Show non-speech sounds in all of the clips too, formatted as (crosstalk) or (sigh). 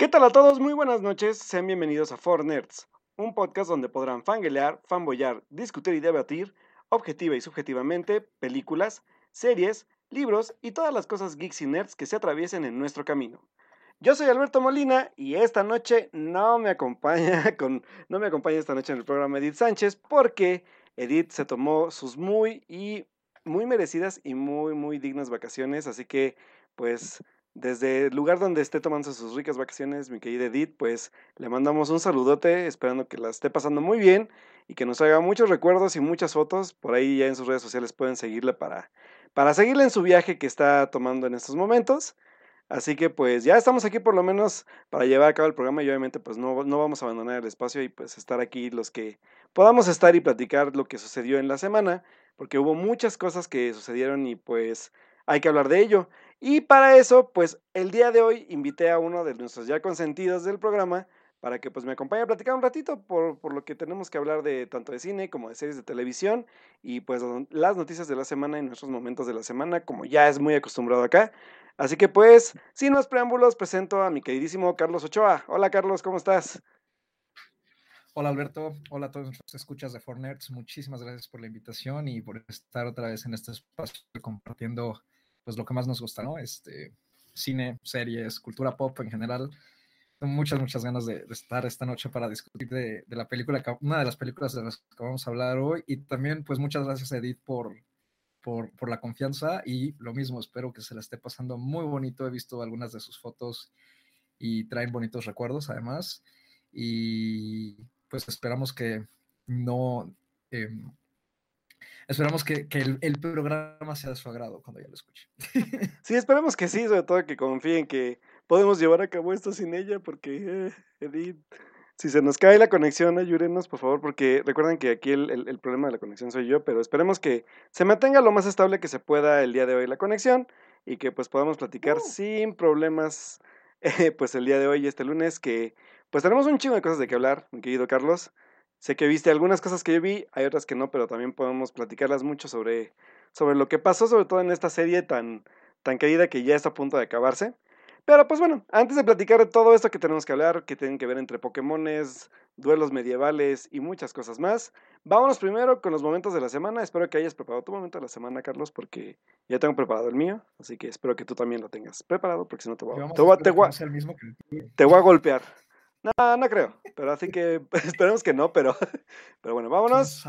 ¿Qué tal a todos? Muy buenas noches, sean bienvenidos a For Nerds, un podcast donde podrán fanguelear, fanboyar, discutir y debatir, objetiva y subjetivamente, películas, series, libros y todas las cosas geeks y nerds que se atraviesen en nuestro camino. Yo soy Alberto Molina y esta noche no me acompaña (laughs) con no me acompaña esta noche en el programa Edith Sánchez porque Edith se tomó sus muy y muy merecidas y muy muy dignas vacaciones, así que pues desde el lugar donde esté tomando sus ricas vacaciones, mi querida Edith, pues le mandamos un saludote, esperando que la esté pasando muy bien y que nos haga muchos recuerdos y muchas fotos. Por ahí ya en sus redes sociales pueden seguirle para, para seguirle en su viaje que está tomando en estos momentos. Así que pues ya estamos aquí por lo menos para llevar a cabo el programa y obviamente pues no, no vamos a abandonar el espacio y pues estar aquí los que podamos estar y platicar lo que sucedió en la semana, porque hubo muchas cosas que sucedieron y pues hay que hablar de ello. Y para eso, pues el día de hoy invité a uno de nuestros ya consentidos del programa para que pues me acompañe a platicar un ratito por, por, lo que tenemos que hablar de tanto de cine como de series de televisión y pues las noticias de la semana y nuestros momentos de la semana, como ya es muy acostumbrado acá. Así que pues, sin más preámbulos, presento a mi queridísimo Carlos Ochoa. Hola Carlos, ¿cómo estás? Hola Alberto, hola a todos los escuchas de Fornerds, muchísimas gracias por la invitación y por estar otra vez en este espacio compartiendo pues lo que más nos gusta, ¿no? Este, cine, series, cultura pop en general. Tengo muchas, muchas ganas de, estar esta noche para discutir de, la película, una de las películas de las que vamos a hablar hoy. Y también, pues muchas gracias Edith por, por, por la confianza y lo mismo, espero que se la esté pasando muy bonito. He visto algunas de sus fotos y traen bonitos recuerdos además. Y pues esperamos que no... Eh, esperamos que, que el, programa sea de su agrado cuando ya lo escuche. (laughs) Sí, esperemos que sí, sobre todo que confíen que podemos llevar a cabo esto sin ella, porque eh, Edith, si se nos cae la conexión, ayúdenos, por favor, porque recuerden que aquí el, el, problema de la conexión soy yo, pero esperemos que se mantenga lo más estable que se pueda el día de hoy la conexión y que pues podamos platicar uh. sin problemas, (laughs) eh, pues el día de hoy, este lunes, que pues tenemos un chingo de cosas de que hablar, mi querido Carlos. Sé que viste algunas cosas que yo vi, hay otras que no, pero también podemos platicarlas mucho sobre, sobre lo que pasó, sobre todo en esta serie tan, tan querida que ya está a punto de acabarse. Pero pues bueno, antes de platicar de todo esto que tenemos que hablar, que tienen que ver entre Pokémones, duelos medievales y muchas cosas más, vámonos primero con los momentos de la semana. Espero que hayas preparado tu momento de la semana, Carlos, porque ya tengo preparado el mío, así que espero que tú también lo tengas preparado, porque si no te voy a, te voy, te voy a golpear. No, no creo. Pero así que (laughs) esperemos que no, pero, (laughs) pero bueno, vámonos.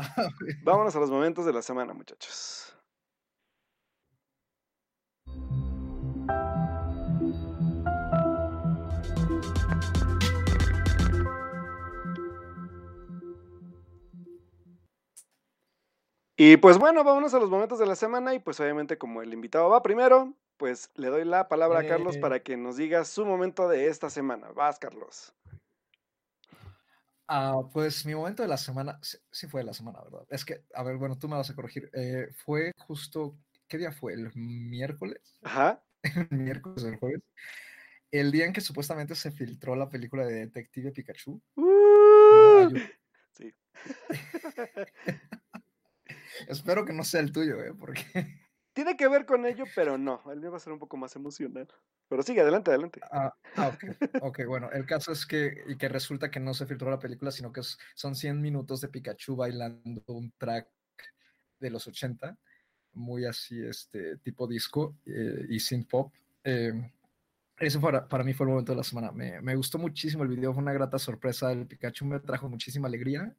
Vámonos a los momentos de la semana, muchachos. Y pues bueno, vámonos a los momentos de la semana y pues obviamente como el invitado va primero, pues le doy la palabra a Carlos eh. para que nos diga su momento de esta semana. Vas, Carlos. Ah, pues mi momento de la semana, sí, fue de la semana, ¿verdad? Es que, a ver, bueno, tú me vas a corregir. Eh, fue justo, ¿qué día fue? ¿El miércoles? Ajá. (laughs) el miércoles o el jueves. El día en que supuestamente se filtró la película de Detective Pikachu. Uh, sí. (laughs) Espero que no sea el tuyo, ¿eh? Porque... Tiene que ver con ello, pero no. El mío va a ser un poco más emocional. Pero sigue, adelante, adelante. Ah, ah ok. (laughs) bueno, el caso es que, y que resulta que no se filtró la película, sino que son 100 minutos de Pikachu bailando un track de los 80, muy así, este, tipo disco eh, y synth pop. Eh, eso para, para, mí fue el momento de la semana. Me, me, gustó muchísimo el video, fue una grata sorpresa. El Pikachu me trajo muchísima alegría.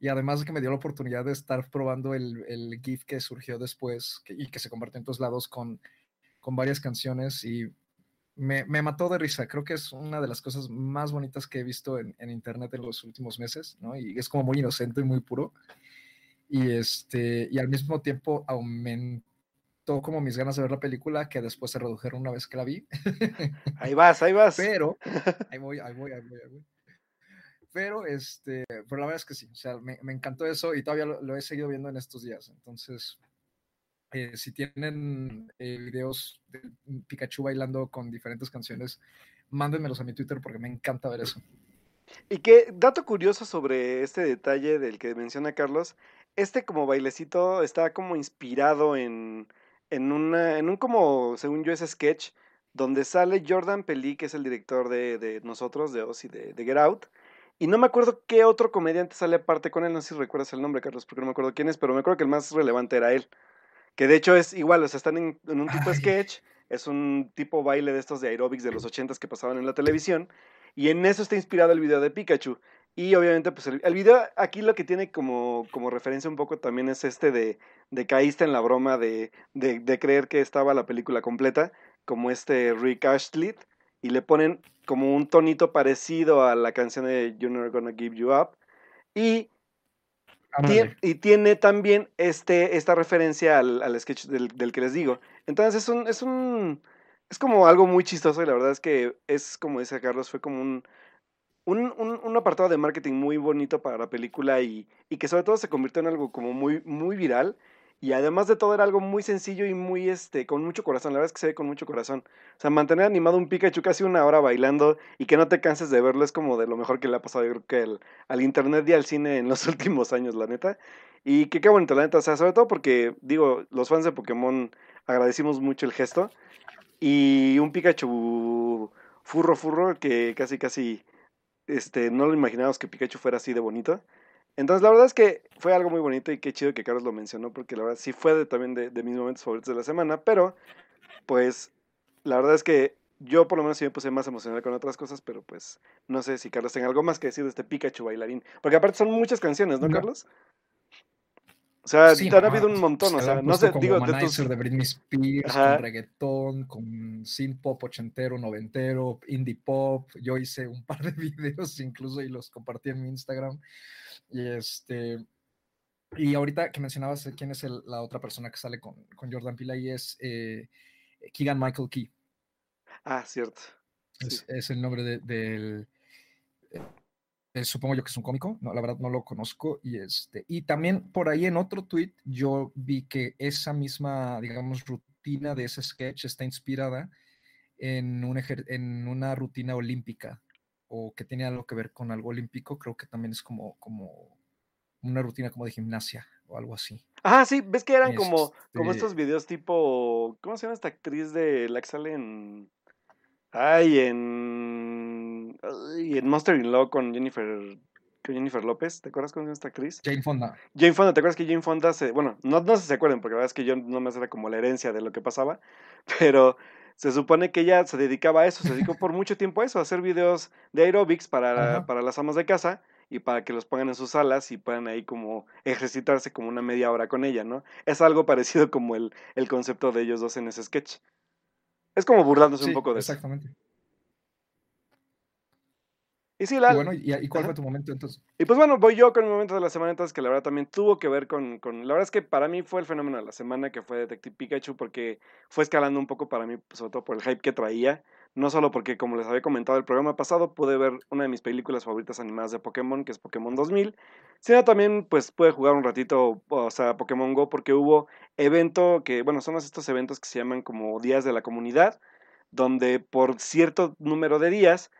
Y además de que me dio la oportunidad de estar probando el, el GIF que surgió después y que se compartió en todos lados con, con varias canciones. Y me, me, mató de risa. Creo que es una de las cosas más bonitas que he visto en, en, internet en los últimos meses, ¿no? Y es como muy inocente y muy puro. Y, este, y al mismo tiempo aumentó como mis ganas de ver la película, que después se redujeron una vez que la vi. Ahí vas, ahí vas. (laughs) Pero, (laughs) ahí voy, ahí voy, ahí voy, ahí voy. Pero, este, pero la verdad es que sí, o sea, me, me encantó eso y todavía lo, he seguido viendo en estos días. Entonces, eh, si tienen eh, videos de Pikachu bailando con diferentes canciones, mándenmelos a mi Twitter porque me encanta ver eso. Y qué dato curioso sobre este detalle del que menciona Carlos, este como bailecito está como inspirado en, en, una, en un como, según yo, ese sketch donde sale Jordan Pelí, que es el director de, nosotros, de Oz y de, de, Get Out. Y no me acuerdo qué otro comediante sale aparte con él, no sé si recuerdas el nombre, Carlos, porque no me acuerdo quién es, pero me acuerdo que el más relevante era él. Que de hecho es igual, o sea, están en, un tipo sketch, es un tipo baile de estos de aerobics de los ochentas que pasaban en la televisión, y en eso está inspirado el video de Pikachu. Y obviamente, pues el, video aquí lo que tiene como, como referencia un poco también es este de, de caíste en la broma de, de, de creer que estaba la película completa, como este Rick Astley, y le ponen como un tonito parecido a la canción de You're Never Gonna Give You Up. Y y tiene también este, esta referencia al, al sketch del, del, que les digo. Entonces es un, es un. Es como algo muy chistoso y la verdad es que es, como dice Carlos, fue como un, un, un, un apartado de marketing muy bonito para la película y, y, que sobre todo se convirtió en algo como muy, muy viral y además de todo era algo muy sencillo y muy, este, con mucho corazón. La verdad es que se ve con mucho corazón. O sea, mantener animado un Pikachu casi una hora bailando y que no te canses de verlo es como de lo mejor que le ha pasado yo creo que al internet y al cine en los (laughs) últimos años, la neta. Y que qué bonito, la neta. O sea, sobre todo porque, digo, los fans de Pokémon agradecimos mucho el gesto. Y un Pikachu furro, furro, que casi, casi, este, no lo imaginábamos que Pikachu fuera así de bonito. Entonces, la verdad es que fue algo muy bonito y qué chido que Carlos lo mencionó, porque la verdad sí fue también de, mis momentos favoritos de la semana, pero pues la verdad es que yo por lo menos sí me puse más emocional con otras cosas, pero pues no sé si Carlos tenga algo más que decir de este Pikachu bailarín, porque aparte son muchas canciones, ¿no, Carlos? O sea, sí, han habido un montón, o sea, no sé, digo, de tus... de Britney Spears, con reggaetón, con synth pop ochentero, noventero, indie pop, yo hice un par de (laughs) videos incluso y los compartí en mi Instagram, y este, y ahorita que mencionabas quién es la otra persona que sale con, con Jordan y es eh, Keegan Michael Key. Ah, cierto. Es, el nombre del... Eh, supongo yo que es un cómico, no, la verdad no lo conozco. Y, este, y también por ahí en otro tweet yo vi que esa misma, digamos, rutina de ese sketch está inspirada en, un en una rutina olímpica o que tiene algo que ver con algo olímpico, creo que también es como, como una rutina como de gimnasia o algo así. Ah, sí, ves que eran como, como estos este videos tipo, ¿cómo se llama esta actriz de la que sale en... Ay, en... Ay, en Monster in Law con Jennifer Jennifer López, ¿te acuerdas con esta actriz? Jane Fonda. Jane Fonda, ¿te acuerdas que Jane Fonda se, bueno, no, no se acuerdan, porque la verdad es que yo no me era como la herencia de lo que pasaba, (laughs) pero se supone que ella se dedicaba a eso, se dedicó por mucho tiempo a eso, a hacer videos de aerobics para, para las amas de casa y para que los pongan en sus salas y puedan ahí como ejercitarse como una media hora con ella, ¿no? Es algo (laughs) parecido como el, el concepto de ellos dos en ese sketch. Es como burlándose un poco de eso. Exactamente. Y sí, la... Y bueno, ¿y, cuál fue tu momento entonces? Y pues bueno, voy yo con mi momento de la semana entonces que la verdad también tuvo que ver con, con, La verdad es que para mí fue el fenómeno de la semana que fue Detective Pikachu porque fue escalando un poco para mí, sobre todo por el hype que traía. No solo porque, como les había comentado el programa pasado, pude ver una de mis películas favoritas animadas de Pokémon, que es Pokémon 2000, sino también pues pude jugar un ratito, o sea, Pokémon Go porque hubo evento que, bueno, son estos eventos que se llaman como días de la comunidad, donde por cierto número de días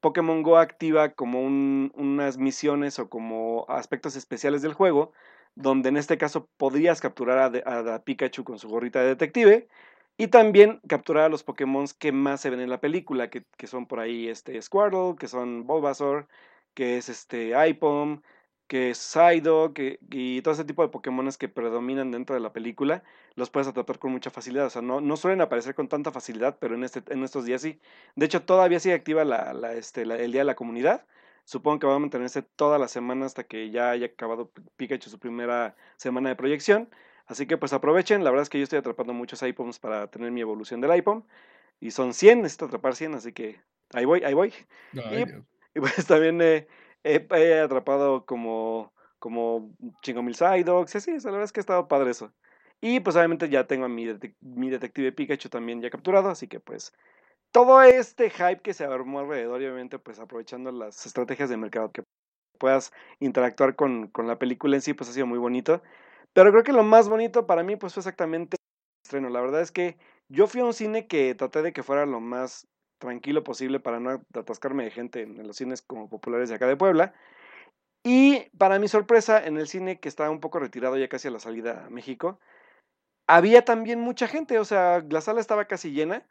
Pokémon Go activa como unas misiones o como aspectos especiales del juego, donde en este caso podrías capturar a, Pikachu con su gorrita de detective y también capturar a los Pokémon que más se ven en la película, que, son por ahí este Squirtle, que son Bulbasaur, que es este Ipom, que es que y todo ese tipo de Pokémones que predominan dentro de la película, los puedes atrapar con mucha facilidad. O sea, no, no suelen aparecer con tanta facilidad, pero en, este, en estos días sí. De hecho, todavía sigue activa la, la, este, el Día de la Comunidad. Supongo que va a mantenerse toda la semana hasta que ya haya acabado Pikachu su primera semana de proyección. Así que pues aprovechen. La verdad es que yo estoy atrapando muchos iPoms para tener mi evolución del iPhone. Y son 100, necesito atrapar 100, así que ahí voy, ahí voy. y, pues también... Eh, he, atrapado como, como chingo mil Psydogs, sí, la verdad es que ha estado padre eso. Y pues obviamente ya tengo a mi, mi detective Pikachu también ya capturado, así que pues todo este hype que se armó alrededor y obviamente pues aprovechando las estrategias de mercado que puedas interactuar con, con la película en sí, pues ha sido muy bonito. Pero creo que lo más bonito para mí pues fue exactamente el estreno. La verdad es que yo fui a un cine que traté de que fuera lo más tranquilo posible para no atascarme de gente en, los cines como populares de acá de Puebla. Y para mi sorpresa, en el cine que estaba un poco retirado ya casi a la salida a México, había también mucha gente, o sea, la sala estaba casi llena.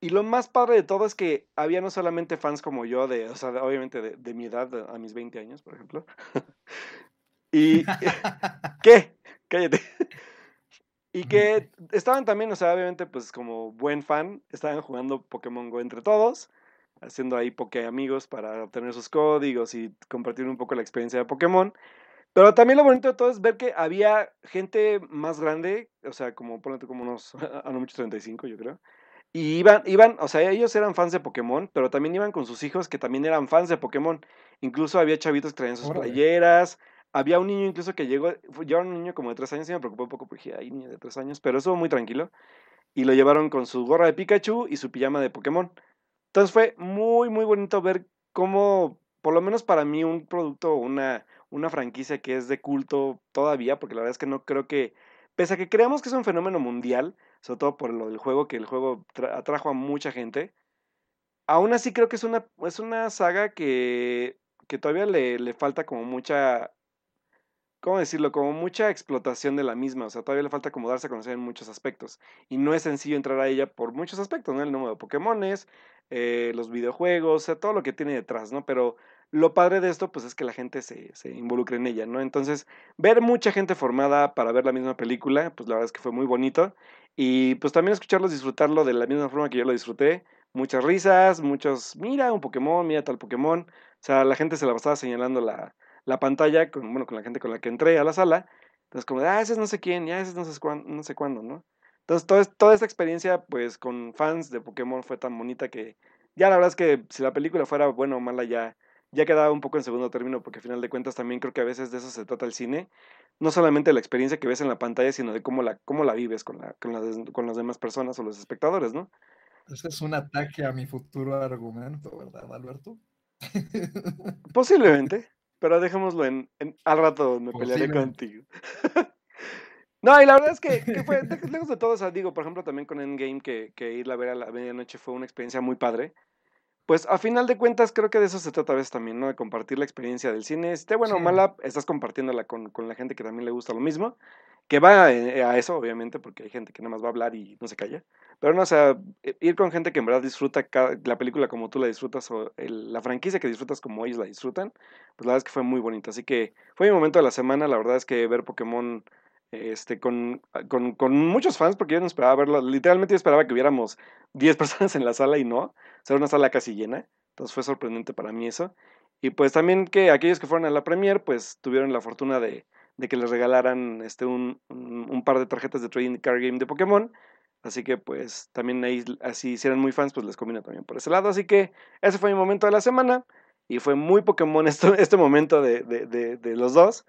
Y lo más padre de todo es que había no solamente fans como yo, de, o sea, obviamente de, mi edad, a mis 20 años, por ejemplo. (laughs) y. (laughs) ¿Qué? Cállate. Y que estaban también, o sea, obviamente, pues como buen fan, estaban jugando Pokémon Go entre todos, haciendo ahí Poké amigos para obtener sus códigos y compartir un poco la experiencia de Pokémon. Pero también lo bonito de todo es ver que había gente más grande, o sea, como ponete como unos, a (laughs) no mucho 35, yo creo. Y iban, iban, o sea, ellos eran fans de Pokémon, pero también iban con sus hijos que también eran fans de Pokémon. Incluso había chavitos que traían sus playeras, había un niño incluso que llegó, llevaron un niño como de tres años y me preocupó un poco porque dije, ay, niño de tres años, pero estuvo muy tranquilo. Y lo llevaron con su gorra de Pikachu y su pijama de Pokémon. Entonces fue muy, muy bonito ver cómo, por lo menos para mí, un producto, una, una franquicia que es de culto todavía, porque la verdad es que no creo que, pese a que creamos que es un fenómeno mundial, sobre todo por lo del juego, que el juego atrajo a mucha gente, aún así creo que es una, es una saga que, que todavía le, le falta como mucha ¿cómo decirlo? Como mucha explotación de la misma, o sea, todavía le falta como darse a conocer en muchos aspectos. Y no es sencillo entrar a ella por muchos aspectos, ¿no? El número de Pokémones, eh, los videojuegos, o sea, todo lo que tiene detrás, ¿no? Pero lo padre de esto, pues es que la gente se, se involucre en ella, ¿no? Entonces, ver mucha gente formada para ver la misma película, pues la verdad es que fue muy bonito. Y pues también escucharlos disfrutarlo de la misma forma que yo lo disfruté. Muchas risas, muchos, mira un Pokémon, mira tal Pokémon. O sea, la gente se la pasaba señalando la, la pantalla con, bueno, con la gente con la que entré a la sala. Entonces, como, ah, ese es no sé quién, ya ese es no sé, cuándo, no sé cuándo, ¿no? Entonces, toda, toda esta experiencia, pues, con fans de Pokémon fue tan bonita que ya la verdad es que si la película fuera buena o mala, ya, ya quedaba un poco en segundo término, porque al final de cuentas también creo que a veces de eso se trata el cine. No solamente la experiencia que ves en la pantalla, sino de cómo la, cómo la vives con, la, con, con las demás personas o los espectadores, ¿no? Ese es un ataque a mi futuro argumento, ¿verdad, Alberto? (laughs) (laughs) Posiblemente pero dejémoslo en, al rato me pelearé contigo. (laughs) no, y la verdad es que, (laughs) fue, lejos de todo, o sea, digo, por ejemplo, también con Endgame, que, que ir a ver a la medianoche fue una experiencia muy padre. Pues a final de cuentas creo que de eso se trata a veces también, ¿no? De compartir la experiencia del cine. Esté bueno o mala, estás compartiéndola con, con, la gente que también le gusta lo mismo. Que va eh, a eso, obviamente, porque hay gente que nada más va a hablar y no se calla. Pero no, o sea, ir con gente que en verdad disfruta la película como tú la disfrutas o la franquicia que disfrutas como ellos la disfrutan, pues la verdad es que fue muy bonito. Así que fue mi momento de la semana, la verdad es que ver Pokémon este, con, con, con muchos fans, porque yo no esperaba verlo, literalmente yo esperaba que hubiéramos 10 (laughs) personas en la sala y no, o sea, una sala casi llena, entonces fue sorprendente para mí eso. Y pues también que aquellos que fueron a la premier, pues tuvieron la fortuna de, de que les regalaran este, un, un, un, par de tarjetas de Trading Card Game de Pokémon, Así que pues también ahí, así si eran muy fans, pues les combina también por ese lado. Así que ese fue mi momento de la semana. Y fue muy Pokémon (laughs) esto, este momento de, de, de, los dos.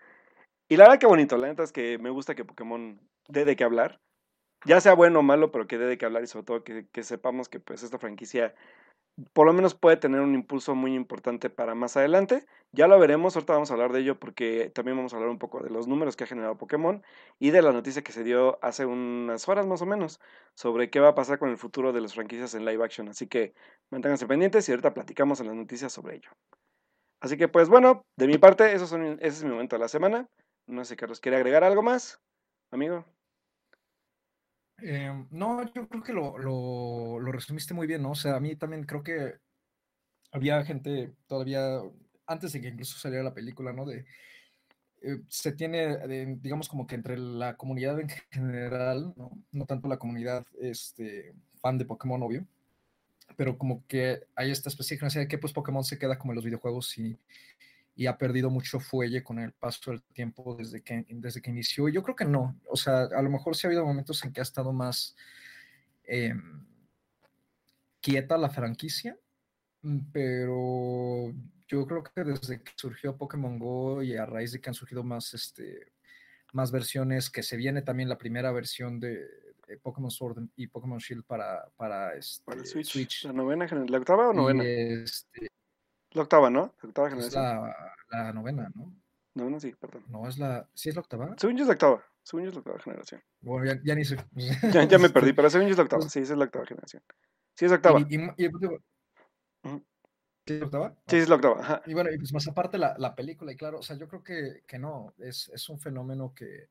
Y la verdad que bonito, la neta es que me gusta que Pokémon dé de qué hablar. Ya sea bueno o malo, pero que dé de qué hablar y sobre todo que, que sepamos que pues esta franquicia por lo menos puede tener un impulso muy importante para más adelante. Ya lo veremos, ahorita vamos a hablar de ello porque también vamos a hablar un poco de los números que ha generado Pokémon y de la noticia que se dio hace unas horas más o menos sobre qué va a pasar con el futuro de las franquicias en live action. Así que manténganse pendientes y ahorita platicamos en las noticias sobre ello. Así que pues bueno, de mi parte, eso son, ese es mi momento de la semana. No sé, Carlos, ¿quiere agregar algo más, amigo? Em, no, yo creo que lo, lo, resumiste muy bien, ¿no? O sea, a mí también creo que había gente todavía, antes de que incluso saliera la película, ¿no? De, eh, se tiene, digamos, como que entre la comunidad en general, ¿no? Tanto la comunidad este, fan de Pokémon, obvio, pero como que hay esta especie de que pues Pokémon se queda como en los videojuegos y y ha perdido mucho fuelle con el paso del tiempo desde que, desde que inició. Yo creo que no. O sea, a lo mejor sí ha habido momentos en que ha estado más em, quieta la franquicia, mm, pero yo creo que desde que surgió Pokémon Go y a raíz de que han surgido más, este, más versiones, que se viene también la primera versión de, Pokémon Sword y Pokémon Shield para, para, este, Switch. ¿La novena, la octava o novena? este, la octava, ¿no? La octava generación. Es la, novena, ¿no? Novena, sí, perdón. No, es la. ¿Sí es la octava? Según yo es la octava. Según yo es la octava generación. Bueno, ya, ni sé. (laughs) ya, ya, me perdí, pero según yo es la octava. Sí, esa es la octava generación. Sí, es la octava. ¿Y, y, ¿Sí es la octava? Sí, es la octava. Ajá. Y bueno, y pues más aparte la, la película, y claro, o sea, yo creo que, que no. Es, es un fenómeno que,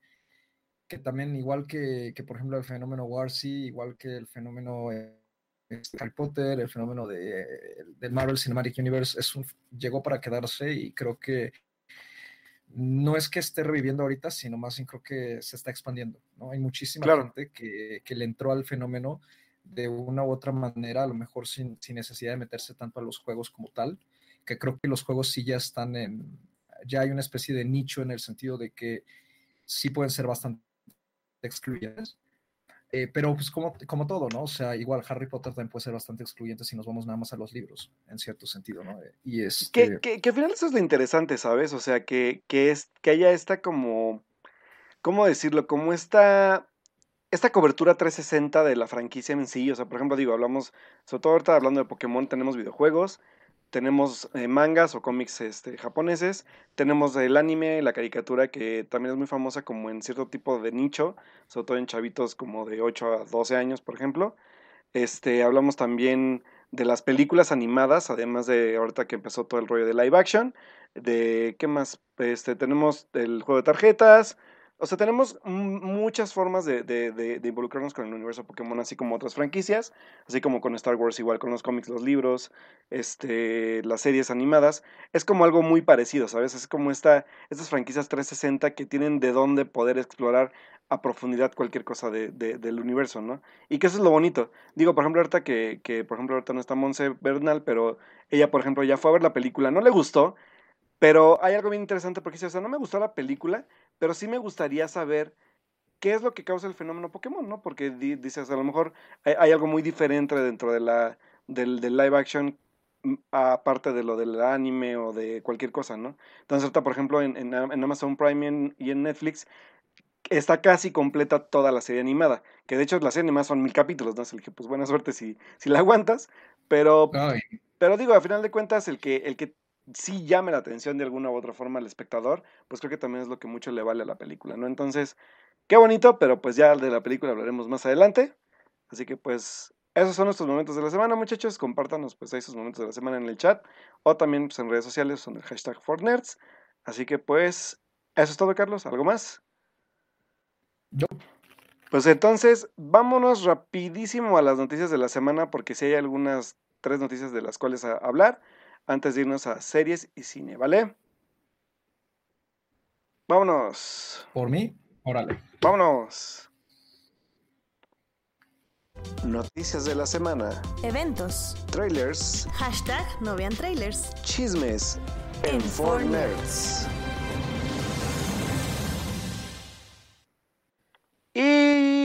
que también, igual que, que, por ejemplo, el fenómeno Warsi, igual que el fenómeno. Eh, Harry Potter, el fenómeno de, del Marvel Cinematic Universe es un, llegó para quedarse y creo que no es que esté reviviendo ahorita, sino más bien creo que se está expandiendo, ¿no? Hay muchísima gente que, que, le entró al fenómeno de una u otra manera, a lo mejor sin, sin, necesidad de meterse tanto a los juegos como tal, que creo que los juegos sí ya están en, ya hay una especie de nicho en el sentido de que sí pueden ser bastante excluyentes, eh, pero pues como, como todo, ¿no? O sea, igual Harry Potter también puede ser bastante excluyente si nos vamos nada más a los libros, en cierto sentido, ¿no? Y es... Que, que, que, al final eso es lo interesante, ¿sabes? O sea, que, que, es, que haya esta como... ¿Cómo decirlo? Como esta... Esta cobertura 360 de la franquicia en sí, o sea, por ejemplo, digo, hablamos, sobre todo ahorita hablando de Pokémon, tenemos videojuegos, tenemos eh, mangas o cómics este, japoneses, tenemos el anime, la caricatura que también es muy famosa como en cierto tipo de nicho, sobre todo en chavitos como de 8 a 12 años, por ejemplo. Este, hablamos también de las películas animadas, además de ahorita que empezó todo el rollo de live action, de qué más, este, tenemos el juego de tarjetas, o sea, tenemos muchas formas de, involucrarnos con el universo Pokémon, así como otras franquicias, así como con Star Wars, igual con los cómics, los libros, este, las series animadas. Es como algo muy parecido, ¿sabes? Es como esta, estas franquicias 360 que tienen de dónde poder explorar a profundidad cualquier cosa de, del universo, ¿no? Y que eso es lo bonito. Digo, por ejemplo, ahorita que, que, por ejemplo, ahorita no está Monse Bernal, pero ella, por ejemplo, ya fue a ver la película, no le gustó, pero hay algo bien interesante porque dice, o sea, no me gustó la película, pero sí me gustaría saber qué es lo que causa el fenómeno Pokémon, ¿no? Porque dices, a lo mejor hay, algo muy diferente dentro de la, del, del, live action, mm, aparte de lo del anime o de cualquier cosa, ¿no? Entonces, ahorita, por ejemplo, en, en, Amazon Prime y en, Netflix está casi completa toda la serie animada, que de hecho la serie animada son mil capítulos, ¿no? Así que, pues buena suerte si, si la (laughs) aguantas, pero, pero digo, a final de cuentas, el que, el que sí llame la atención de alguna u otra forma al espectador, pues creo que también es lo que mucho le vale a la película, ¿no? Entonces, qué bonito, pero pues ya de la película hablaremos más adelante. Así que pues esos son nuestros momentos de la semana, muchachos. Compártanos pues esos momentos de la semana en el chat o también pues, en redes sociales son el hashtag ForNerds. Así que pues eso es todo, Carlos. ¿Algo más? Yo. Pues entonces, vámonos rapidísimo a las noticias de la semana porque si hay algunas tres noticias de las cuales hablar antes de irnos a series y cine, ¿vale? Vámonos. ¿Por mí? Órale. Vámonos. Noticias de la semana. Eventos. Trailers. Hashtag no vean trailers. Chismes. En 4Nerds.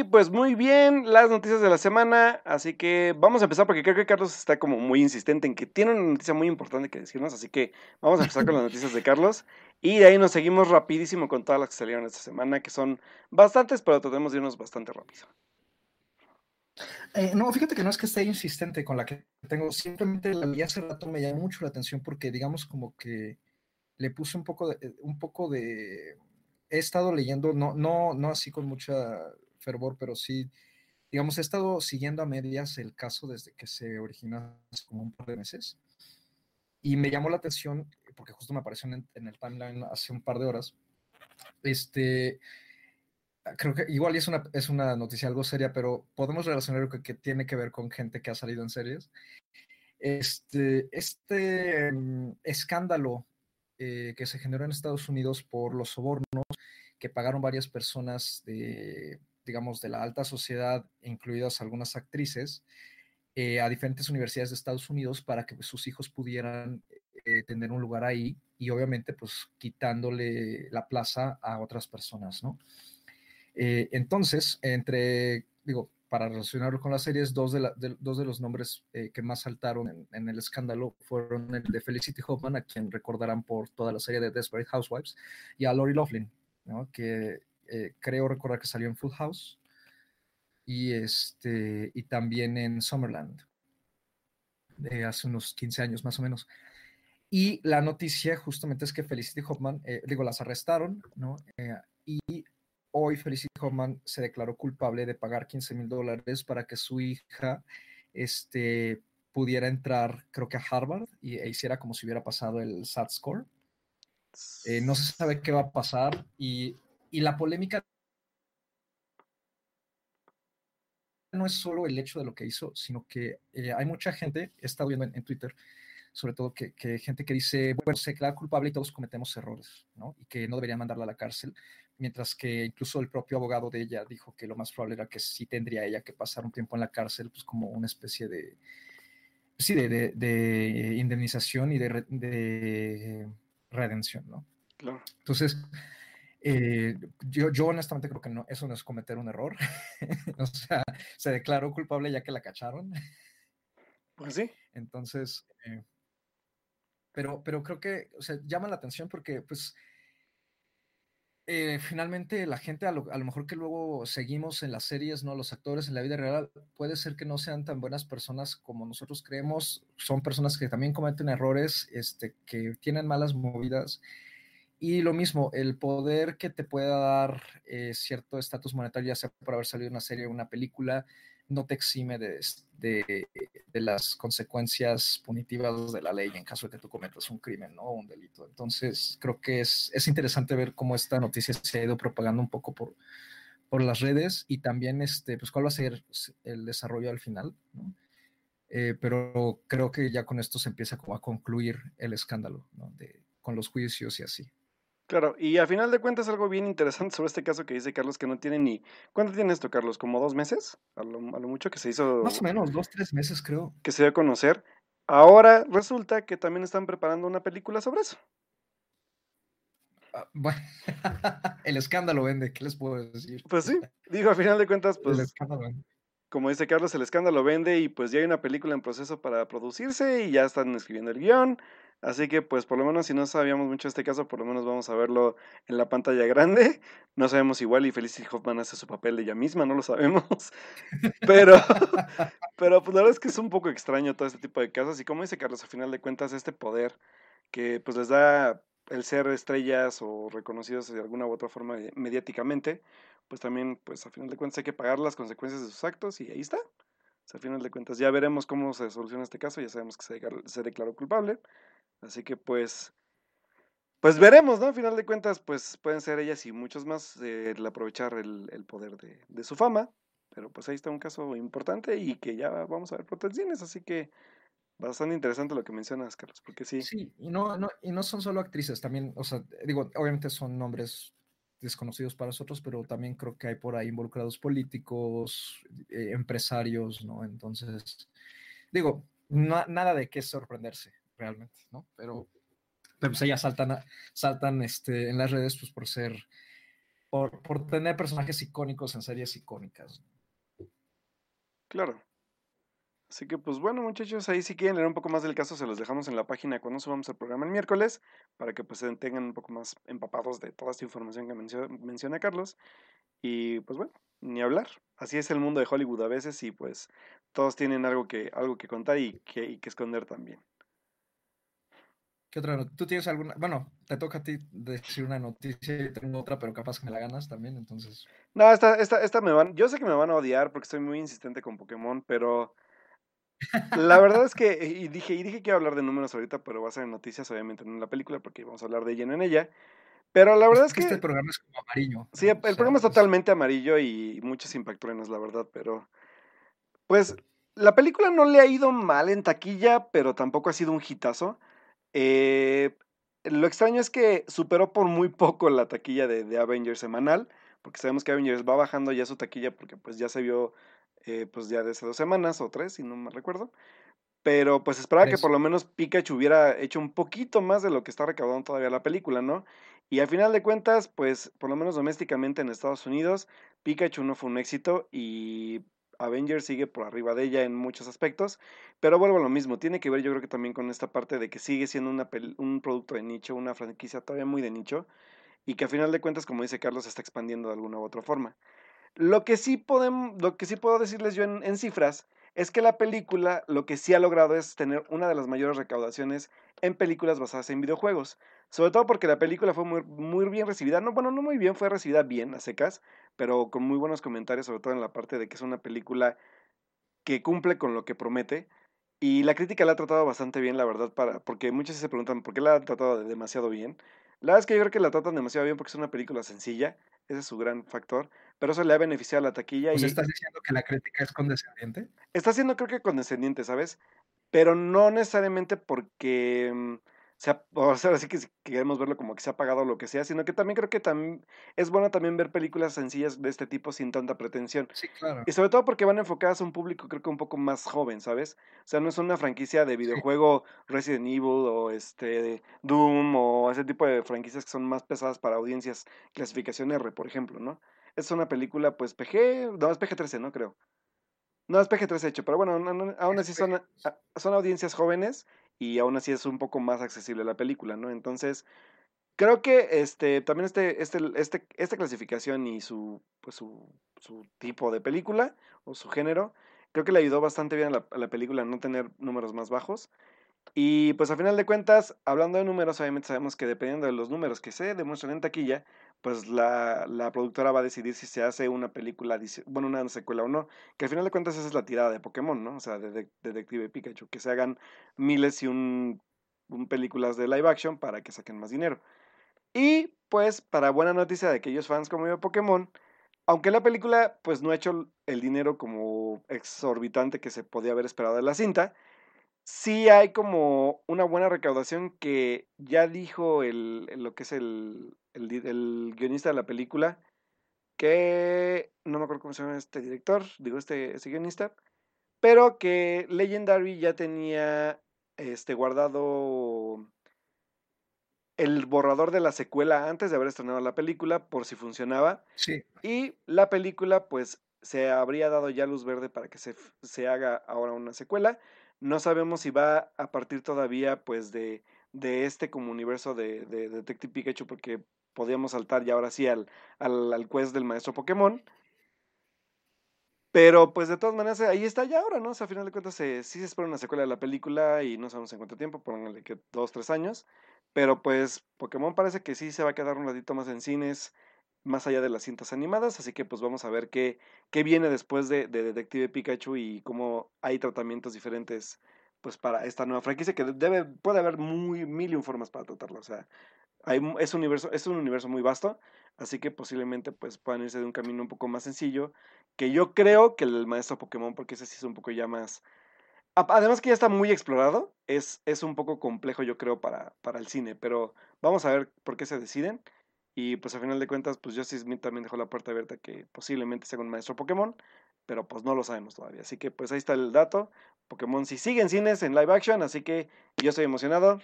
Pues muy bien, las noticias de la semana, así que vamos a empezar porque creo que Carlos está como muy insistente en que tiene una noticia muy importante que decirnos, así que vamos a empezar con las noticias de Carlos y de ahí nos seguimos rapidísimo con todas las que salieron esta semana, que son bastantes, pero tratemos de irnos bastante rápido. Eh, no, fíjate que no es que esté insistente con la que tengo, simplemente la vi hace rato me llamó mucho la atención porque digamos como que le puse un poco de, un poco de he estado leyendo, no, no, no así con mucha fervor, pero sí, digamos, he estado siguiendo a medias el caso desde que se originó hace como un par de meses. Y me llamó la atención, porque justo me apareció en, el timeline hace un par de horas, este, creo que igual es una, es una noticia algo seria, pero podemos relacionar que, que tiene que ver con gente que ha salido en series. Este, este mm, escándalo eh, que se generó en Estados Unidos por los sobornos que pagaron varias personas de, digamos, de la alta sociedad, incluidas algunas actrices, eh, a diferentes universidades de Estados Unidos para que sus hijos pudieran eh, tener un lugar ahí y obviamente pues quitándole la plaza a otras personas, ¿no? Eh, entonces, entre, digo, para relacionarlo con las series, dos de, dos de los nombres que más saltaron en, el escándalo fueron el de Felicity Hoffman, a quien recordarán por toda la serie de Desperate Housewives, y a Lori Loughlin, que eh, creo recordar que salió en Full House y, este, y también en Summerland, de hace unos 15 años más o menos. Y la noticia justamente es que Felicity Hoffman, eh, digo, las arrestaron, ¿no? Eh, y hoy Felicity Hoffman se declaró culpable de pagar 15 mil dólares para que su hija este, pudiera entrar, creo que a Harvard, y e hiciera como si hubiera pasado el SAT score. no se sabe qué va a pasar y y la polémica no es solo el hecho de lo que hizo, sino que eh, hay mucha gente, he estado viendo en, Twitter, sobre todo que, gente que dice, bueno, se declara culpable y todos cometemos errores, ¿no? Y que no deberían mandarla a la cárcel, mientras que incluso el propio abogado de ella dijo que lo más probable era que sí tendría ella que pasar un tiempo en la cárcel, pues como una especie de, sí, de, de, indemnización y de, de redención, ¿no? Claro. Entonces, eh, yo, yo honestamente creo que no, eso no es cometer un error. (laughs) o sea, se declaró culpable ya que la cacharon. Pues sí. Entonces, eh, pero, pero creo que, o sea, llama la atención porque, pues, eh, finalmente la gente, a lo, a lo, mejor que luego seguimos en las series, ¿no? Los actores en la vida real, puede ser que no sean tan buenas personas como nosotros creemos. Son personas que también cometen errores, este, que tienen malas movidas y lo mismo, el poder que te pueda dar eh, cierto estatus monetario, ya sea por haber salido una serie o una película, no te exime de, las consecuencias punitivas de la ley en caso de que tú cometas un crimen o un delito. Entonces, creo que es, es interesante ver cómo esta noticia se ha ido propagando un poco por, por las redes y también este, pues, cuál va a ser el desarrollo al final. Eh, pero creo que ya con esto se empieza como a concluir el escándalo de, con los juicios y así. Claro, y al final de cuentas algo bien interesante sobre este caso que dice Carlos que no tiene ni... ¿Cuánto tiene esto, Carlos? ¿Como dos meses? A lo, mucho que se hizo... Más o menos, dos, tres meses creo. Que se dio a conocer. Ahora resulta que también están preparando una película sobre eso. Ah, bueno, (laughs) el escándalo vende, ¿qué les puedo decir? Pues sí, digo, al final de cuentas, pues... El escándalo vende. Como dice Carlos, el escándalo vende y pues ya hay una película en proceso para producirse y ya están escribiendo el guion. Así que, pues, por lo menos si no sabíamos mucho de este caso, por lo menos vamos a verlo en la pantalla grande. No sabemos igual y Felicity Hoffman hace su papel de ella misma, no lo sabemos. (laughs) Pero, pero pues la verdad es que es un poco extraño todo este tipo de casos. Y como dice Carlos, al final de cuentas, este poder que pues les da el ser estrellas o reconocidos de alguna u otra forma mediáticamente, pues también, pues al final de cuentas hay que pagar las consecuencias de sus actos y ahí está. O al final de cuentas ya veremos cómo se soluciona este caso, ya sabemos que se, se declaró culpable. Así que pues, pues veremos, ¿no? A final de cuentas, pues pueden ser ellas y muchos más el aprovechar el, el poder de, de, su fama. Pero pues ahí está un caso importante y que ya vamos a ver por cines, así que bastante interesante lo que mencionas, Carlos, porque sí. Sí, y no, no, y no son solo actrices, también, o sea, digo, obviamente son nombres desconocidos para nosotros, pero también creo que hay por ahí involucrados políticos, eh, empresarios, ¿no? Entonces, digo, nada de qué sorprenderse realmente, ¿no? Pero, pues ellas saltan, saltan este, en las redes pues por ser, por, por tener personajes icónicos en series icónicas. Claro. Así que pues bueno muchachos, ahí si quieren leer un poco más del caso se los dejamos en la página cuando subamos el programa el miércoles para que pues tengan un poco más empapados de toda esta información que menciona, Carlos. Y pues bueno, ni hablar. Así es el mundo de Hollywood a veces y pues todos tienen algo que, algo que contar y que, y que esconder también. ¿Qué otra ¿Tú tienes alguna? Bueno, te toca a ti decir una noticia y tengo otra, pero capaz que me la ganas también, entonces. No, esta, esta, esta me van. Yo sé que me van a odiar porque estoy muy insistente con Pokémon, pero. La verdad es que. Y dije, y dije que iba a hablar de números ahorita, pero va a ser en noticias, obviamente, no en la película, porque vamos a hablar de lleno en ella. Pero la verdad es que. Este programa es como amarillo. Sí, el programa es totalmente amarillo y muchos impactruenos, la verdad, pero. Pues. La película no le ha ido mal en taquilla, pero tampoco ha sido un hitazo. Eh, lo extraño es que superó por muy poco la taquilla de, Avengers semanal, porque sabemos que Avengers va bajando ya su taquilla porque pues ya se vio eh, pues ya desde dos semanas o tres, si no me recuerdo. Pero pues esperaba que por lo menos Pikachu hubiera hecho un poquito más de lo que está recaudando todavía la película, ¿no? Y al final de cuentas, pues por lo menos domésticamente en Estados Unidos, Pikachu no fue un éxito y Avengers sigue por arriba de ella en muchos aspectos, pero vuelvo a lo mismo, tiene que ver yo creo que también con esta parte de que sigue siendo un producto de nicho, una franquicia todavía muy de nicho, y que a final de cuentas, como dice Carlos, se está expandiendo de alguna u otra forma. Lo que sí, lo que sí puedo decirles yo en, en cifras es que la película lo que sí ha logrado es tener una de las mayores recaudaciones en películas basadas en videojuegos. Sobre todo porque la película fue muy, muy bien recibida. No, bueno, no muy bien, fue recibida bien a secas, pero con muy buenos comentarios, sobre todo en la parte de que es una película que cumple con lo que promete. Y la crítica la ha tratado bastante bien, la verdad, para, porque muchos se preguntan por qué la ha tratado demasiado bien. La verdad es que yo creo que la tratan demasiado bien porque es una película sencilla, ese es su gran factor, pero eso le ha beneficiado a la taquilla. Pues y estás diciendo que la crítica es condescendiente. Está siendo creo que condescendiente, ¿sabes? Pero no necesariamente porque mm, se ha, o sea, así que si queremos verlo como que se ha pagado lo que sea, sino que también creo que también es bueno también ver películas sencillas de este tipo sin tanta pretensión. Sí, claro. Y sobre todo porque van enfocadas a un público creo que un poco más joven, ¿sabes? O sea, no es una franquicia de videojuego Resident Evil o este Doom o ese tipo de franquicias que son más pesadas para audiencias clasificación R, por ejemplo, ¿no? Es una película pues PG, no, es PG-13, ¿no? Creo. No, es PG-13 hecho, pero bueno, no- no- aún así son, son audiencias jóvenes y aún así es un poco más accesible la película, ¿no? Entonces, creo que este también este, este, este, esta clasificación y su, pues su, su tipo de película o su género, creo que le ayudó bastante bien a la, película a no tener números más bajos. Y pues a final de cuentas, hablando de números, obviamente sabemos que dependiendo de los números que se demuestran en taquilla, pues la, la productora va a decidir si se hace una película, bueno, una secuela o no. Que al final de cuentas esa es la tirada de Pokémon, ¿no? O sea, de, de- Detective Pikachu, que se hagan miles y un, un películas de live action para que saquen más dinero. Y pues para buena noticia de aquellos fans como yo de Pokémon, aunque la película pues no ha hecho el dinero como exorbitante que se podía haber esperado de la cinta, sí hay como una buena recaudación que ya dijo el, lo que es el, el, guionista de la película, que no me acuerdo cómo se llama este director, digo este, este guionista, pero que Legendary ya tenía este guardado el borrador de la secuela antes de haber estrenado la película por si funcionaba Sí, y la película, pues, se habría dado ya luz verde para que se, se haga ahora una secuela. No sabemos si va a partir todavía, pues, de, de este como universo de, de Detective Pikachu, porque podríamos saltar ya ahora sí al, al, al quest del maestro Pokémon. Pero, pues, de todas maneras, ahí está ya ahora, ¿no? O sea, a final de cuentas, se- sí se espera una secuela de la película y no sabemos en cuánto tiempo, pónganle que dos, tres años. Pero, pues, Pokémon parece que sí se va a quedar un ratito más en cines más allá de las cintas animadas, así que pues vamos a ver qué, qué viene después de, de Detective Pikachu y cómo hay tratamientos diferentes pues para esta nueva franquicia que debe, puede haber muy mil y formas para tratarla, o sea, es, un universo, es un universo muy vasto, así que posiblemente pues puedan irse de un camino un poco más sencillo, que yo creo que el maestro Pokémon, porque ese sí es un poco ya más... Además que ya está muy explorado, es, es un poco complejo yo creo para, para el cine, pero vamos a ver por qué se deciden. Y pues a final de cuentas, pues Justice Smith también dejó la puerta abierta que posiblemente sea un maestro Pokémon, pero pues no lo sabemos todavía. Así que pues ahí está el dato. Pokémon sí sigue en cines, en live action, así que yo estoy emocionado.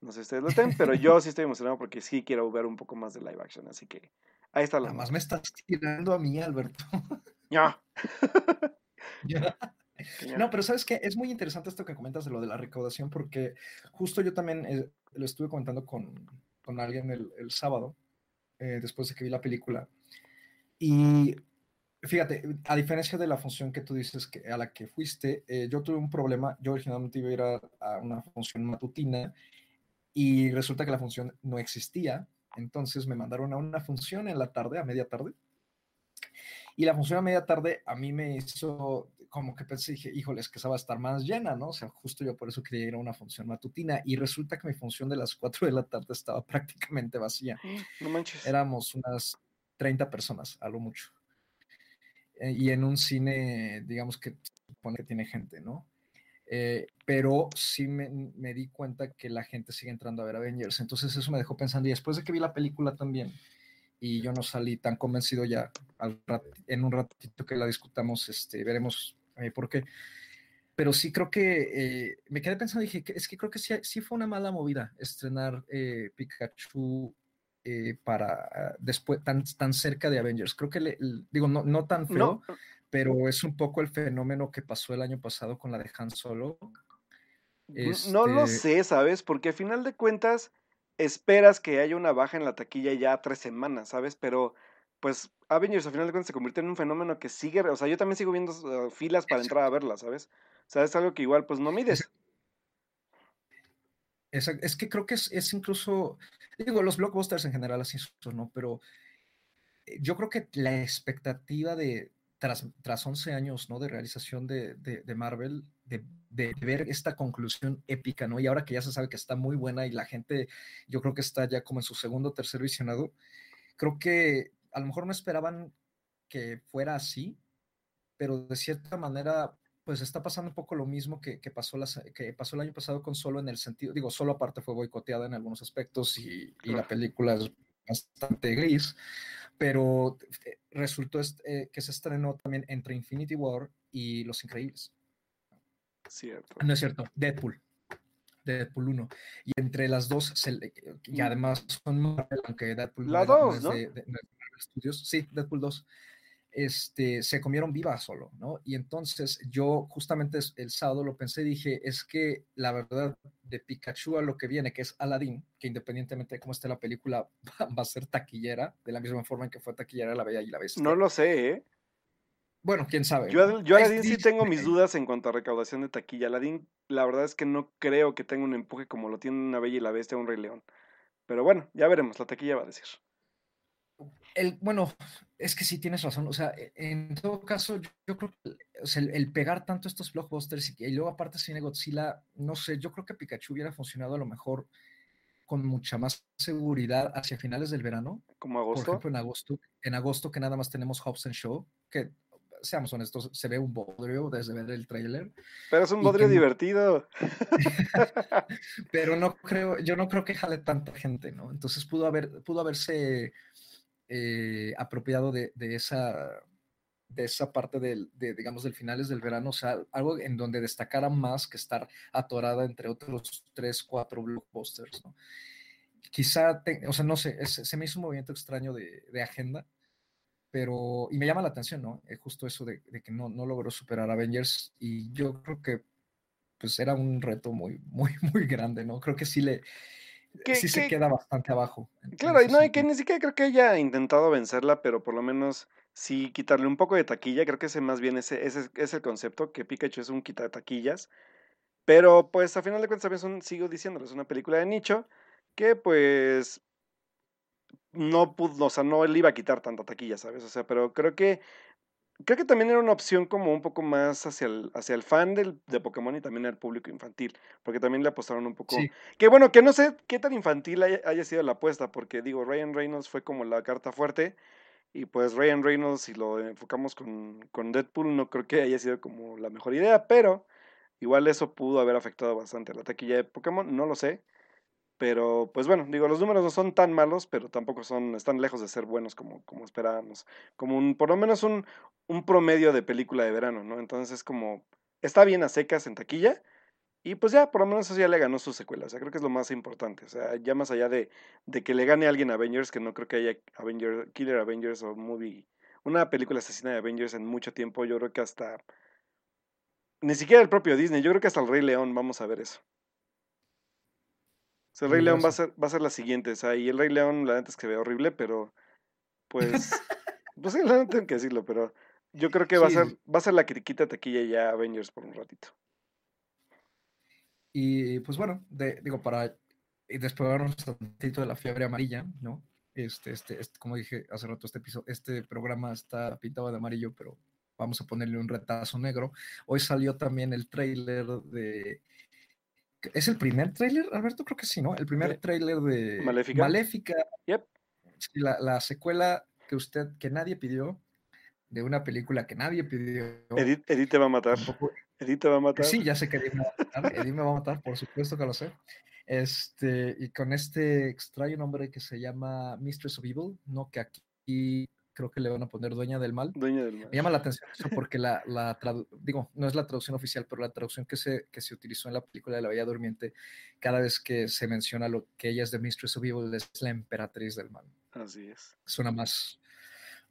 No sé si ustedes lo estén, pero yo sí estoy emocionado porque sí quiero ver un poco más de live action. Así que ahí está la nada más me estás tirando a mí, Alberto. (laughs) Ya. (laughs) Ya. (laughs) No, pero sabes que es muy interesante esto que comentas de lo de la recaudación, porque justo yo también eh, lo estuve comentando con, con alguien el, el sábado, eh, después de que vi la película. Y fíjate, a diferencia de la función que tú dices que, a la que fuiste, eh, yo tuve un problema. Yo originalmente iba a ir a, a una función matutina y resulta que la función no existía. Entonces me mandaron a una función en la tarde, a media tarde. Y la función a media tarde a mí me hizo como que pensé, dije, híjole, es que esa va a estar más llena, ¿no? O sea, justo yo por eso quería ir a una función matutina y resulta que mi función de las 4 de la tarde estaba (laughs) prácticamente vacía. No manches. Éramos unas 30 personas, a lo mucho. Eh, y en un cine, digamos que supone que tiene gente, ¿no? Eh, pero sí me, me di cuenta que la gente sigue entrando a ver Avengers. Entonces eso me dejó pensando. Y después de que vi la película también, y yo no salí tan convencido ya al rat- en un ratito que la discutamos, este, veremos eh, por qué. Pero sí creo que eh, me quedé pensando, dije, es que creo que sí, sí fue una mala movida estrenar eh, Pikachu eh, para después tan, tan cerca de Avengers. Creo que le, l- digo, no, no tan feo, No, pero es un poco el fenómeno que pasó el año pasado con la de Han Solo. N- No lo Este- sé, ¿sabes? Porque a final de cuentas esperas que haya una baja en la taquilla ya tres semanas, ¿sabes? Pero pues Avengers a final de cuentas se convirtió en un fenómeno que sigue, o sea, yo también sigo viendo uh, filas para entrar a verla, ¿sabes? O sea, es algo que igual pues no mides. Es, es que creo que es, es incluso, digo, los blockbusters en general así son, ¿no? Pero eh, yo creo que la expectativa de, tras, tras 11 años, ¿no? De realización de, de, de Marvel, de, de, ver esta conclusión épica, ¿no? Y ahora que ya se sabe que está muy buena y la gente, yo creo que está ya como en su segundo o tercer visionado, creo que a lo mejor no esperaban que fuera así, pero de cierta manera, pues está pasando un poco lo mismo que, pasó, que pasó el año pasado con Solo en el sentido, digo, Solo aparte fue boicoteada en algunos aspectos y, la película es bastante gris, pero eh, resultó eh, que se estrenó también entre Infinity War y Los Increíbles. Cierto. No es cierto, Deadpool. Deadpool 1. Y entre las dos, y mm. además son Marvel, aunque Deadpool La 2, ¿no? De, Sí, Deadpool 2. Este, se comieron viva solo, ¿no? Y entonces yo justamente el sábado lo pensé y dije, es que la verdad de Pikachu a lo que viene, que es Aladdin, que independientemente de cómo esté la película, (laughs) va a ser taquillera, de la misma forma en que fue taquillera La Bella y la Bestia. No lo sé, ¿eh? Bueno, quién sabe. Yo, yo Aladdin sí tengo mis dudas en cuanto a recaudación de taquilla. Aladdin, la verdad es que no creo que tenga un empuje como lo tiene una Bella y la Bestia o un Rey León. Pero bueno, ya veremos, la taquilla va a decir. El, bueno, es que sí tienes razón. O sea, e, en todo caso, yo, creo que el, pegar tanto estos blockbusters y, y luego aparte Cine Godzilla, no sé, yo creo que Pikachu hubiera funcionado a lo mejor con mucha más seguridad hacia finales del verano. Como agosto. Por ejemplo, en agosto, en agosto que nada más tenemos Hobbs Show, que seamos honestos, se ve un bodrio desde ver el tráiler. Pero es un bodrio divertido. (laughs) Pero no creo, yo no creo que jale tanta gente, ¿no? Entonces pudo haber, pudo haberse eh, apropiado de, esa de esa parte del, de, digamos, del finales del verano, o sea, algo en donde destacara más que estar atorada entre otros tres, cuatro blockbusters, ¿no? Quizá, o sea, no sé, se me hizo un movimiento extraño de, de agenda, pero, y me llama la atención, ¿no? Es justo eso de, que no, no, logró superar a Avengers y yo creo que pues era un reto muy, muy, (laughs) muy grande, ¿no? Creo que sí le, sí se queda bastante abajo. Claro, y no, hay que ni siquiera creo que haya intentado vencerla, pero por lo menos sí quitarle un poco de taquilla, creo que ese más bien ese, ese es el concepto, que Pikachu es un quita de taquillas, pero pues a final de cuentas también son, sigo diciéndolo, es una película de nicho, que pues no pudo, o sea, no él iba a quitar tanta taquilla, ¿sabes? O sea, pero creo que creo que también era una opción como un poco más hacia el, hacia el fan del, de Pokémon y también al público infantil, porque también le apostaron un poco. Que bueno, que no sé qué tan infantil haya, sido la apuesta, porque digo, Ryan Reynolds fue como la carta fuerte, y pues Ryan Reynolds, si lo enfocamos con, con Deadpool, no creo que haya sido como la mejor idea, pero igual eso pudo haber afectado bastante a la taquilla de Pokémon, no lo sé. Pero, pues bueno, digo, los números no son tan malos, pero tampoco son, están lejos de ser buenos como, como esperábamos. Como un, por lo menos un, un promedio de película de verano, ¿no? Entonces es como, está bien a secas en taquilla, y pues ya, por lo menos eso ya le ganó su secuela. O sea, creo que es lo más importante. O sea, ya más allá de, de que le gane a alguien Avengers, que no creo que haya Avengers, Killer Avengers o movie, una película asesina de Avengers en mucho tiempo, yo creo que hasta, ni siquiera el propio Disney, yo creo que hasta el Rey León vamos a ver eso el Rey León va a, ser, va a ser la siguiente. O sea, y el Rey León, la neta es que ve horrible, pero pues. (laughs) pues sí, la neta tengo que decirlo, pero yo creo que va, a ser, va a ser la que quita taquilla ya Avengers por un ratito. Y pues bueno, digo, para despegarnos un ratito de la fiebre amarilla, ¿no? Este, este, este, como dije hace rato, este episodio, este programa está pintado de amarillo, pero vamos a ponerle un retazo negro. Hoy salió también el trailer de ¿Es el primer tráiler, Alberto? Creo que sí, ¿no? El primer tráiler de Maléfica. Maléfica. la, secuela que usted, que nadie pidió, de una película que nadie pidió. Edith, te va a matar. Edith te va a matar. Sí, ya sé que Edith me va a matar. Edith me va a matar, por supuesto que lo sé. Este, y con este extraño nombre que se llama Mistress of Evil, ¿no? Que aquí creo que le van a poner Dueña del Mal. Dueña del Mal. Me llama la atención eso porque la, la digo, no es la traducción oficial, pero la traducción que se, que se utilizó en la película de La Bella Durmiente, cada vez que se menciona lo que ella es de Mistress of Evil, es la emperatriz del mal. Así es. Suena más,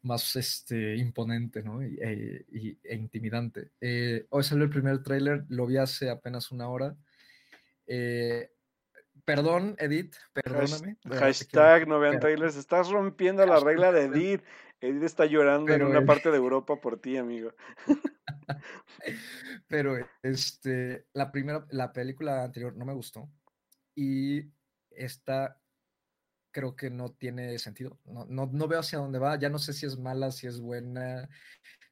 más este, imponente, ¿no? Y, e, e intimidante. Eh, hoy salió el primer tráiler, lo vi hace apenas una hora. Eh, perdón, Edith, perdóname. Hashtag no vean trailers. Estás rompiendo la regla de Edith. Edith está llorando en una parte de Europa por ti, amigo. (laughs) Pero este, la primera, la película anterior no me gustó. Y esta creo que no tiene sentido. No, no, no, veo hacia dónde va. Ya no sé si es mala, si es buena,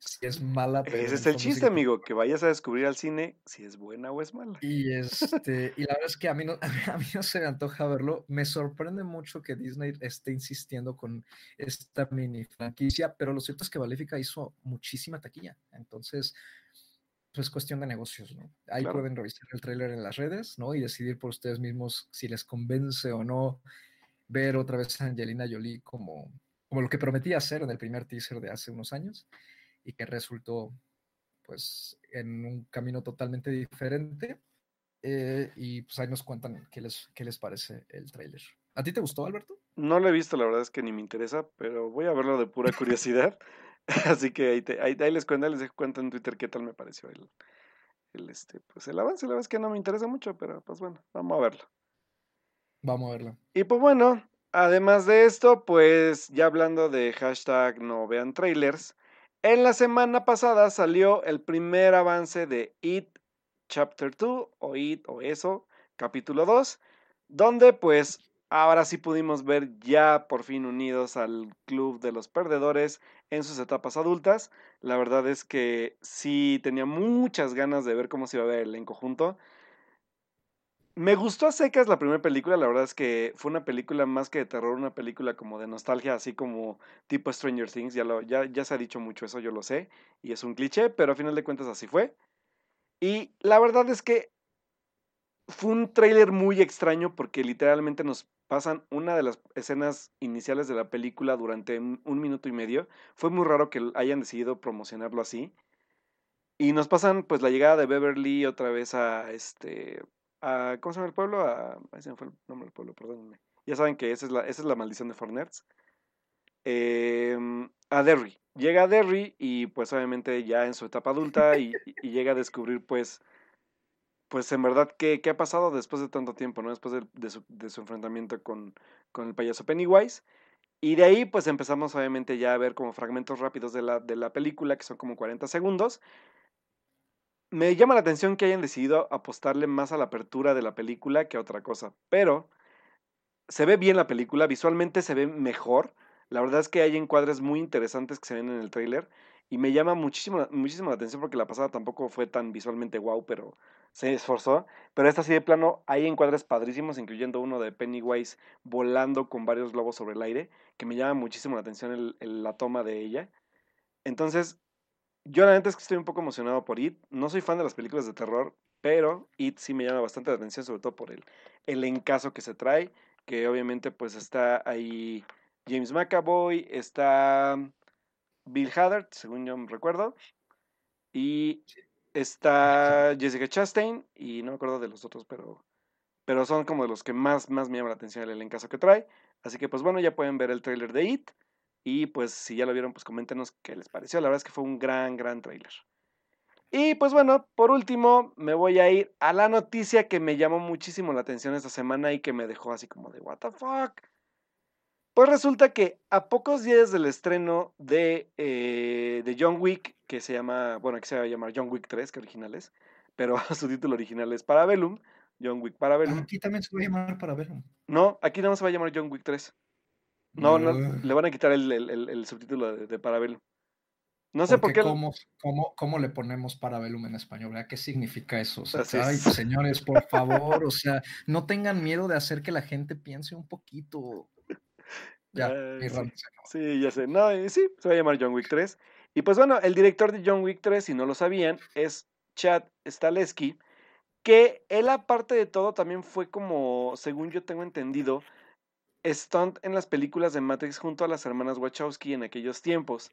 si es mala. pero Ese es el chiste, amigo, que vayas a descubrir al cine si es buena o es mala. Y (laughs) este, y la verdad es que a mí no, (laughs) a mí no se me antoja verlo. Me sorprende mucho que Disney esté insistiendo con esta mini franquicia, pero lo cierto es que Maléfica hizo muchísima taquilla. Entonces, pues es cuestión de negocios, ¿no? Ahí Claro. pueden revisar el tráiler en las redes, ¿no? Y decidir por ustedes mismos si les convence o no ver otra vez a Angelina Jolie como, como lo que prometía hacer en el primer teaser de hace unos años y que resultó pues en un camino totalmente diferente. Eh, y pues ahí nos cuentan qué les, qué les parece el tráiler. ¿A ti te gustó, Alberto? No lo he visto, la verdad es que ni me interesa, pero voy a verlo de pura curiosidad. (laughs) Así que ahí, te- ahí- ahí les cuento, les cuento en Twitter qué tal me pareció el, el, este, pues el avance. La verdad es que no me interesa mucho, pero pues bueno, vamos a verlo. Vamos a verlo. Y pues bueno, además de esto, pues ya hablando de hashtag no vean trailers, en la semana pasada salió el primer avance de It Chapter 2 o It o eso, capítulo 2, donde pues ahora sí pudimos ver ya por fin unidos al club de los perdedores en sus etapas adultas. La verdad es que sí tenía muchas ganas de ver cómo se iba a ver el elenco junto. Me gustó a secas la primera película, la verdad es que fue una película más que de terror, una película como de nostalgia, así como tipo Stranger Things, ya, ya, ya se ha dicho mucho eso, yo lo sé, y es un cliché, pero a final de cuentas así fue. Y la verdad es que fue un tráiler muy extraño porque literalmente nos pasan una de las escenas iniciales de la película durante un minuto y medio. Fue muy raro que hayan decidido promocionarlo así. Y nos pasan pues la llegada de Beverly otra vez a este a ¿cómo se llama el pueblo? A ahí se me fue el nombre del pueblo, perdónenme. Ya saben que esa es la, esa es la maldición de Fornerts. Em, a Derry. Llega a Derry y pues obviamente ya en su etapa adulta y- y llega a descubrir pues pues en verdad qué, qué ha pasado después de tanto tiempo, ¿no? Después de, de su, de su enfrentamiento con, con el payaso Pennywise. Y de ahí pues empezamos obviamente ya a ver como fragmentos rápidos de la, de la película, que son como 40 segundos. Me llama la atención que hayan decidido apostarle más a la apertura de la película que a otra cosa, pero se ve bien la película, visualmente se ve mejor. La verdad es que hay encuadres muy interesantes que se ven en el tráiler y me llama muchísimo, muchísimo la atención porque la pasada tampoco fue tan visualmente wow, pero se esforzó. Pero esta sí de plano hay encuadres padrísimos, incluyendo uno de Pennywise volando con varios globos sobre el aire, que me llama muchísimo la atención el- la toma de ella. Entonces, yo la neta es que estoy un poco emocionado por It. No soy fan de las películas de terror, pero It sí me llama bastante la atención, sobre todo por el, el encaso que se trae, que obviamente pues está ahí James McAvoy, está Bill Hader, según yo me recuerdo, y está Jessica Chastain, y no me acuerdo de los otros, pero, pero son como de los que más, más me llama la atención el encaso que trae. Así que pues bueno, ya pueden ver el tráiler de It. Y pues si ya lo vieron, pues coméntenos qué les pareció. La verdad es que fue un gran, gran tráiler. Y pues bueno, por último, me voy a ir a la noticia que me llamó muchísimo la atención esta semana y que me dejó así como de, ¿What the fuck? Pues resulta que a pocos días del estreno de, eh, de John Wick, que se llama, bueno, que se va a llamar John Wick 3, que original es, pero (laughs) su título original es Parabellum, John Wick Parabellum. Aquí también se va a llamar para verlo. No, aquí no se va a llamar John Wick 3. No, no, Ugh. le van a quitar el, el- el- el subtítulo de, de Parabellum. No sé por qué. ¿cómo, cómo, cómo le ponemos Parabellum en español? ¿verdad? ¿Qué significa eso? O sea, Así ay, es. señores, por (laughs) favor, o sea, no tengan miedo de hacer que la gente piense un poquito. Ya, mi sí. Sí, ya sé. No, sí, se va a llamar John Wick 3. Y pues bueno, el director de John Wick 3, si no lo sabían, es Chad Stahelski, que él aparte de todo también fue como, según yo tengo entendido, stunt en las películas de Matrix junto a las hermanas Wachowski en aquellos tiempos.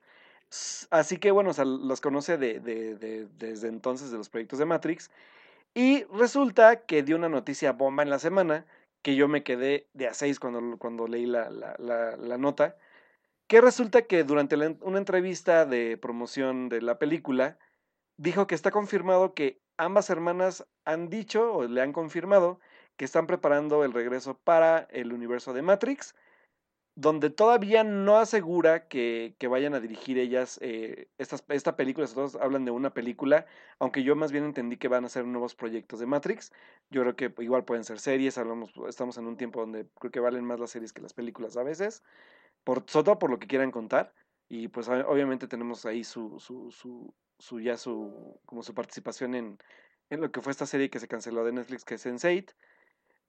Así que bueno, o sea, los conoce de, de- de- desde entonces de los proyectos de Matrix. Y resulta que dio una noticia bomba en la semana, que yo me quedé de a seis cuando, cuando leí la, la- nota, que resulta que durante una entrevista de promoción de la película, dijo que está confirmado que ambas hermanas han dicho o le han confirmado que están preparando el regreso para el universo de Matrix, donde todavía no asegura que, vayan a dirigir ellas eh, estas, esta película, todos hablan de una película, aunque yo más bien entendí que van a ser nuevos proyectos de Matrix, yo creo que igual pueden ser series, estamos en un tiempo donde creo que valen más las series que las películas a veces, por, sobre todo por lo que quieran contar, y pues obviamente tenemos ahí su, su, su, su ya su, como su participación en, en lo que fue esta serie que se canceló de Netflix, que es Sense8.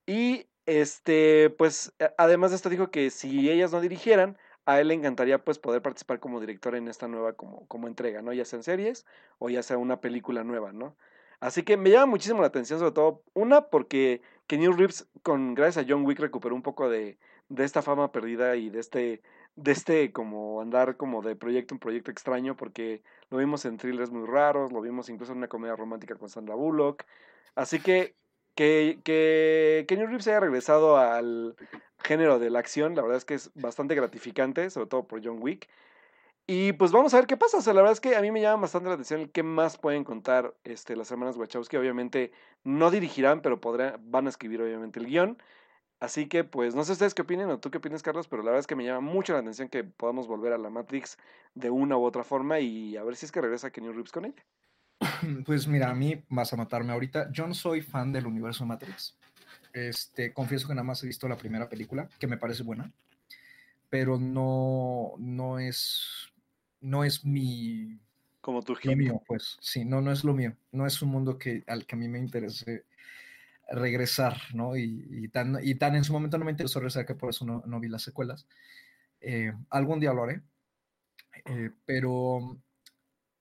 Y este, pues, además de esto dijo que si ellas no dirigieran, a él le encantaría pues poder participar como director en esta nueva como, como entrega, ¿no? Ya sea en series o ya sea una película nueva, ¿no? Así que me llama muchísimo la atención, sobre todo, una, porque que New Reeves, con, gracias a John Wick, recuperó un poco de, de esta fama perdida y de este, de este como andar como de proyecto en proyecto extraño, porque lo vimos en thrillers muy raros, lo vimos incluso en una comedia romántica con Sandra Bullock. Así que que, que Kenny Reeves haya regresado al género de la acción, la verdad es que es bastante gratificante, sobre todo por John Wick. Y pues vamos a ver qué pasa. O sea, la verdad es que a mí me llama bastante la atención qué más pueden contar este, las hermanas Wachowski. Obviamente no dirigirán, pero podrán, van a escribir obviamente el guion. Así que, pues, no sé ustedes qué opinen o tú qué opinas, Carlos, pero la verdad es que me llama mucho la atención que podamos volver a la Matrix de una u otra forma y a ver si es que regresa Kenny Reeves con ella. (clears throat) Pues mira, a mí vas a matarme ahorita. Yo no soy fan del universo Matrix. Este, confieso que nada más he visto la primera película, que me parece buena, pero no, no es, no es mi, como tu lo mío, pues. Sí, no, no es lo mío. No es un mundo que al que a mí me interese regresar, ¿no? Y, tan, y tan en su momento no me interesó regresar que por eso no, no vi las secuelas. Eh, algún día lo haré, eh, pero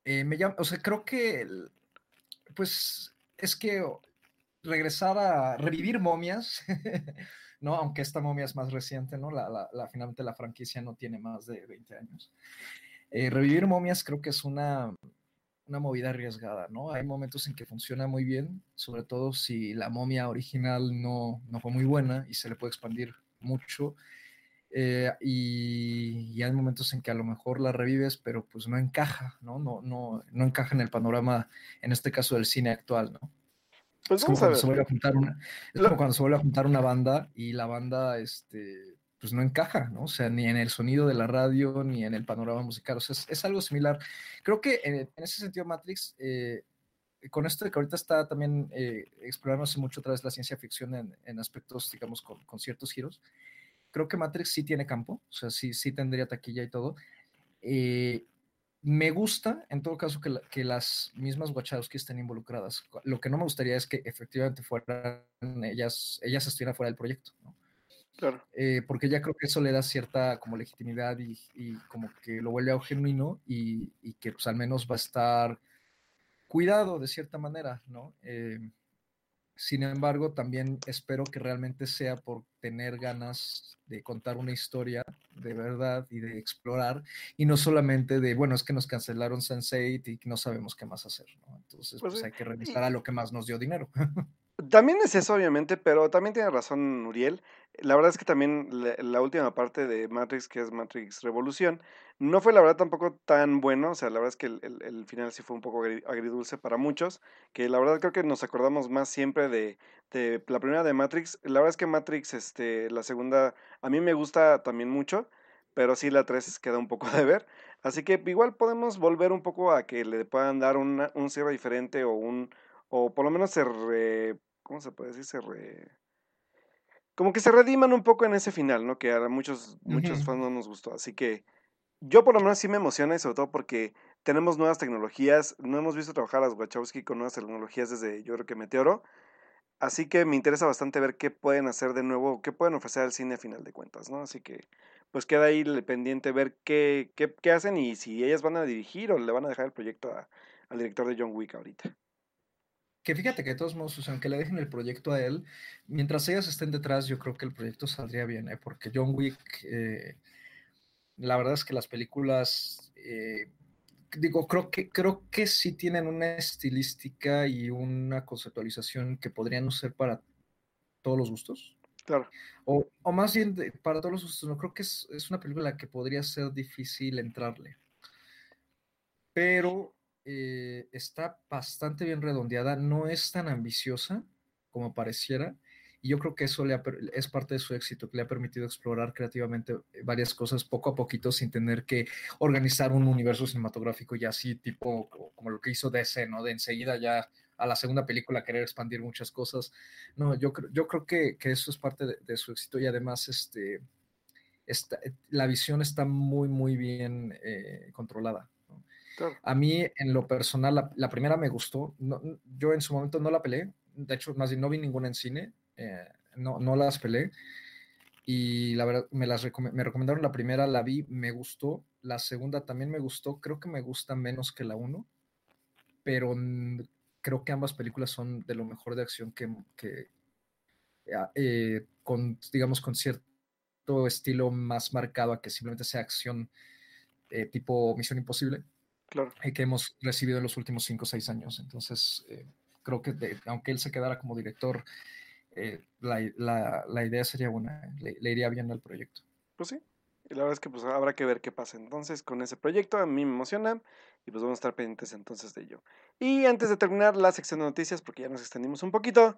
eh, o sea, creo que, pues, es que regresar a revivir momias, (laughs) ¿no? Aunque esta momia es más reciente, ¿no? La, la, finalmente la franquicia no tiene más de 20 años. revivir momias creo que es una, una movida arriesgada, ¿no? Hay momentos en que funciona muy bien, sobre todo si la momia original no, no fue muy buena y se le puede expandir mucho. Eh, y, hay momentos en que a lo mejor la revives, pero pues no encaja, ¿no? No, no, no encaja en el panorama, en este caso del cine actual, ¿no? Pues es, como cuando se vuelve a juntar una, es como cuando se vuelve a juntar una banda y la banda, este, pues no encaja, ¿no? O sea, ni en el sonido de la radio, ni en el panorama musical. O sea, es, algo similar. Creo que en, ese sentido Matrix, eh, con esto de que ahorita está también eh, explorándose mucho otra vez la ciencia ficción en, aspectos, digamos, con, ciertos giros, creo que Matrix sí tiene campo, o sea, sí, sí tendría taquilla y todo. Eh, me gusta, en todo caso, que, que, las mismas Wachowski estén involucradas. Lo que no me gustaría es que efectivamente fueran ellas, ellas estuvieran fuera del proyecto, ¿no? Eh, porque ya creo que eso le da cierta como legitimidad y, como que lo vuelve a genuino y, y, que pues al menos va a estar cuidado de cierta manera, ¿no? Eh, sin embargo, también espero que realmente sea por tener ganas de contar una historia de verdad y de explorar, y no solamente de, bueno, es que nos cancelaron Sense8 y no sabemos qué más hacer, ¿no? Entonces, pues, pues hay que regresar a lo que más nos dio dinero. (laughs) También es eso, obviamente, pero también tiene razón Uriel. La verdad es que también la, última parte de Matrix, que es Matrix Revolución, no fue la verdad tampoco tan bueno. O sea, la verdad es que el, final sí fue un poco agridulce para muchos. Que la verdad creo que nos acordamos más siempre de, de la primera de Matrix. La verdad es que Matrix, este, la segunda, a mí me gusta también mucho, pero sí la 3 queda un poco (laughs) de ver. Así que igual podemos volver un poco a que le puedan dar una, un cierre diferente o un o por lo menos se ¿cómo se puede decir? Se Como que se rediman un poco en ese final, ¿no? Que a muchos, muchos fans no nos gustó. Así que yo por lo menos sí me emociona y sobre todo porque tenemos nuevas tecnologías. No hemos visto trabajar a las Wachowski con nuevas tecnologías desde yo creo que Meteoro. Así que me interesa bastante ver qué pueden hacer de nuevo, qué pueden ofrecer al cine a final de cuentas, ¿no? Así que pues queda ahí pendiente ver qué, qué, qué hacen y si ellas van a dirigir o le van a dejar el proyecto al director de John Wick ahorita. Que fíjate que de todos modos, aunque le dejen el proyecto a él, mientras ellas estén detrás, yo creo que el proyecto saldría bien, ¿eh? porque John Wick, eh, la verdad es que las películas, eh, digo, creo que, creo que sí tienen una estilística y una conceptualización que podrían no ser para todos los gustos. Claro. O, o más bien para todos los gustos, no creo que es, es una película que podría ser difícil entrarle. Pero eh, está bastante bien redondeada, no es tan ambiciosa como pareciera, y yo creo que eso le es parte de su éxito, que le ha permitido explorar creativamente eh, varias cosas poco a poquito sin tener que organizar un universo cinematográfico y así tipo como lo que hizo DC, ¿no? De enseguida ya a la segunda película querer expandir muchas cosas. No, yo, yo creo que, que eso es parte de, de, su éxito y además este, la visión está muy, muy bien eh, controlada. A mí, en lo personal, la, primera me gustó. yo en su momento no la peleé. De hecho, más bien no vi ninguna en cine. Eh, no, no las peleé. Y la verdad, me, las me recomendaron la primera, la vi, me gustó. La segunda también me gustó. Creo que me gusta menos que la uno. Pero creo que ambas películas son de lo mejor de acción que, que ah, eh, con, digamos, con cierto estilo más marcado a que simplemente sea acción eh, tipo Misión Imposible. Claro. Y que hemos recibido en los últimos cinco o seis años. Entonces, eh, creo que aunque él se quedara como director, la, la, idea sería buena, le, le, iría bien al proyecto. Pues sí, y la verdad es que pues habrá que ver qué pasa entonces con ese proyecto, a mí me emociona y pues vamos a estar pendientes entonces de ello. Y antes de terminar la sección de noticias, porque ya nos extendimos un poquito,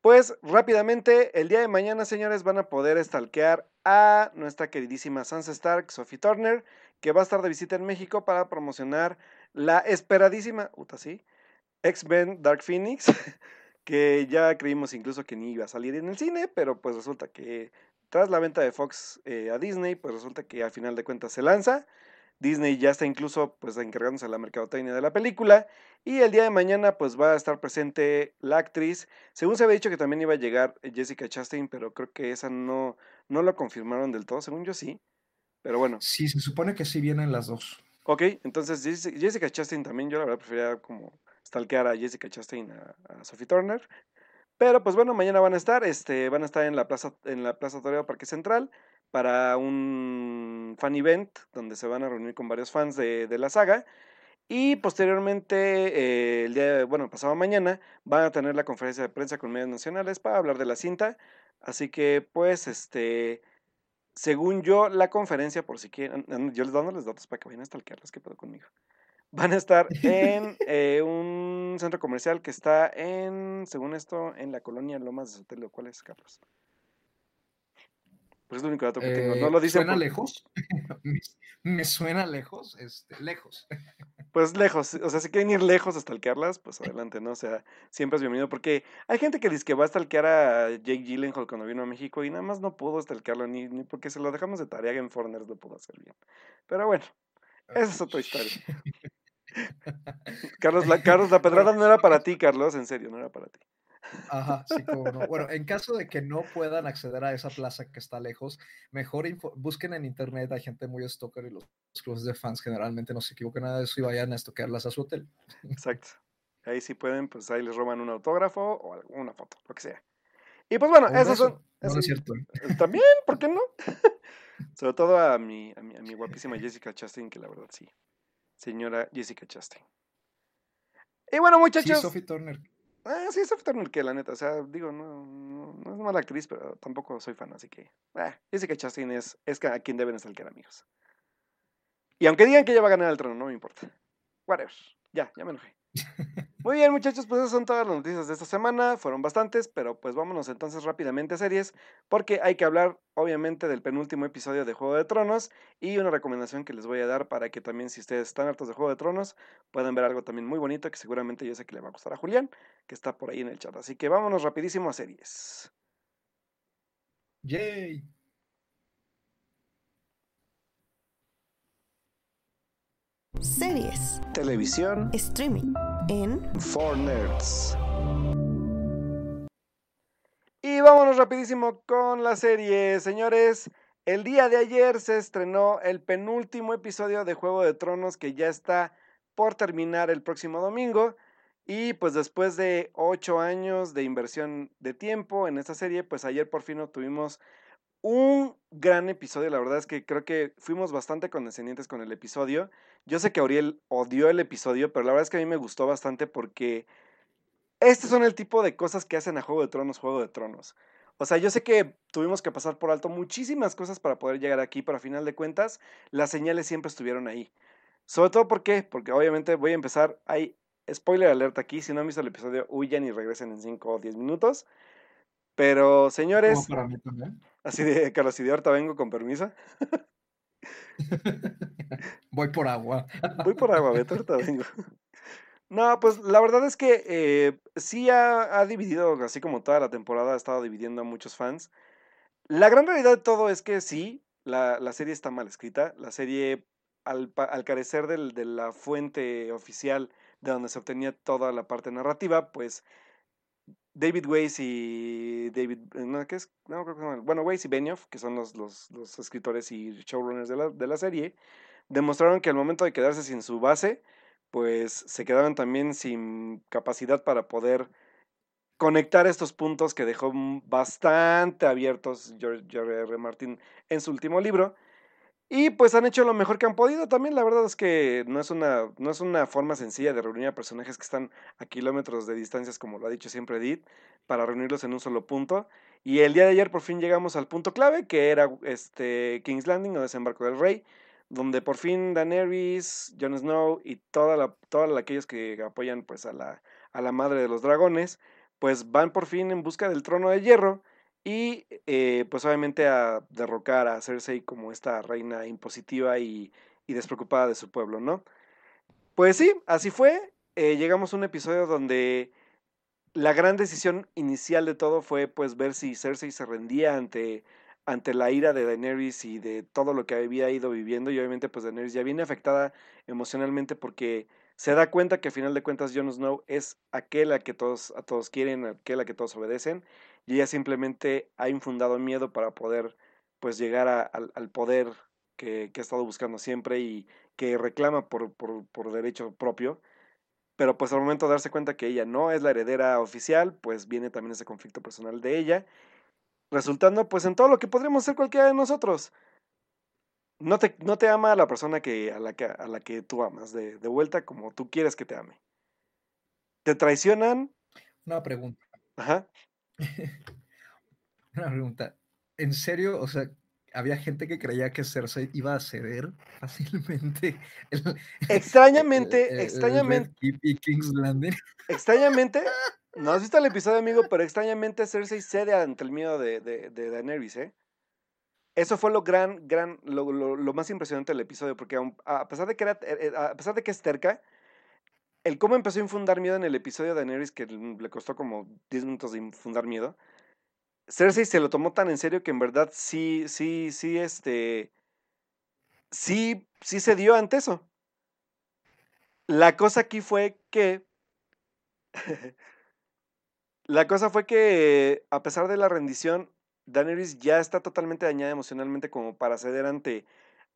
pues rápidamente, el día de mañana, señores, van a poder stalkear a nuestra queridísima Sansa Stark, Sophie Turner, que va a estar de visita en México para promocionar la esperadísima, uta sí, X-Men Dark Phoenix, (laughs) que ya creímos incluso que ni iba a salir en el cine, pero pues resulta que tras la venta de Fox eh, a Disney, pues resulta que al final de cuentas se lanza. Disney ya está incluso pues encargándose de la mercadotecnia de la película y el día de mañana pues va a estar presente la actriz. Según se había dicho que también iba a llegar eh, Jessica Chastain, pero creo que esa no no lo confirmaron del todo, según yo sí. Pero bueno. Sí, se supone que sí vienen las dos. Ok, entonces Jessica Chastain también yo la verdad prefería como stalkear a Jessica Chastain a, Sophie Turner. Pero pues bueno, mañana van a estar, este, van a estar en la plaza, en la Plaza Toreo Parque Central para un fan event donde se van a reunir con varios fans de, la saga. Y posteriormente, eh, el día, bueno, pasado mañana, van a tener la conferencia de prensa con medios nacionales para hablar de la cinta. Así que, pues, este, según yo, la conferencia, por si quieren, yo les doy los datos para que vayan a stalkearlas, ¿qué pedo conmigo? Van a estar en eh, un centro comercial que está en, según esto, en la colonia Lomas de Sotelo. ¿Cuál es, Carlos? Pues es el único dato que tengo. No lo eh, dice. ¿Suena lejos? (laughs) me, suena lejos, este, lejos. (laughs) Pues lejos, o sea, si quieren ir lejos a stalkearlas, pues adelante, ¿no? O sea, siempre es bienvenido, porque hay gente que dice que va a stalkear a Jake Gyllenhaal cuando vino a México y nada más no pudo stalkearlo, ni, ni porque se lo dejamos de tarea en Foreigners lo pudo hacer bien. Pero bueno, esa es otra historia. (laughs) (laughs) Carlos, la, Carlos, la pedrada no era para ti, Carlos, en serio, no era para ti. Ajá, sí, como no. Bueno, (laughs) en caso de que no puedan acceder a esa plaza que está lejos, mejor busquen en internet, hay gente muy stalker y los clubes de fans generalmente no se equivocan nada de eso y vayan a estoquearlas a su hotel. Exacto. Ahí sí pueden, pues ahí les roban un autógrafo o alguna foto, lo que sea. Y pues bueno, son... no es cierto. Eh, también, ¿por qué no? (laughs) Sobre todo a mi, a mi, a mi guapísima Jessica Chastain, que la verdad sí, señora Jessica Chastain. Y bueno, muchachos. Sí, Sophie Turner. Ah, sí, Sophie Turner, que la neta, o sea, digo, no, no, es mala actriz, pero tampoco soy fan, así que. Ah, Jessica Chastain es, es a quien deben estar amigos. Y aunque digan que ella va a ganar el trono, no me importa. Whatever. Ya, ya me enojé. Muy bien, muchachos, pues esas son todas las noticias de esta semana. Fueron bastantes, pero pues vámonos entonces rápidamente a series, porque hay que hablar, obviamente, del penúltimo episodio de Juego de Tronos y una recomendación que les voy a dar para que también, si ustedes están hartos de Juego de Tronos, puedan ver algo también muy bonito que seguramente yo sé que le va a gustar a Julián, que está por ahí en el chat. Así que vámonos rapidísimo a series. Yay. Series. Televisión. Streaming. En. For Nerds. Y vámonos rapidísimo con la serie, señores. El día de ayer se estrenó el penúltimo episodio de Juego de Tronos que ya está por terminar el próximo domingo. Y pues después de ocho años de inversión de tiempo en esta serie, pues ayer por fin tuvimos un gran episodio, la verdad es que creo que fuimos bastante condescendientes con el episodio. Yo sé que Auriel odió el episodio, pero la verdad es que a mí me gustó bastante porque estos son el tipo de cosas que hacen a Juego de Tronos, Juego de Tronos. O sea, yo sé que tuvimos que pasar por alto muchísimas cosas para poder llegar aquí, pero a final de cuentas, las señales siempre estuvieron ahí. Sobre todo, ¿por qué? Porque obviamente voy a empezar, hay spoiler alerta aquí, si no han visto el episodio, huyan y regresen en 5 o 10 minutos. Pero, señores, así de, Carlos, y de ahorita vengo con permiso. (laughs) Voy por agua. Voy por agua, Beto, ahorita vengo. No, pues la verdad es que eh, sí ha, dividido, así como toda la temporada ha estado dividiendo a muchos fans. La gran realidad de todo es que sí, la, la serie está mal escrita. La serie, al, carecer del- de la fuente oficial de donde se obtenía toda la parte narrativa, pues David Weiss y David, eh, no, ¿qué es? No, creo que bueno, Weiss y Benioff, que son los, los, los escritores y showrunners de la, de la serie, demostraron que al momento de quedarse sin su base, pues se quedaron también sin capacidad para poder conectar estos puntos que dejó bastante abiertos George R. R. Martin en su último libro. Y pues han hecho lo mejor que han podido también. La verdad es que no es una, no es una forma sencilla de reunir a personajes que están a kilómetros de distancias, como lo ha dicho siempre Edith, para reunirlos en un solo punto. Y el día de ayer por fin llegamos al punto clave, que era este King's Landing o Desembarco del Rey, donde por fin Daenerys, Jon Snow y toda todos aquellos que apoyan pues a la, a la madre de los dragones, pues van por fin en busca del trono de hierro y eh, pues obviamente a derrocar a Cersei como esta reina impositiva y, despreocupada de su pueblo, ¿no? Pues sí, así fue. Eh, llegamos a un episodio donde la gran decisión inicial de todo fue pues ver si Cersei se rendía ante, ante la ira de Daenerys y de todo lo que había ido viviendo y obviamente pues Daenerys ya viene afectada emocionalmente porque se da cuenta que a final de cuentas Jon Snow es aquel a que todos, a todos quieren, aquel a que todos obedecen y ella simplemente ha infundado miedo para poder pues llegar a- al, al poder que, que ha estado buscando siempre y que reclama por, por, por derecho propio. Pero pues al momento de darse cuenta que ella no es la heredera oficial, pues viene también ese conflicto personal de ella, resultando pues en todo lo que podríamos ser cualquiera de nosotros. No te, no te ama a la persona que, a, la que, a la que tú amas, de, de vuelta como tú quieres que te ame. Te traicionan, Una pregunta, ajá, (laughs) una pregunta. ¿En serio? O sea, había gente que creía que Cersei iba a ceder fácilmente (laughs) el, extrañamente, el- el- el extrañamente, Red Keep y King's Landing. (laughs) extrañamente, no has visto el episodio, amigo, pero extrañamente Cersei cede ante el miedo de, de, de Daenerys, ¿eh? Eso fue lo gran, gran, lo, lo- lo más impresionante del episodio, porque a pesar de que era, eh, eh, a pesar de que es terca, el cómo empezó a infundar miedo en el episodio de Daenerys, que le costó como 10 minutos de infundar miedo, Cersei se lo tomó tan en serio que en verdad sí, sí, sí, este, sí, sí se dio ante eso. La cosa aquí fue que, (laughs) la cosa fue que a pesar de la rendición, Daenerys ya está totalmente dañada emocionalmente como para ceder ante,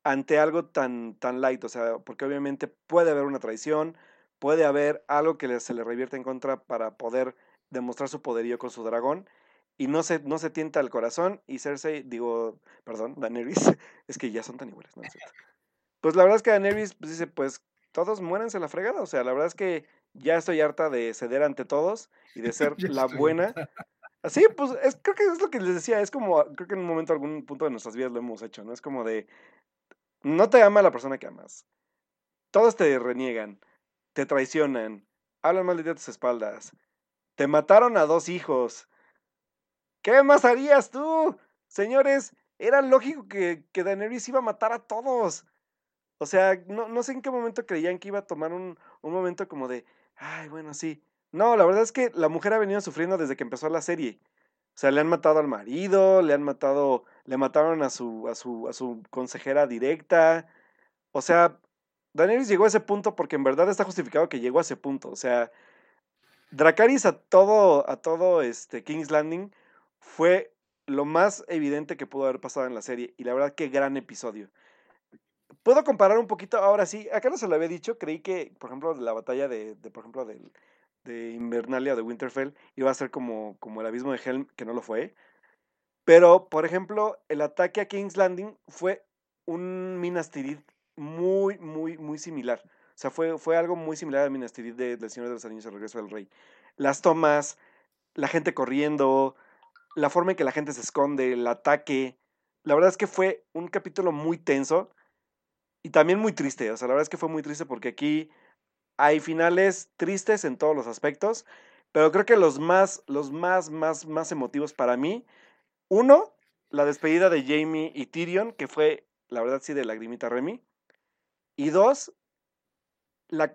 ante algo tan, tan light, o sea, porque obviamente puede haber una traición, puede haber algo que se le revierte en contra para poder demostrar su poderío con su dragón y no se, no se tienta el corazón y Cersei, digo, perdón, Daenerys, (laughs) es que ya son tan iguales, ¿no? Pues la verdad es que Daenerys pues, dice, pues todos muéranse la fregada, o sea, la verdad es que ya estoy harta de ceder ante todos y de (laughs) ser la buena. Así, pues es, creo que es lo que les decía, es como, creo que en un momento, algún punto de nuestras vidas lo hemos hecho, ¿no? Es como de, no te ama la persona que amas. Todos te reniegan, te traicionan, hablan mal de ti a tus espaldas, te mataron a dos hijos. ¿Qué más harías tú? Señores, era lógico que, que Daenerys iba a matar a todos. O sea, no, no sé en qué momento creían que iba a tomar un, un momento como de, ay, bueno, sí. No, la verdad es que la mujer ha venido sufriendo desde que empezó la serie. O sea, le han matado al marido, le han matado, le mataron a su, a su, a su consejera directa. O sea, Daenerys llegó a ese punto porque en verdad está justificado que llegó a ese punto. O sea, Dracarys a todo, a todo este King's Landing fue lo más evidente que pudo haber pasado en la serie. Y la verdad, qué gran episodio. Puedo comparar un poquito, ahora sí, acá no se lo había dicho, creí que, por ejemplo, la batalla de, por ejemplo, de Invernalia o de Winterfell iba a ser como, como el abismo de Helm, que no lo fue. Pero, por ejemplo, el ataque a King's Landing fue un Minas Tirith muy, muy, muy similar. O sea, fue, fue algo muy similar a Minas de, del Señor de los Anillos, El Regreso del Rey. Las tomas, la gente corriendo, la forma en que la gente se esconde, el ataque. La verdad es que fue un capítulo muy tenso y también muy triste. O sea, la verdad es que fue muy triste porque aquí hay finales tristes en todos los aspectos, pero creo que los más, los más, más, más emotivos para mí, uno, la despedida de Jamie y Tyrion, que fue, la verdad, sí, de lagrimita Remy. Y dos,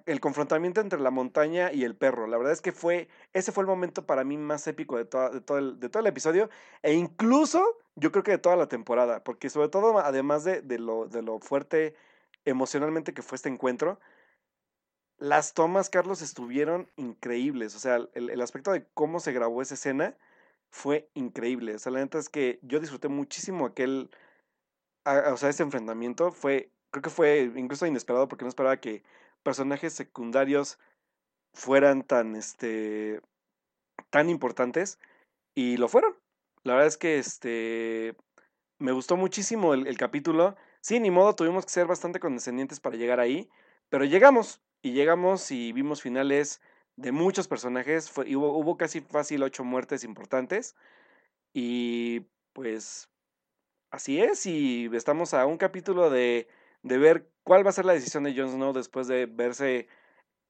el confrontamiento entre la montaña y el perro. La verdad es que fue, ese fue el momento para mí más épico de, de, todo, el, de todo el episodio e incluso yo creo que de toda la temporada, porque sobre todo además de, de, lo, de lo fuerte emocionalmente que fue este encuentro, las tomas, Carlos, estuvieron increíbles. O sea, el, el, aspecto de cómo se grabó esa escena fue increíble. O sea, la neta es que yo disfruté muchísimo aquel, o sea, ese enfrentamiento. Fue, creo que fue incluso inesperado porque no esperaba que personajes secundarios fueran tan, este, tan importantes y lo fueron. La verdad es que, este, me gustó muchísimo el, capítulo. Sí, ni modo, tuvimos que ser bastante condescendientes para llegar ahí, pero llegamos y llegamos y vimos finales de muchos personajes. Fue, hubo casi fácil ocho muertes importantes. Y pues así es. Y estamos a un capítulo de, de ver cuál va a ser la decisión de Jon Snow después de verse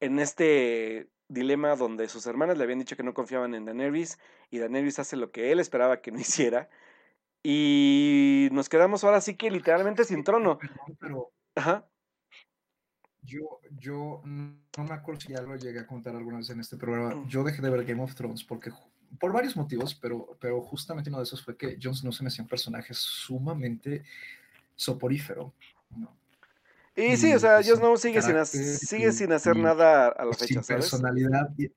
en este dilema donde sus hermanas le habían dicho que no confiaban en Daenerys y Daenerys hace lo que él esperaba que no (laughs) hiciera. Y nos quedamos ahora sí que literalmente sin trono. pero Ajá. Yo, yo no me acuerdo si ya lo llegué a contar alguna vez en este programa. Mm. Yo dejé de ver Game of Thrones porque, por varios motivos, pero, pero justamente uno de esos fue que Jon Snow se me hacía un personaje sumamente soporífero. ¿no? Y sí, o sea, Jon Snow sigue sin, sigue sin hacer nada a la fecha, sin personalidad. Y,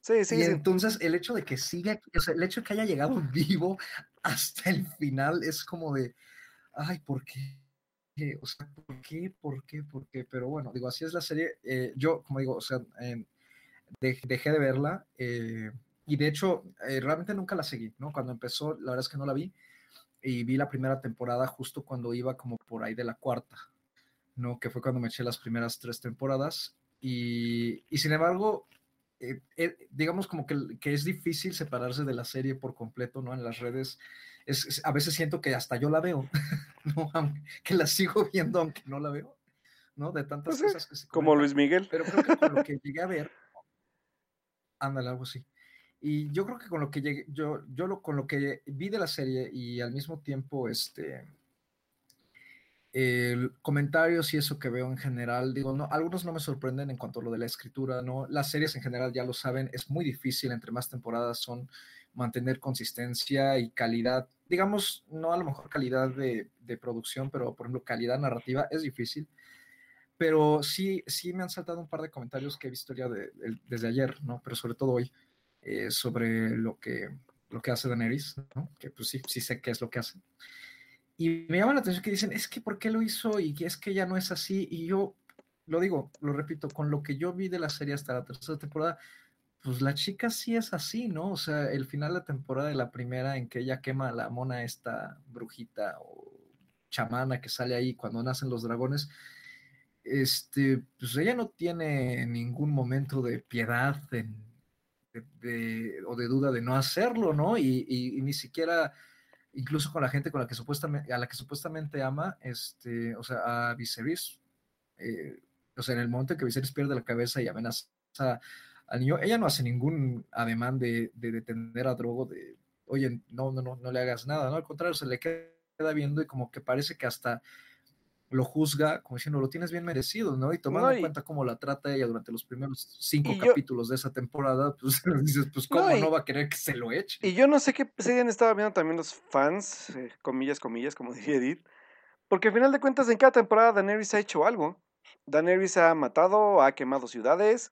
sí, sí, y sí. entonces el hecho de que siga, o sea, el hecho de que haya llegado (laughs) vivo hasta el final es como de, ay, ¿por qué? O sea, ¿por qué? ¿Por qué? ¿Por qué? Pero bueno, digo, así es la serie. Eh, yo, como digo, o sea, eh, de, dejé de verla eh, y de hecho, realmente nunca la seguí, ¿no? Cuando empezó, la verdad es que no la vi y vi la primera temporada justo cuando iba como por ahí de la cuarta, ¿no? Que fue cuando me eché las primeras tres temporadas y, y sin embargo, digamos como que, que, es difícil separarse de la serie por completo, ¿no? En las redes, es, es, a veces siento que hasta yo la veo, (laughs) ¿no? que la sigo viendo aunque no la veo, ¿no? De tantas pues cosas que se Como Luis Miguel. Pero creo que con lo que (laughs) llegué a ver, ándale, algo así. Y yo creo que con lo que llegué, yo, yo lo, con lo que vi de la serie y al mismo tiempo, este, el comentarios y eso que veo en general, digo, no, algunos no me sorprenden en cuanto a lo de la escritura, ¿no? Las series en general ya lo saben, es muy difícil entre más temporadas son mantener consistencia y calidad, digamos, no a lo mejor calidad de, producción, pero por ejemplo calidad narrativa es difícil, pero sí, sí me han saltado un par de comentarios que he visto ya de, de, desde ayer, ¿no? Pero sobre todo hoy, eh, sobre lo que, lo que hace Daenerys. Que pues sí, sí sé qué es lo que hace. Y me llama la atención que dicen, es que ¿por qué lo hizo? Y es que ya no es así. Y yo lo digo, lo repito, con lo que yo vi de la serie hasta la tercera temporada, pues la chica sí es así, ¿no? O sea, el final de la temporada de la primera en que ella quema a la mona esta brujita o chamana que sale ahí cuando nacen los dragones, este, pues ella no tiene ningún momento de piedad de, de, de, o de duda de no hacerlo, ¿no? Y, y, y ni siquiera incluso con la gente con la que supuestamente, a la que supuestamente ama, este, o sea, a Viserys, eh, o sea, en el momento en que Viserys pierde la cabeza y amenaza al niño, ella no hace ningún ademán de, de detener a Drogo, de, oye, no, no, no, no le hagas nada, ¿no? Al contrario, se le queda viendo y como que parece que hasta lo juzga, como diciendo, lo tienes bien merecido, ¿no? Y tomando no, y, en cuenta cómo la trata ella durante los primeros cinco capítulos de esa temporada, pues (laughs) dices, pues cómo no, y, no, va a querer que se lo eche. Y yo no sé qué se han estado viendo también los fans, eh, comillas, comillas, como (laughs) diría Edith, porque al final de cuentas en cada temporada Daenerys ha hecho algo. Daenerys ha matado, ha quemado ciudades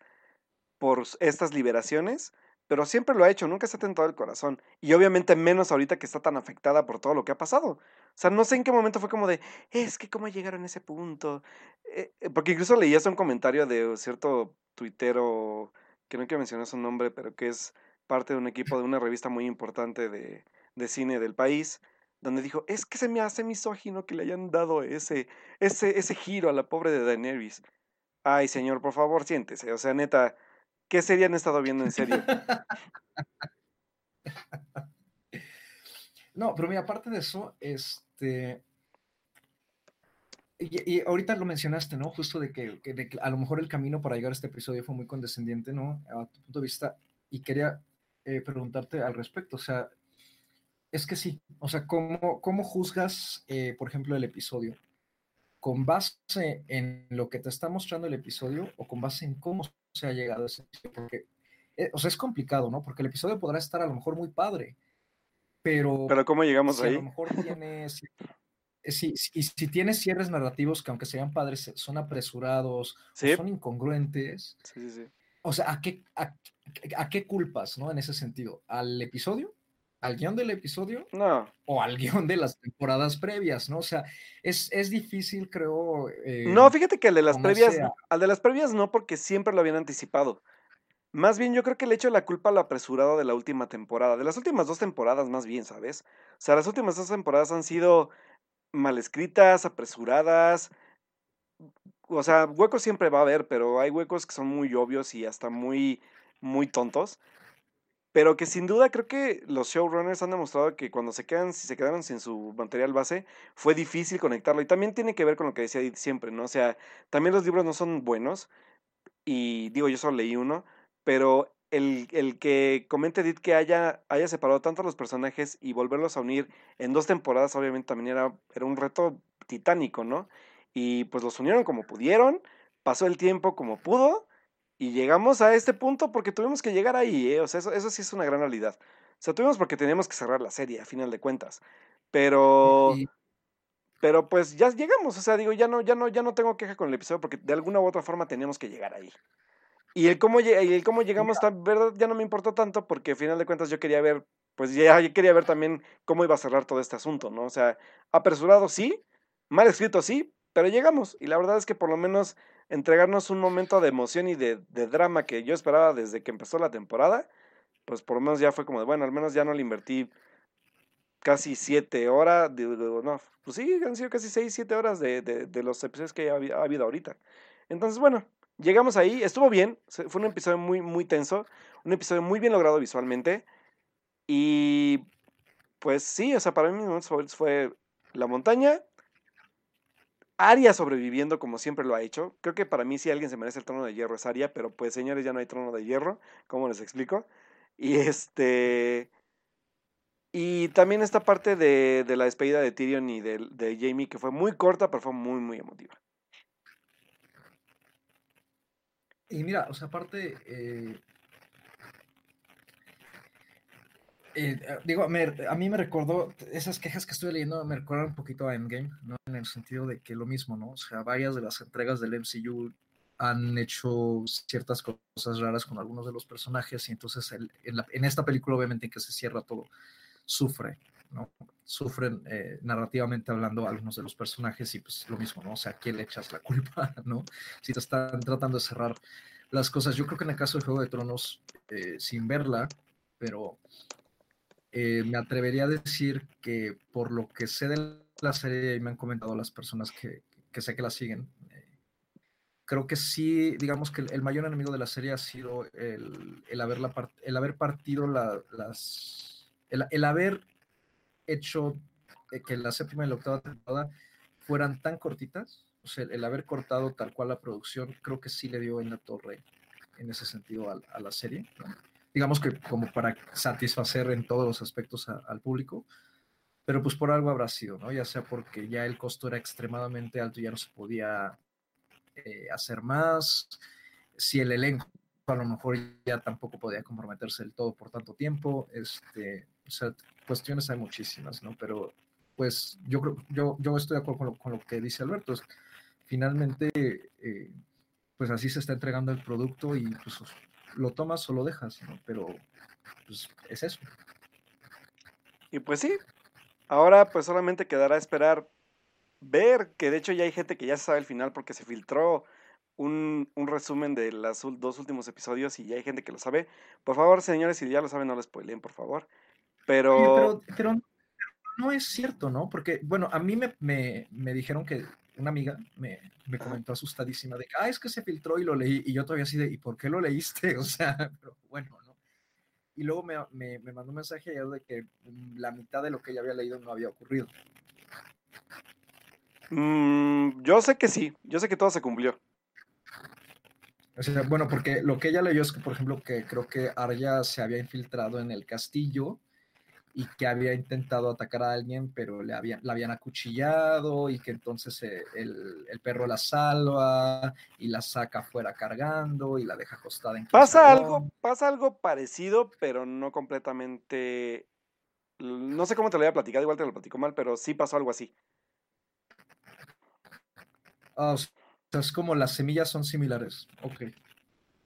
por estas liberaciones, pero siempre lo ha hecho, nunca se ha tentado el corazón. Y obviamente menos ahorita que está tan afectada por todo lo que ha pasado. O sea, no sé en qué momento fue como de, es que cómo llegaron a ese punto. Eh, porque incluso leías un comentario de cierto tuitero, que no quiero mencionar su nombre, pero que es parte de un equipo de una revista muy importante de, de cine del país, donde dijo, es que se me hace misógino que le hayan dado ese, ese, ese giro a la pobre de Daenerys. Ay, señor, por favor, siéntese. O sea, neta, ¿Qué serie han estado viendo en serio? (laughs) (laughs) no, pero mira, aparte de eso, este. Y, ahorita lo mencionaste, ¿no? Justo de que, que, a lo mejor el camino para llegar a este episodio fue muy condescendiente, ¿no? A tu punto de vista. Y quería eh, preguntarte al respecto. O sea, es que sí. O sea, ¿cómo, cómo juzgas, eh, por ejemplo, el episodio? con base en lo que te está mostrando el episodio o con base en cómo se ha llegado a ese sitio, porque, eh, o sea, es complicado, ¿no? Porque el episodio podrá estar a lo mejor muy padre, pero... Pero ¿cómo llegamos si ahí? A lo mejor (laughs) tiene... Si, si, si, si tiene cierres narrativos que aunque sean padres, son apresurados, Sí. o son incongruentes, Sí, sí, sí. o sea, ¿a qué, a, a qué culpas, ¿no? En ese sentido, ¿al episodio? ¿Al guion del episodio? No, o al guion de las temporadas previas, ¿no? O sea, es, es difícil, creo. eh, no, fíjate que el de las previas, al de las previas no, porque siempre lo habían anticipado. Más bien, yo creo que le echo la culpa a lo apresurado de la última temporada, de las últimas dos temporadas más bien, ¿sabes? O sea, las últimas dos temporadas han sido mal escritas, apresuradas. O sea, huecos siempre va a haber, pero hay huecos que son muy obvios y hasta muy, muy tontos. Pero que sin duda creo que los showrunners han demostrado que cuando se quedan, si se quedaron sin su material base, fue difícil conectarlo. Y también tiene que ver con lo que decía siempre, ¿no? O sea, también los libros no son buenos. Y digo, yo solo leí uno, pero el, el que comente Edith que haya, haya separado tanto a los personajes y volverlos a unir en dos temporadas, obviamente también era, era un reto titánico, ¿no? Y pues los unieron como pudieron, pasó el tiempo como pudo, y llegamos a este punto porque tuvimos que llegar ahí, ¿eh? O sea, eso, eso sí es una gran realidad. O sea, tuvimos porque teníamos que cerrar la serie, a final de cuentas. Pero, pero pues ya llegamos, o sea, digo, ya no, ya no, ya no tengo queja con el episodio porque de alguna u otra forma teníamos que llegar ahí. Y el cómo, y el cómo llegamos, tan, verdad, ya no me importó tanto porque a final de cuentas yo quería ver, pues ya yo quería ver también cómo iba a cerrar todo este asunto, ¿no? O sea, apresurado sí, mal escrito sí, pero llegamos. Y la verdad es que por lo menos entregarnos un momento de emoción y de, de drama que yo esperaba desde que empezó la temporada, pues por lo menos ya fue como de, bueno, al menos ya no le invertí casi siete horas, digo, digo, no, pues sí, han sido casi seis, siete horas de, de- de los episodios que ha habido ahorita. Entonces, bueno, llegamos ahí, estuvo bien, fue un episodio muy, muy tenso, un episodio muy bien logrado visualmente, y pues sí, o sea, para mí fue la montaña, Aria sobreviviendo como siempre lo ha hecho. Creo que para mí si alguien se merece el trono de hierro es Aria, pero pues señores ya no hay trono de hierro, ¿cómo les explico? Y este... Y también esta parte de, de la despedida de Tyrion y de, de Jamie, que fue muy corta, pero fue muy, muy emotiva. Y mira, o sea, aparte, eh, eh, eh, digo, a mí me recordó, esas quejas que estuve leyendo me recuerdan un poquito a Endgame, ¿no? En el sentido de que lo mismo, ¿no? O sea, varias de las entregas del MCU han hecho ciertas cosas raras con algunos de los personajes y entonces en, en esta película obviamente en que se cierra todo, sufre, ¿no? Sufren eh, narrativamente hablando algunos de los personajes y pues lo mismo, ¿no? O sea, ¿a quién le echas la culpa, (laughs) ¿no? Si te están tratando de cerrar las cosas. Yo creo que en el caso de Juego de Tronos, eh, sin verla, pero eh, me atrevería a decir que por lo que sé de la serie y me han comentado las personas que, que sé que la siguen, creo que sí, digamos que el, mayor enemigo de la serie ha sido el, el, part- el haber partido la- las... El, el haber hecho eh, que la séptima y la octava temporada fueran tan cortitas, o sea, el haber cortado tal cual la producción, creo que sí le dio en la torre en ese sentido a, a la serie. Digamos que como para satisfacer en todos los aspectos a- al público, pero pues por algo habrá sido, ¿no? Ya sea porque ya el costo era extremadamente alto ya no se podía eh, hacer más, si el elenco a lo mejor ya tampoco podía comprometerse del todo por tanto tiempo, este, o sea, cuestiones hay muchísimas, ¿no? Pero pues yo creo, yo, yo estoy de acuerdo con lo, con lo que dice Alberto, finalmente, eh, pues así se está entregando el producto y pues lo tomas o lo dejas, ¿no? Pero pues es eso. Y pues sí, ahora pues solamente quedará esperar ver, que de hecho ya hay gente que ya sabe el final porque se filtró un, un resumen de los dos últimos episodios y ya hay gente que lo sabe. Por favor, señores, si ya lo saben, no lo spoileen, por favor. Pero... Oye, pero, pero no- no es cierto, ¿no? Porque, bueno, a mí me, me, me dijeron que una amiga me, me comentó asustadísima de que, ah, es que se filtró y lo leí, y yo todavía así de, ¿y por qué lo leíste? (laughs) O sea, pero bueno, ¿no? Y luego me, me, me mandó un mensaje ayer de que la mitad de lo que ella había leído no había ocurrido. mm, yo sé que sí, yo sé que todo se cumplió. O sea, bueno, porque lo que ella leyó es que, por ejemplo, que creo que Arya se había infiltrado en el castillo y que había intentado atacar a alguien, pero le habían, la habían acuchillado y que entonces eh, el, el, perro la salva y la saca fuera cargando y la deja acostada en Pasa algo, pasa algo parecido, pero no completamente... No sé cómo te lo había platicado, igual te lo platico mal, pero sí pasó algo así. Ah, o sea, es como las semillas son similares. Ok.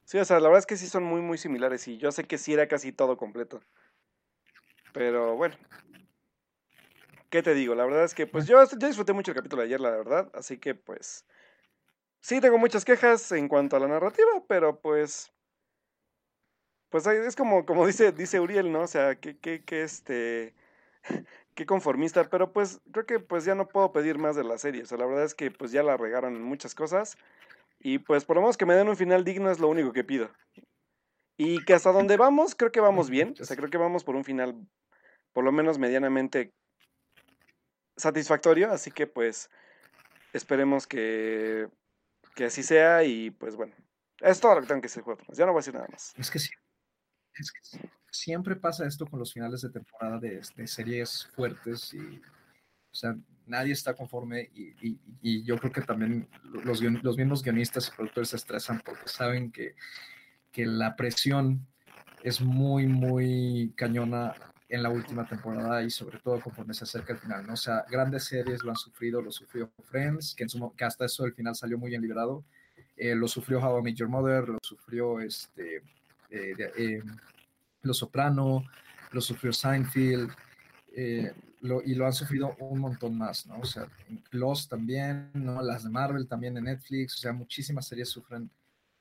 Sí, o sea, la verdad es que sí son muy, muy similares y yo sé que sí era casi todo completo. Pero bueno. ¿Qué te digo? La verdad es que pues yo, yo disfruté mucho el capítulo de ayer, la verdad. Así que pues... Sí, tengo muchas quejas en cuanto a la narrativa, pero pues... Pues es como, como (laughs) dice, dice Uriel, ¿no? O sea, que, que, que este... (laughs) Qué conformista, pero pues creo que pues ya no puedo pedir más de la serie. O sea, la verdad es que pues ya la regaron en muchas cosas. Y pues por lo menos que me den un final digno es lo único que pido. Y que hasta donde vamos, creo que (laughs) vamos bien. O sea, creo que vamos por un final por lo menos medianamente satisfactorio, así que pues esperemos que, que así sea y pues bueno, es todo lo que tengo que decir, ya no voy a decir nada más. Es que sí, es que siempre pasa esto con los finales de temporada de, de series fuertes y, o sea, nadie está conforme y, y, y yo creo que también los, los mismos guionistas y productores se estresan porque saben que, que la presión es muy, muy cañona en la última temporada y sobre todo conforme se acerca el final, ¿no? O sea, grandes series lo han sufrido, lo sufrió Friends, que, en su, que hasta eso el final salió muy bien liberado, eh, lo sufrió How I Met Your Mother, lo sufrió este, eh, eh, Lo Soprano, lo sufrió Seinfeld, lo, y lo han sufrido un montón más, ¿no? O sea, Lost también, ¿no? Las de Marvel también en Netflix, o sea, muchísimas series sufren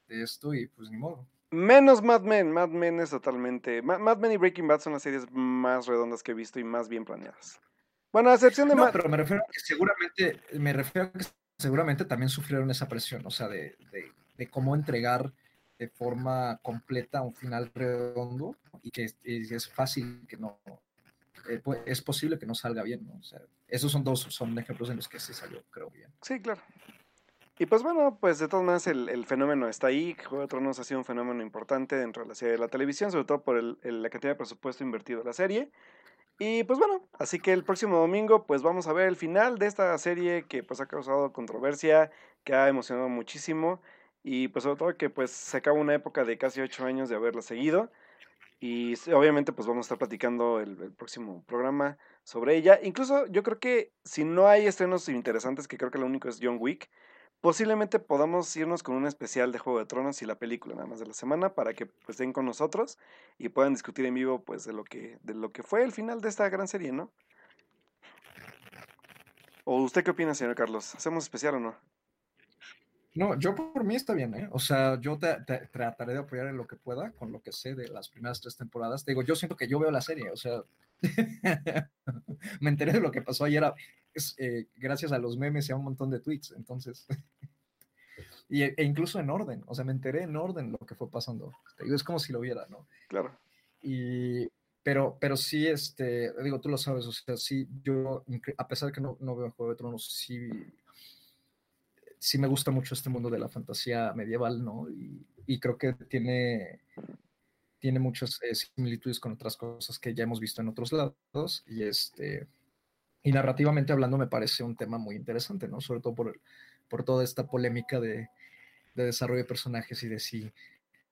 de esto y pues ni modo. Menos Mad Men. Mad Men es totalmente. Mad Men y Breaking Bad son las series más redondas que he visto y más bien planeadas. Bueno, a excepción de. No, pero me refiero a que seguramente. Me refiero a que seguramente también sufrieron esa presión, o sea, de, de, de cómo entregar de forma completa un final redondo y que es, fácil que no. Eh, es posible que no salga bien, ¿no? O sea, esos son dos son ejemplos en los que se salió, creo bien. Sí, claro. Y pues bueno, pues de todas maneras el, el, fenómeno está ahí. Juego de Tronos ha sido un fenómeno importante dentro de la serie de la televisión, sobre todo por el, la cantidad de presupuesto invertido en la serie. Y pues bueno, así que el próximo domingo pues vamos a ver el final de esta serie que pues ha causado controversia, que ha emocionado muchísimo y pues sobre todo que pues se acaba una época de casi ocho años de haberla seguido. Y obviamente pues vamos a estar platicando el, el, próximo programa sobre ella. Incluso yo creo que si no hay estrenos interesantes, que creo que lo único es John Wick, Posiblemente podamos irnos con un especial de Juego de Tronos y la película nada más de la semana para que pues, estén con nosotros y puedan discutir en vivo pues de lo que de lo que fue el final de esta gran serie, ¿no? ¿O usted qué opina, señor Carlos? ¿Hacemos especial o no? No, yo por mí está bien, ¿eh? O sea, yo trataré de apoyar en lo que pueda con lo que sé de las primeras tres temporadas. Te digo, yo siento que yo veo la serie, o sea, (laughs) me enteré de lo que pasó ayer es, eh, gracias a los memes y a un montón de tweets, entonces, (laughs) y, e incluso en orden, o sea, me enteré en orden lo que fue pasando, es como si lo viera, ¿no? Claro. Y, pero, pero sí, este, digo, tú lo sabes, o sea, sí, yo, a pesar de que no, no veo Juego de Tronos, sí, sí me gusta mucho este mundo de la fantasía medieval, ¿no? Y, y creo que tiene, tiene muchas eh, similitudes con otras cosas que ya hemos visto en otros lados, y este, y narrativamente hablando me parece un tema muy interesante, ¿no? Sobre todo por, por toda esta polémica de, de, desarrollo de personajes y de si,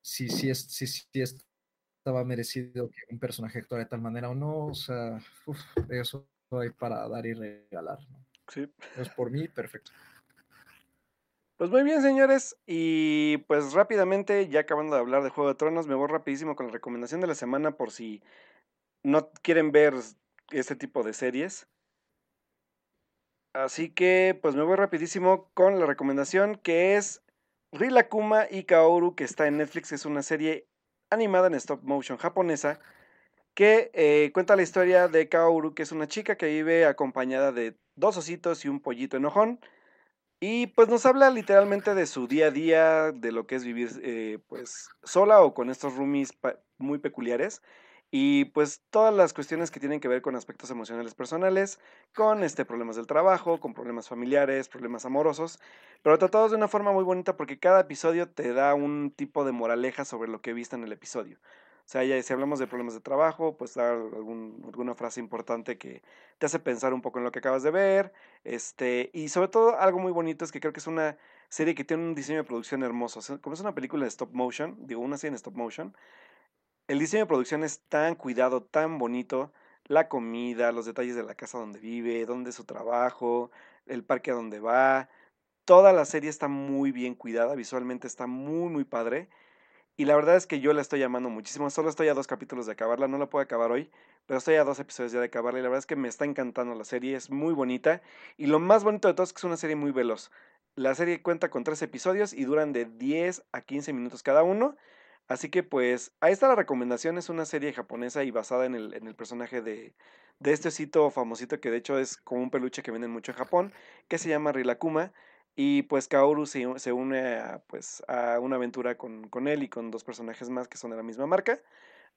si, si, es, si, si estaba merecido que un personaje actuara de tal manera o no. O sea, uf, eso hay para dar y regalar, ¿no? Sí. Pues por mí, perfecto. Pues muy bien, señores. Y pues rápidamente, ya acabando de hablar de Juego de Tronos, me voy rapidísimo con la recomendación de la semana por si no quieren ver este tipo de series. Así que pues me voy rapidísimo con la recomendación que es Rilakuma y Kaoru que está en Netflix. Es una serie animada en stop motion japonesa que eh, cuenta la historia de Kaoru que es una chica que vive acompañada de dos ositos y un pollito enojón. Y pues nos habla literalmente de su día a día, de lo que es vivir eh, pues sola o con estos roomies muy peculiares y pues todas las cuestiones que tienen que ver con aspectos emocionales personales, con este problemas del trabajo, con problemas familiares, problemas amorosos, pero tratados de una forma muy bonita porque cada episodio te da un tipo de moraleja sobre lo que viste en el episodio. O sea, ya si hablamos de problemas de trabajo, pues algún, alguna frase importante que te hace pensar un poco en lo que acabas de ver. Este, y sobre todo, algo muy bonito es que creo que es una serie que tiene un diseño de producción hermoso. Como es una película de stop motion, digo, una serie en stop motion, el diseño de producción es tan cuidado, tan bonito. La comida, los detalles de la casa donde vive, dónde es su trabajo, el parque a donde va. Toda la serie está muy bien cuidada, visualmente está muy, muy padre. Y la verdad es que yo la estoy amando muchísimo. Solo estoy a dos capítulos de acabarla. No la puedo acabar hoy, pero estoy a dos episodios ya de acabarla. Y la verdad es que me está encantando la serie. Es muy bonita. Y lo más bonito de todo es que es una serie muy veloz. La serie cuenta con tres episodios y duran de 10 a 15 minutos cada uno. Así que pues ahí está la recomendación. Es una serie japonesa y basada en el, en el personaje de, de este osito famosito que de hecho es como un peluche que venden mucho en Japón, que se llama Rilakuma. Y pues Kaoru se, une a, pues, a una aventura con, con, él y con dos personajes más que son de la misma marca.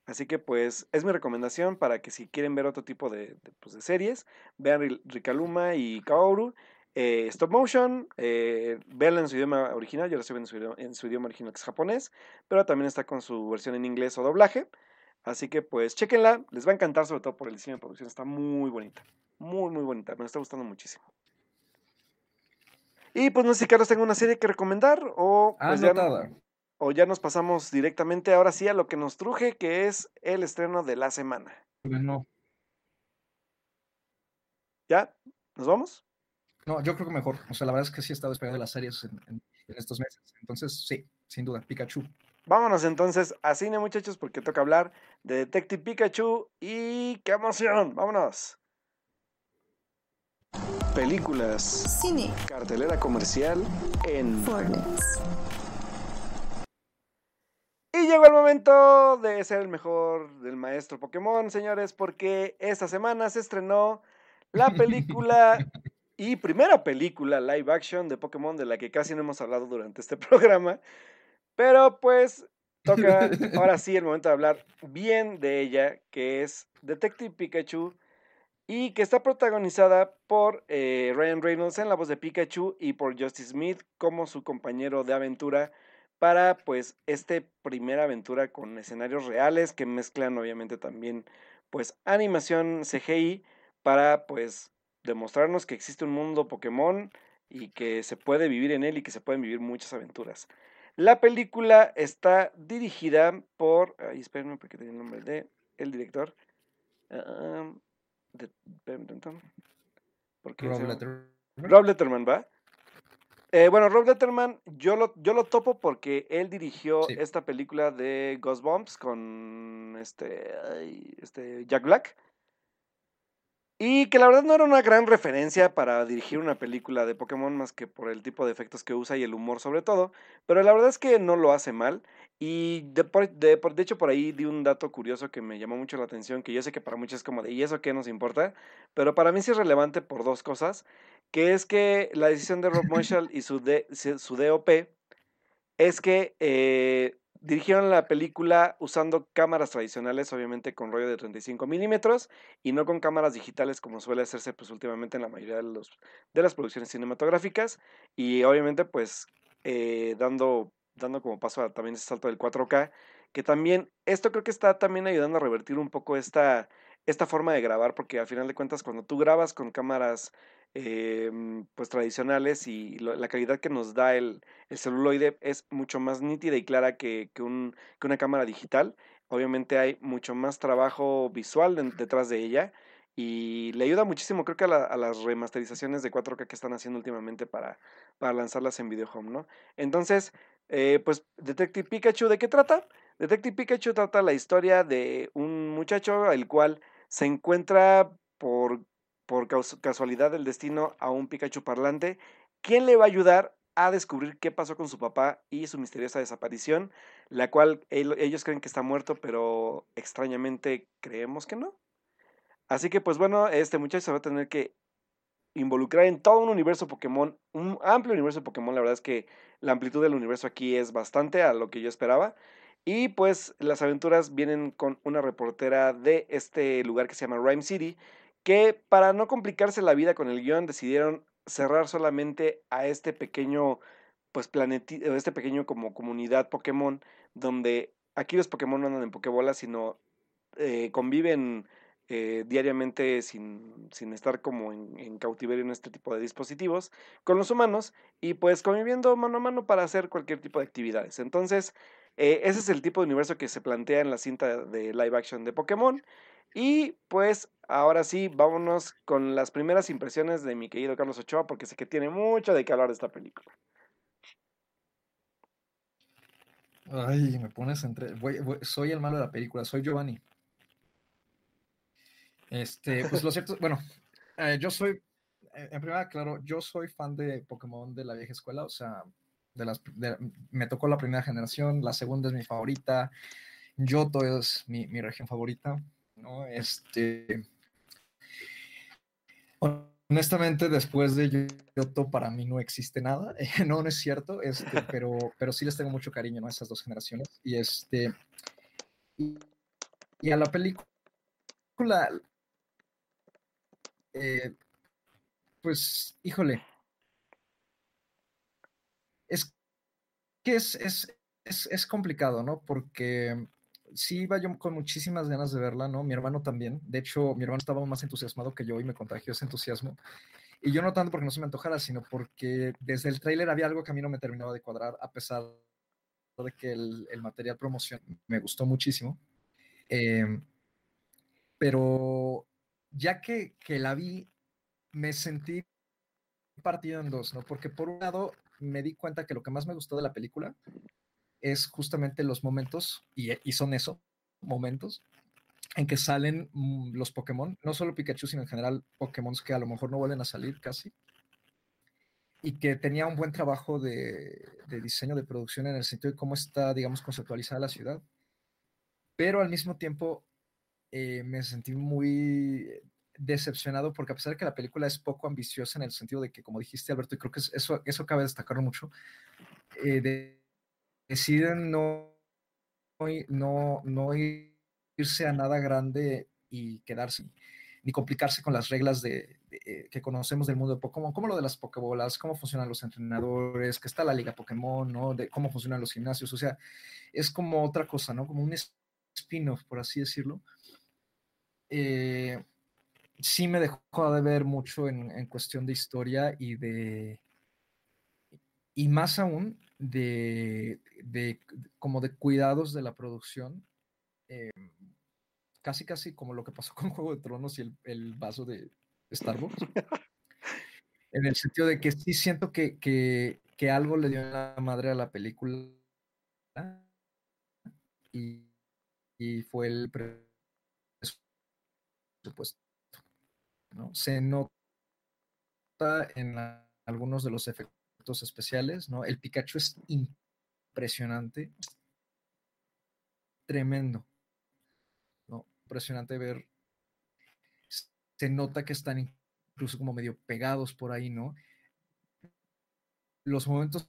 Así que pues es mi recomendación para que si quieren ver otro tipo de, de, pues, de series, vean Rikaluma y Kaoru. Eh, stop motion, eh, véanla en su idioma original, yo la estoy viendo en su, idioma, original que es japonés, pero también está con su versión en inglés o doblaje. Así que pues chequenla, les va a encantar sobre todo por el diseño de producción, está muy bonita, muy muy bonita, me está gustando muchísimo. Y pues no sé si Carlos tengo una serie que recomendar o, pues ya, o ya nos pasamos directamente ahora sí a lo que nos truje, que es el estreno de la semana. ¿Ya? ¿Nos vamos? No, yo creo que mejor. O sea, la verdad es que sí he estado esperando las series en, en, en estos meses. Entonces, sí, sin duda, Pikachu. Vámonos entonces a cine, muchachos, porque toca hablar de Detective Pikachu y qué emoción. Vámonos. Películas. Cine. Cartelera comercial en Fortnite. Y llegó el momento de ser el mejor del maestro Pokémon, señores, porque esta semana se estrenó la (laughs) película y primera película live action de Pokémon de la que casi no hemos hablado durante este (laughs) programa. Pero pues toca (laughs) ahora sí el momento de hablar bien de ella, que es Detective Pikachu y que está protagonizada por eh, Ryan Reynolds en la voz de Pikachu y por Justice Smith como su compañero de aventura para pues este primera aventura con escenarios reales que mezclan obviamente también pues animación CGI para pues demostrarnos que existe un mundo Pokémon y que se puede vivir en él y que se pueden vivir muchas aventuras. La película está dirigida por, ay, espérenme porque tenía el nombre de el director. Uh, de, porque Rob Letterman. Rob Letterman, ¿va? Eh, bueno, Rob Letterman, yo lo, yo lo topo porque él dirigió sí. esta película de Ghost Bombs con este, ay, este Jack Black. Y que la verdad no era una gran referencia para dirigir una película de Pokémon más que por el tipo de efectos que usa y el humor sobre todo. Pero la verdad es que no lo hace mal. Y de, de, de hecho por ahí di un dato curioso que me llamó mucho la atención, que yo sé que para muchos es como de, ¿y eso qué nos importa? Pero para mí sí es relevante por dos cosas, que es que la decisión de Rob (laughs) Marshall y su, de, su DOP es que eh, dirigieron la película usando cámaras tradicionales, obviamente con rollo de 35 milímetros, y no con cámaras digitales como suele hacerse pues últimamente en la mayoría de, los, de las producciones cinematográficas, y obviamente pues eh, dando dando como paso a también ese salto del 4K, que también esto creo que está también ayudando a revertir un poco esta, esta forma de grabar, porque al final de cuentas cuando tú grabas con cámaras eh, pues tradicionales y la calidad que nos da el, el, celuloide es mucho más nítida y clara que, que, un, que una cámara digital. Obviamente hay mucho más trabajo visual de, detrás de ella y le ayuda muchísimo creo que a, la, a, las remasterizaciones de 4K que están haciendo últimamente para, para lanzarlas en Video Home, ¿no? Entonces, eh, pues Detective Pikachu, ¿de qué trata? Detective Pikachu trata la historia de un muchacho el cual se encuentra por, por casualidad del destino a un Pikachu parlante, quien le va a ayudar a descubrir qué pasó con su papá y su misteriosa desaparición, la cual ellos creen que está muerto, pero extrañamente creemos que no. Así que pues bueno, este muchacho va a tener que involucrar en todo un universo Pokémon, un amplio universo Pokémon. La verdad es que la amplitud del universo aquí es bastante a lo que yo esperaba. Y pues las aventuras vienen con una reportera de este lugar que se llama Rhyme City, que para no complicarse la vida con el guion decidieron cerrar solamente a este pequeño pues planeti este pequeño como comunidad Pokémon donde aquí los Pokémon no andan en Pokébolas, sino eh, conviven eh, diariamente sin, sin, estar como en, en, cautiverio en este tipo de dispositivos con los humanos y pues conviviendo mano a mano para hacer cualquier tipo de actividades. Entonces, eh, ese es el tipo de universo que se plantea en la cinta de live action de Pokémon. Y pues ahora sí, vámonos con las primeras impresiones de mi querido Carlos Ochoa, porque sé que tiene mucho de qué hablar de esta película. Ay, me pones entre. soy el malo de la película, soy Giovanni. Este, pues lo (laughs) cierto, bueno, eh, yo soy, eh, en primera, claro, yo soy fan de Pokémon de la vieja escuela, o sea, de las, me tocó la primera generación, la segunda es mi favorita, Yoto es mi, mi región favorita, ¿no? Este, honestamente, después de Yoto, para mí no existe nada, (laughs) no, no es cierto, este, (laughs) pero, pero sí les tengo mucho cariño, ¿no? A esas dos generaciones, y este, y, y a la película, eh, pues, híjole, es que es, es, es, es, complicado, ¿no? Porque sí iba yo con muchísimas ganas de verla, ¿no? Mi hermano también. De hecho, mi hermano estaba más entusiasmado que yo y me contagió ese entusiasmo. Y yo no tanto porque no se me antojara, sino porque desde el tráiler había algo que a mí no me terminaba de cuadrar, a pesar de que el, el material promoción me gustó muchísimo. Eh, pero ya que, que la vi, me sentí partido en dos, ¿no? Porque por un lado me di cuenta que lo que más me gustó de la película es justamente los momentos, y, y son eso, momentos, en que salen mm, los Pokémon, no solo Pikachu, sino en general Pokémon que a lo mejor no vuelven a salir casi, y que tenía un buen trabajo de, de, diseño de producción en el sentido de cómo está, digamos, conceptualizada la ciudad, pero al mismo tiempo eh, me sentí muy decepcionado porque a pesar de que la película es poco ambiciosa en el sentido de que, como dijiste Alberto, y creo que eso, eso cabe destacarlo mucho, eh, de, deciden no, no, no irse a nada grande y quedarse, ni complicarse con las reglas de, eh, que conocemos del mundo de Pokémon, como lo de las Pokébolas, cómo funcionan los entrenadores, que está la Liga Pokémon, ¿no? De cómo funcionan los gimnasios, o sea, es como otra cosa, ¿no? Como un spin-off, por así decirlo eh, sí me dejó de ver mucho en, en, cuestión de historia y de, y más aún de, de como de cuidados de la producción, eh, casi casi como lo que pasó (laughs) con Juego de Tronos y el, el vaso de Starbucks. en el sentido de que sí siento que, que, algo le dio la madre a la película y, y fue el supuesto. ¿No? Se nota en algunos de los efectos especiales, ¿no? El Pikachu es impresionante, tremendo, ¿no? Impresionante ver. Se nota que están incluso como medio pegados por ahí, ¿no? Los momentos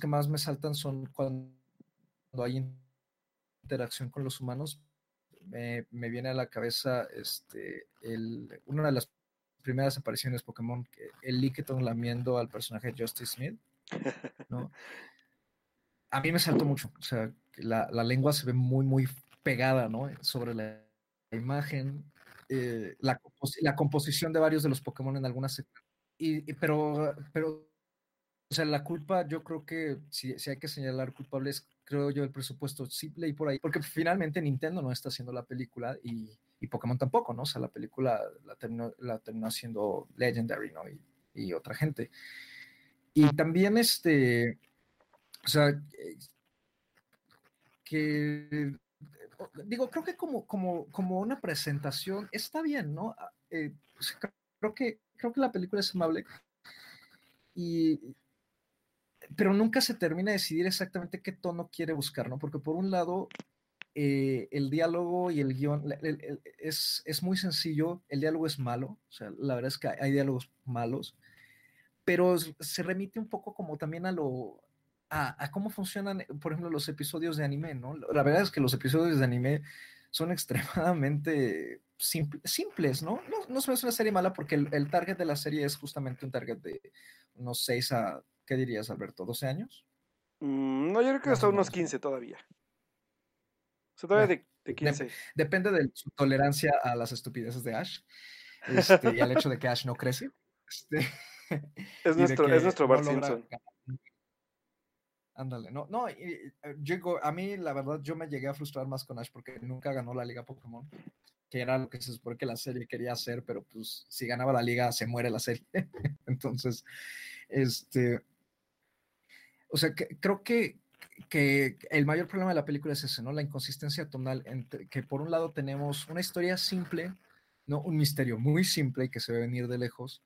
que más me saltan son cuando hay interacción con los humanos, me, me, viene a la cabeza este, el, una de las primeras apariciones Pokémon, el Lickitung lamiendo al personaje de Justice Smith, ¿no? (laughs) A mí me saltó mucho, o sea, la, la lengua se ve muy, muy pegada, ¿no? Sobre la, imagen, eh, la, la, composición de varios de los Pokémon en algunas... Y, y, pero, pero, o sea, la culpa, yo creo que si, si hay que señalar culpables, creo yo, el presupuesto. Sí leí por ahí, porque finalmente Nintendo no está haciendo la película y, y Pokémon tampoco, ¿no? O sea, la película la terminó, la terminó haciendo Legendary, ¿no? Y, y, otra gente. Y también, este, o sea, que, digo, creo que como, como, como una presentación está bien, ¿no? Ah, eh, creo, que, creo que la película es amable. Y, pero nunca se termina de decidir exactamente qué tono quiere buscar, ¿no? Porque por un lado, eh, el diálogo y el guion es, es, muy sencillo, el diálogo es malo, o sea, la verdad es que hay diálogos malos, pero se remite un poco como también a lo, a, cómo funcionan, por ejemplo, los episodios de anime, ¿no? La verdad es que los episodios de anime son (laughs) extremadamente simple, simples, ¿no? ¿no? No es una serie mala porque el, el target de la serie es justamente un target de unos 6 a ¿Qué dirías, Alberto? ¿12 años? Mm, no, yo creo que hasta unos 15 todavía. O sea, todavía de, de 15. Depende de su tolerancia a las estupideces de Ash este, y al hecho de que Ash no crece. Este, (laughs) es, nuestro, es nuestro Bart Simpson. Ándale, no, no, y, yo, a mí la verdad yo me llegué a frustrar más con Ash porque nunca ganó la liga Pokémon, que era lo que se supone que la serie quería hacer, pero pues si ganaba la liga se muere la serie. (laughs) Entonces, este, o sea, que, creo que, que el mayor problema de la película es ese, ¿no? La inconsistencia tonal, entre que por un lado tenemos una historia simple, ¿no? Un misterio muy simple que se ve venir de lejos,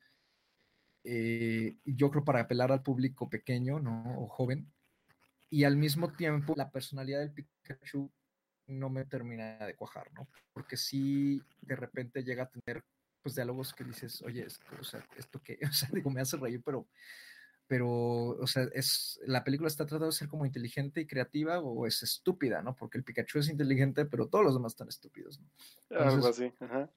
eh, yo creo para apelar al público pequeño, ¿no? O joven, y al mismo tiempo la personalidad del Pikachu no me termina de cuajar, ¿no? Porque si de repente llega a tener pues diálogos que dices, oye, esto, o sea, esto que, (laughs) o sea, digo, me hace reír, pero, pero, o sea, es, la película está tratando de ser como inteligente y creativa o es estúpida, ¿no? Porque el Pikachu es inteligente, pero todos los demás están estúpidos, ¿no? Algo así, ajá.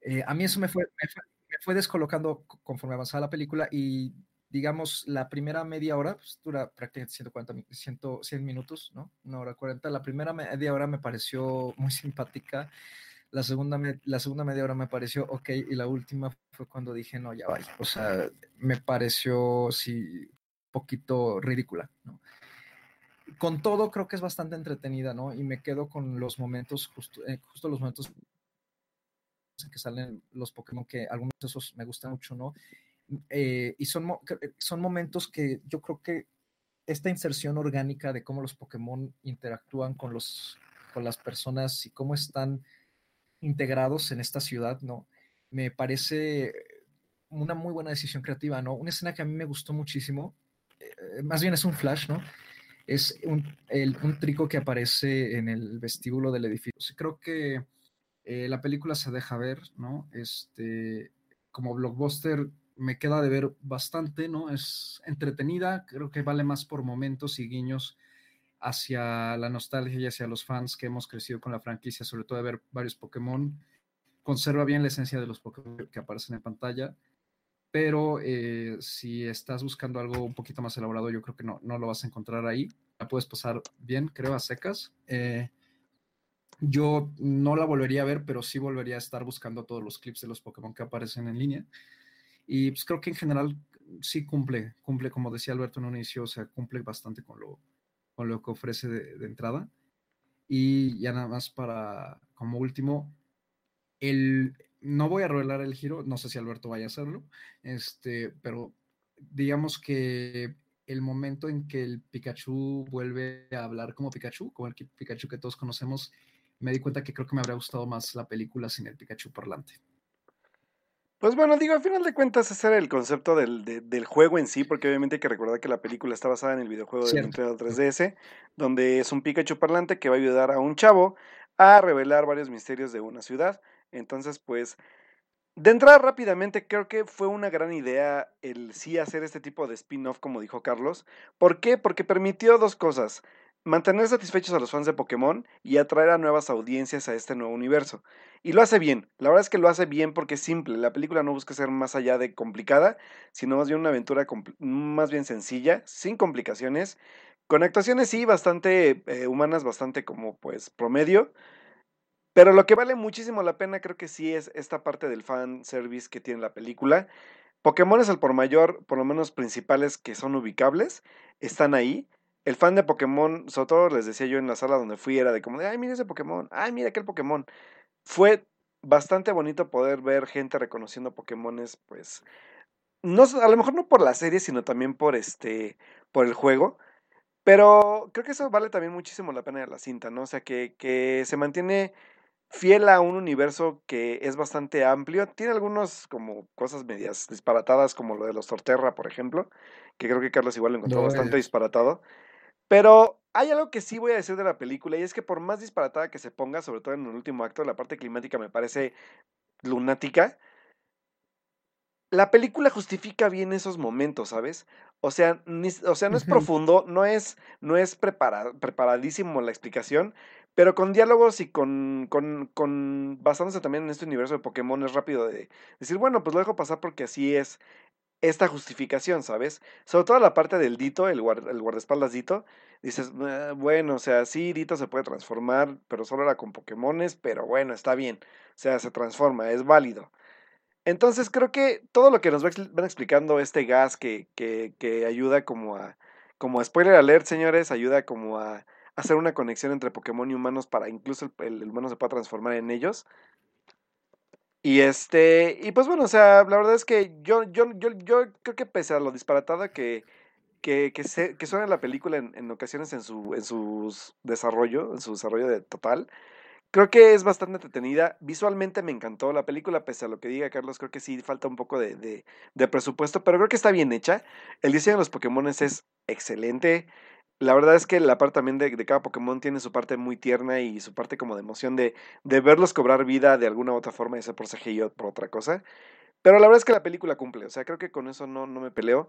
Eh, a mí eso me fue, me fue, me fue descolocando conforme avanzaba la película y digamos, la primera media hora, pues dura prácticamente 140, 100, 100 minutos, ¿no? Una hora 40. La primera media hora me pareció muy simpática. La segunda, la segunda media hora me pareció ok. Y la última fue cuando dije, no, ya vaya. O sea, me pareció, sí, poquito ridícula, ¿no? Con todo, creo que es bastante entretenida, ¿no? Y me quedo con los momentos, justo, eh, justo los momentos que salen los Pokémon, que algunos de esos me gustan mucho, ¿no? Eh, y son, eh, son momentos que yo creo que esta inserción orgánica de cómo los Pokémon interactúan con, los, con las personas y cómo están integrados en esta ciudad, ¿no? Me parece una muy buena decisión creativa, ¿no? Una escena que a mí me gustó muchísimo, eh, más bien es un flash, ¿no? Es un, un, trico que aparece en el vestíbulo del edificio. Creo que la película se deja ver, ¿no? Este, como blockbuster me queda de ver bastante, ¿no? Es entretenida, creo que vale más por momentos y guiños hacia la nostalgia y hacia los fans que hemos crecido con la franquicia, sobre todo de ver varios Pokémon. Conserva bien la esencia de los Pokémon que aparecen en pantalla, pero eh, si estás buscando algo un poquito más elaborado, yo creo que no, no lo vas a encontrar ahí. La puedes pasar bien, creo, a secas. Eh, yo no la volvería a ver, pero sí volvería a estar buscando todos los clips de los Pokémon que aparecen en línea. Y pues creo que en general sí cumple, cumple, como decía Alberto en un inicio, o sea, cumple bastante con lo, con lo que ofrece de, entrada. Y ya nada más para, como último, el, no voy a revelar el giro, no sé si Alberto vaya a hacerlo, este, pero digamos que el momento en que el Pikachu vuelve a hablar como Pikachu, como el Pikachu que todos conocemos, me di cuenta que creo que me habría gustado más la película sin el Pikachu parlante. Pues bueno, digo, al final de cuentas ese era el concepto del, del, juego en sí, porque obviamente hay que recordar que la película está basada en el videojuego de Nintendo 3DS, donde es un Pikachu parlante que va a ayudar a un chavo a revelar varios misterios de una ciudad. Entonces, pues, de entrada rápidamente, creo que fue una gran idea el sí hacer este tipo de spin-off, como dijo Carlos. ¿Por qué? Porque permitió dos cosas mantener satisfechos a los fans de Pokémon y atraer a nuevas audiencias a este nuevo universo. Y lo hace bien, la verdad es que lo hace bien porque es simple, la película no busca ser más allá de complicada, sino más bien una aventura más bien sencilla, sin complicaciones, con actuaciones sí bastante eh, humanas, bastante como pues promedio, pero lo que vale muchísimo la pena creo que sí es esta parte del fan service que tiene la película. Pokémon es el por mayor, por lo menos principales que son ubicables, están ahí el fan de Pokémon, sobre todo les decía yo en la sala donde fui, era de como de, ay, mira ese Pokémon, ay, mira aquel Pokémon. Fue bastante bonito poder ver gente reconociendo Pokémones, pues, no, a lo mejor no por la serie, sino también por este, por el juego. Pero creo que eso vale también muchísimo la pena de la cinta, ¿no? O sea, que, que se mantiene fiel a un universo que es bastante amplio. Tiene algunas como cosas medias disparatadas, como lo de los Torterra, por ejemplo, que creo que Carlos igual lo encontró bastante disparatado. Pero hay algo que sí voy a decir de la película y es que por más disparatada que se ponga, sobre todo en el último acto, la parte climática me parece lunática. La película justifica bien esos momentos, ¿sabes? O sea, o sea no es profundo, no es, no es preparadísimo la explicación, pero con diálogos y con, con, con, basándose también en este universo de Pokémon es rápido de decir, bueno, pues lo dejo pasar porque así es. Esta justificación, ¿sabes? Sobre todo la parte del Dito, el, el guardaespaldas Dito, dices, ah, bueno, o sea, sí, Dito se puede transformar, pero solo era con Pokémones, pero bueno, está bien, o sea, se transforma, es válido. Entonces creo que todo lo que nos van explicando este gas que, que, que ayuda como a, como a spoiler alert, señores, ayuda como a hacer una conexión entre Pokémon y humanos para incluso el, el humano se pueda transformar en ellos. Y este, y pues bueno, o sea, la verdad es que yo, yo, yo, yo creo que pese a lo disparatada que, que, que, suena la película en, en, ocasiones en su, en su desarrollo, en su desarrollo de total, creo que es bastante entretenida. Visualmente me encantó la película, pese a lo que diga Carlos, creo que sí falta un poco de, de, de presupuesto, pero creo que está bien hecha. El diseño de los Pokémon es excelente la verdad es que la parte también de, cada Pokémon tiene su parte muy tierna y su parte como de emoción de, de verlos cobrar vida de alguna u otra forma, ya sea por CGI o por otra cosa. Pero la verdad es que la película cumple, o sea, creo que con eso no, no me peleo.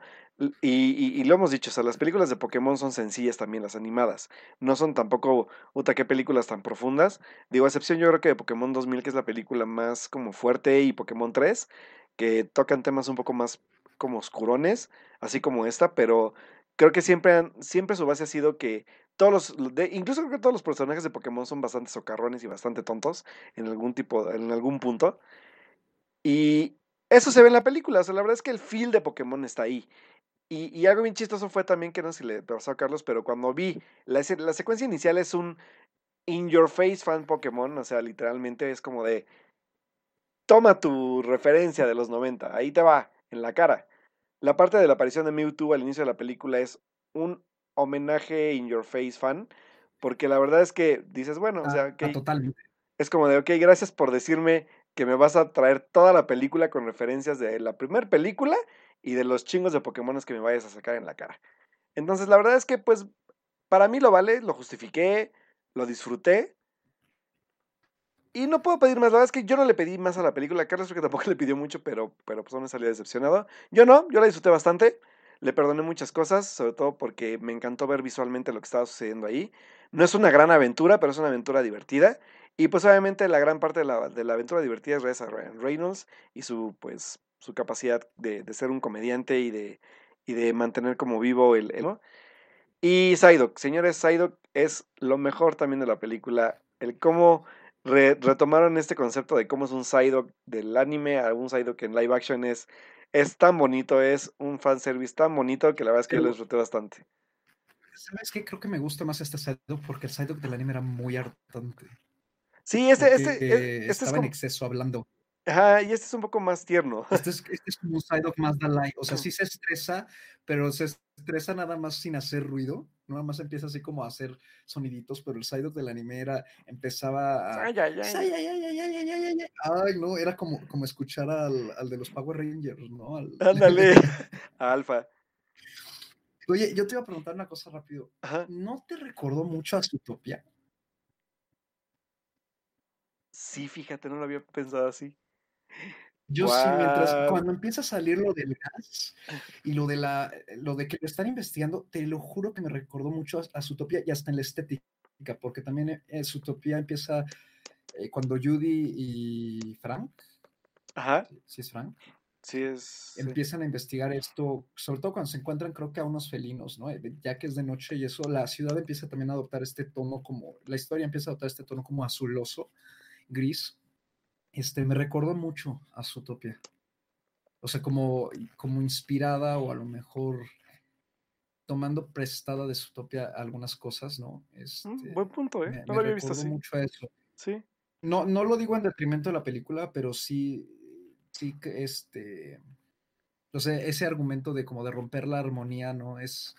Y, lo hemos dicho, o sea, las películas de Pokémon son sencillas también, las animadas. No son tampoco, puta, qué películas tan profundas. Digo, a excepción yo creo que de Pokémon 2000, que es la película más como fuerte, y Pokémon 3, que tocan temas un poco más como oscurones, así como esta, pero creo que siempre, siempre su base ha sido que todos los, de, incluso creo que todos los personajes de Pokémon son bastante socarrones y bastante tontos en algún tipo, en algún punto. Y eso se ve en la película, o sea, la verdad es que el feel de Pokémon está ahí. Y, y algo bien chistoso fue también que no sé si le pasó a Carlos, pero cuando vi la, la secuencia inicial es un in your face fan Pokémon, o sea, literalmente es como de toma tu referencia de los 90, ahí te va, en la cara. La parte de la aparición de Mewtwo al inicio de la película es un homenaje in your face fan, porque la verdad es que dices, bueno, o sea, que totalmente. es como de, ok, gracias por decirme que me vas a traer toda la película con referencias de la primera película y de los chingos de Pokémon que me vayas a sacar en la cara. Entonces, la verdad es que, pues, para mí lo vale, lo justifiqué, lo disfruté. Y no puedo pedir más. La verdad es que yo no le pedí más a la película. Carlos creo que tampoco (laughs) le pidió mucho, pero, pero pues no me salió decepcionado. Yo no, yo la disfruté bastante. Le perdoné muchas cosas, sobre todo porque me encantó ver visualmente lo que estaba sucediendo ahí. No es una gran aventura, pero es una aventura divertida. Y pues obviamente la gran parte de la, de la aventura divertida es gracias a Ryan Reynolds y su, pues, su capacidad de, de ser un comediante y de, y de mantener como vivo el... el. Y Psyduck, señores, Psyduck es lo mejor también de la película. El cómo re, retomaron este concepto de cómo es un Psyduck del anime a un Psyduck en live action es, es tan bonito, es un fanservice tan bonito que la verdad es que yo lo disfruté bastante. ¿Sabes qué? Creo que me gusta más este Psyduck porque el Psyduck del anime era muy hartante. Sí, este, este, este, este estaba es como, en exceso hablando. Ajá, y este es un poco más tierno. Este es, este es como un Psyduck más Dalai. O sea, (laughs) sí se estresa, pero se estresa nada más sin hacer ruido. Nada más empieza así como a hacer soniditos, pero el Psyduck del anime era, empezaba a... Ay, ay, no, era como, como escuchar al, al de los Power Rangers, ¿no? Al... Ándale, (laughs) (laughs) Alfa. Oye, yo te iba a preguntar una cosa rápido. Ajá. ¿No te recordó mucho a Zootopia? Sí, fíjate, no lo había pensado así. Yo sí, mientras cuando empieza a salir lo del gas y lo de la lo de que lo están investigando, te lo juro que me recordó mucho a, a Zootopia y hasta en la estética, porque también eh, eh, Zootopia empieza eh, cuando Judy y Frank, Ajá, si es Frank, sí es. sí. empiezan a investigar esto, sobre todo cuando se encuentran creo que a unos felinos, ¿no? Eh, Ya que es de noche y eso, la ciudad empieza también a adoptar este tono como, la historia empieza a adoptar este tono como azuloso, gris. Este, me recordó mucho a Zootopia. O sea, como, como inspirada o a lo mejor tomando prestada de Zootopia algunas cosas, ¿no? Este, Mm, buen punto, ¿eh? me, No me lo había visto recordó así. mucho a eso. Sí. No, no lo digo en detrimento de la película, pero sí, sí que este, o sea, ese argumento de como de romper la armonía, ¿no? Es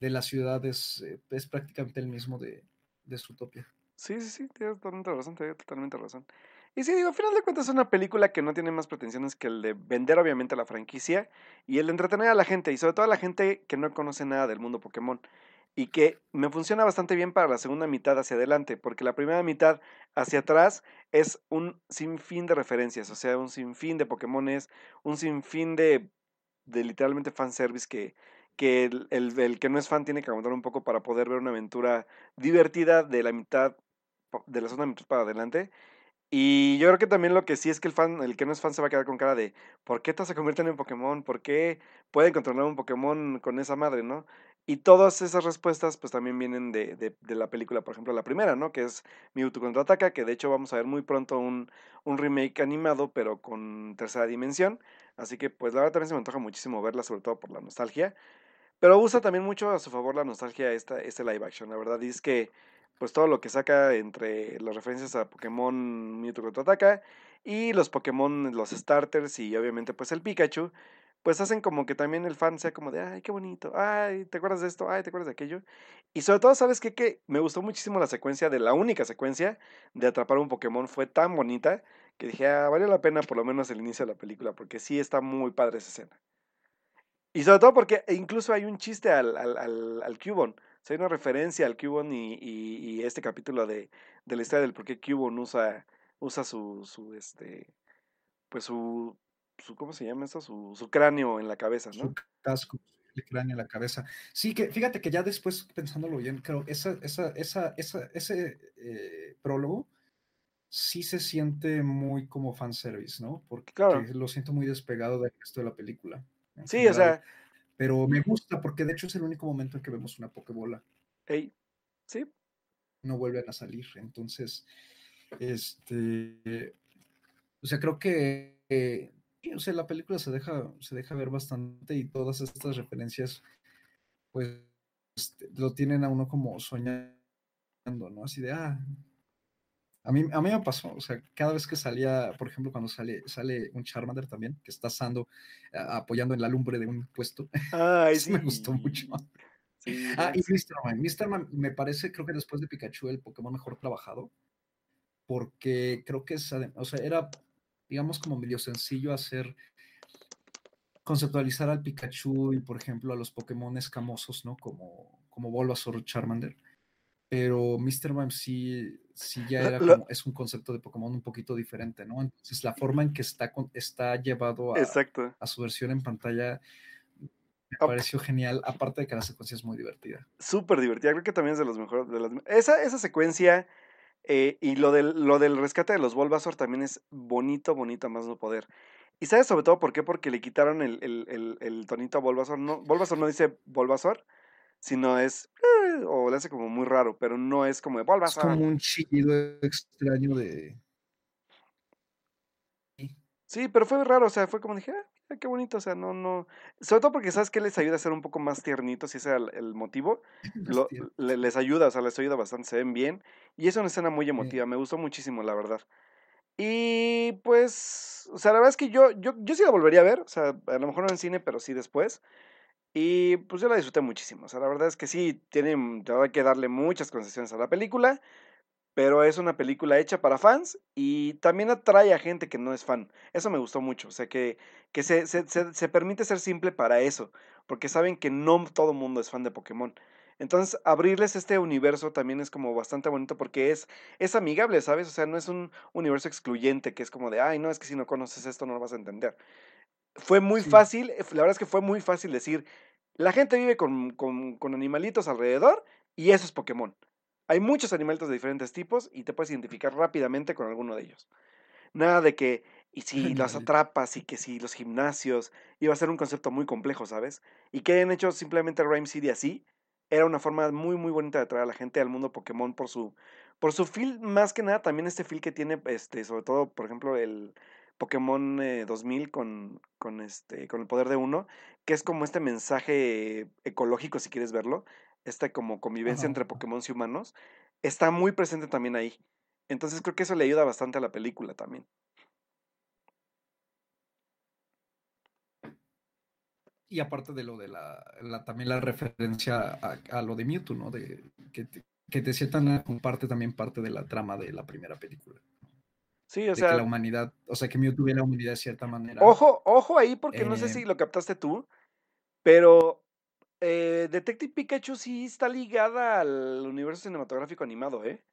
de la ciudad, es, eh, es prácticamente el mismo de, de Zootopia. Sí, sí, sí, tienes totalmente razón, tienes totalmente razón. Y sí, digo, a final de cuentas es una película que no tiene más pretensiones que el de vender obviamente la franquicia y el de entretener a la gente, y sobre todo a la gente que no conoce nada del mundo Pokémon. Y que me funciona bastante bien para la segunda mitad hacia adelante, porque la primera mitad hacia atrás es un sinfín de referencias, o sea, un sinfín de Pokémones, un sinfín de, de literalmente fanservice que, que el, el, que no es fan tiene que aguantar un poco para poder ver una aventura divertida de la mitad, de la segunda mitad para adelante. Y yo creo que también lo que sí es que el fan, el que no es fan se va a quedar con cara de ¿por qué todos se convierten en Pokémon? ¿Por qué pueden controlar un Pokémon con esa madre, no? Y todas esas respuestas pues también vienen de, de, la película, por ejemplo, la primera, ¿no? Que es Mewtwo contraataca, que de hecho vamos a ver muy pronto un, un remake animado, pero con tercera dimensión. Así que pues la verdad también se me antoja muchísimo verla, sobre todo por la nostalgia. Pero usa también mucho a su favor la nostalgia esta, este live action, la verdad. Es que pues todo lo que saca entre las referencias a Pokémon Mewtwo contraataca y los Pokémon, los starters y obviamente pues el Pikachu, pues hacen como que también el fan sea como de, ay, qué bonito, ay, ¿te acuerdas de esto? Ay, ¿te acuerdas de aquello? Y sobre todo, ¿sabes qué? Que me gustó muchísimo la secuencia de la única secuencia de atrapar un Pokémon, fue tan bonita que dije, ah, vale la pena por lo menos el inicio de la película, porque sí está muy padre esa escena. Y sobre todo porque incluso hay un chiste al, al, al, al Cubone. Sea, hay una referencia al Cubone y, y, y, este capítulo de, de la historia del por qué Cubone usa, usa su, su, este, pues su, su, ¿cómo se llama eso? Su, su cráneo en la cabeza, ¿no? Su casco, el cráneo en la cabeza. Sí, que fíjate que ya después, pensándolo bien, creo, esa, esa, esa, esa ese eh, prólogo sí se siente muy como fanservice, ¿no? Porque claro. lo siento muy despegado del resto de la película. Sí, o sea. Pero me gusta porque de hecho es el único momento en que vemos una Pokébola. Hey, sí. No vuelven a salir. Entonces, este. O sea, creo que. Eh, o sea, la película se deja, se deja ver bastante y todas estas referencias, pues, este, lo tienen a uno como soñando, ¿no? Así de, ah, a mí, a mí me pasó, o sea, cada vez que salía, por ejemplo, cuando sale, sale un Charmander también, que está asando, apoyando en la lumbre de un puesto, (laughs) Ay, sí. me gustó mucho. Sí, ah, y Mr. Man. Mr. Man me parece, creo que después de Pikachu, el Pokémon mejor trabajado, porque creo que es, o sea, era, digamos, como medio sencillo hacer, conceptualizar al Pikachu y, por ejemplo, a los Pokémon escamosos, ¿no? Como, como Bulbasaur Charmander pero Mr. Mime sí, sí ya era como, es un concepto de Pokémon un poquito diferente, ¿no? Entonces la forma en que está, está llevado a, Exacto. a su versión en pantalla me pareció genial, aparte de que la secuencia es muy divertida. Súper divertida, creo que también es de los mejores. De las, esa, esa secuencia eh, y lo del, lo del rescate de los Bulbasaur también es bonito, bonito, más no poder. ¿Y sabes sobre todo por qué? Porque le quitaron el, el, el, el tonito a Bulbasaur. No, Bulbasaur no dice Bulbasaur, sino es o le hace como muy raro, pero no es como de Es como un chillido extraño de. Sí, pero fue raro, o sea, fue como dije, ah, qué bonito, o sea, no, no. Sobre todo porque sabes que les ayuda a ser un poco más tiernitos, y ese era el, el motivo. (laughs) Lo, le, les ayuda, o sea, les ayuda bastante, se ven bien. Y es una escena muy emotiva, sí. me gustó muchísimo, la verdad. Y pues, o sea, la verdad es que yo, yo, yo sí la volvería a ver, o sea, a lo mejor no en cine, pero sí después. Y pues yo la disfruté muchísimo. O sea, la verdad es que sí, tiene que darle muchas concesiones a la película, pero es una película hecha para fans y también atrae a gente que no es fan. Eso me gustó mucho. O sea, que, que se, se, se, se permite ser simple para eso, porque saben que no todo mundo es fan de Pokémon. Entonces, abrirles este universo también es como bastante bonito porque es, es amigable, ¿sabes? O sea, no es un universo excluyente que es como de, ay, no, es que si no conoces esto no lo vas a entender fue muy sí. fácil, eh, la verdad es que fue muy fácil decir, la gente vive con, con, con, animalitos alrededor y eso es Pokémon. Hay muchos animalitos de diferentes tipos y te puedes identificar rápidamente con alguno de ellos. Nada de que, y (laughs) si los atrapas, y que si los gimnasios, iba a ser un concepto muy complejo, ¿sabes? Y que hayan hecho simplemente Rhyme City así, era una forma muy, muy bonita de atraer a la gente al mundo Pokémon por su, por su feel, más que nada, también este feel que tiene, este, sobre todo, por ejemplo, el, Pokémon eh, 2000 con, con, este, con el poder de uno, que es como este mensaje ecológico, si quieres verlo, esta como convivencia Ajá. entre Pokémon y humanos, está muy presente también ahí. Entonces creo que eso le ayuda bastante a la película también. Y aparte de lo de la, la también la referencia a, a, lo de Mewtwo, ¿no? De, que, te, que cierta manera comparte también parte de la trama de la primera película. Sí, o sea. Que la humanidad, o sea, que Mew tuviera humanidad de cierta manera. Ojo, ojo ahí, porque eh, no sé si lo captaste tú, pero eh, Detective Pikachu sí está ligada al universo cinematográfico animado, ¿eh?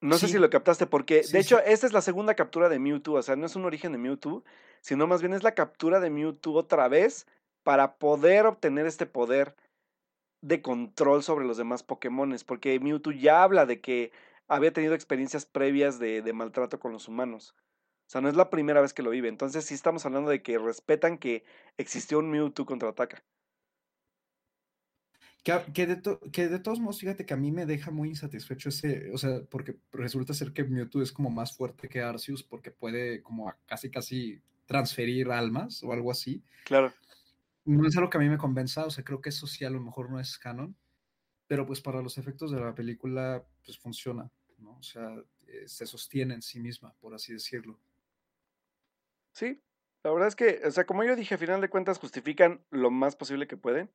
No sí. sé si lo captaste, porque sí, de hecho, sí. esta es la segunda captura de Mewtwo, o sea, no es un origen de Mewtwo, sino más bien es la captura de Mewtwo otra vez para poder obtener este poder de control sobre los demás Pokémones, porque Mewtwo ya habla de que había tenido experiencias previas de, de maltrato con los humanos. O sea, no es la primera vez que lo vive. Entonces sí estamos hablando de que respetan que existió un Mewtwo contraataca. Que, que, de que, de todos modos, fíjate que a mí me deja muy insatisfecho ese, o sea, porque resulta ser que Mewtwo es como más fuerte que Arceus porque puede como casi casi transferir almas o algo así. Claro. No es algo que a mí me convenza, o sea, creo que eso sí a lo mejor no es canon, pero pues para los efectos de la película, pues funciona, ¿no? O sea, eh, se sostiene en sí misma, por así decirlo. Sí, la verdad es que, o sea, como yo dije, a final de cuentas justifican lo más posible que pueden.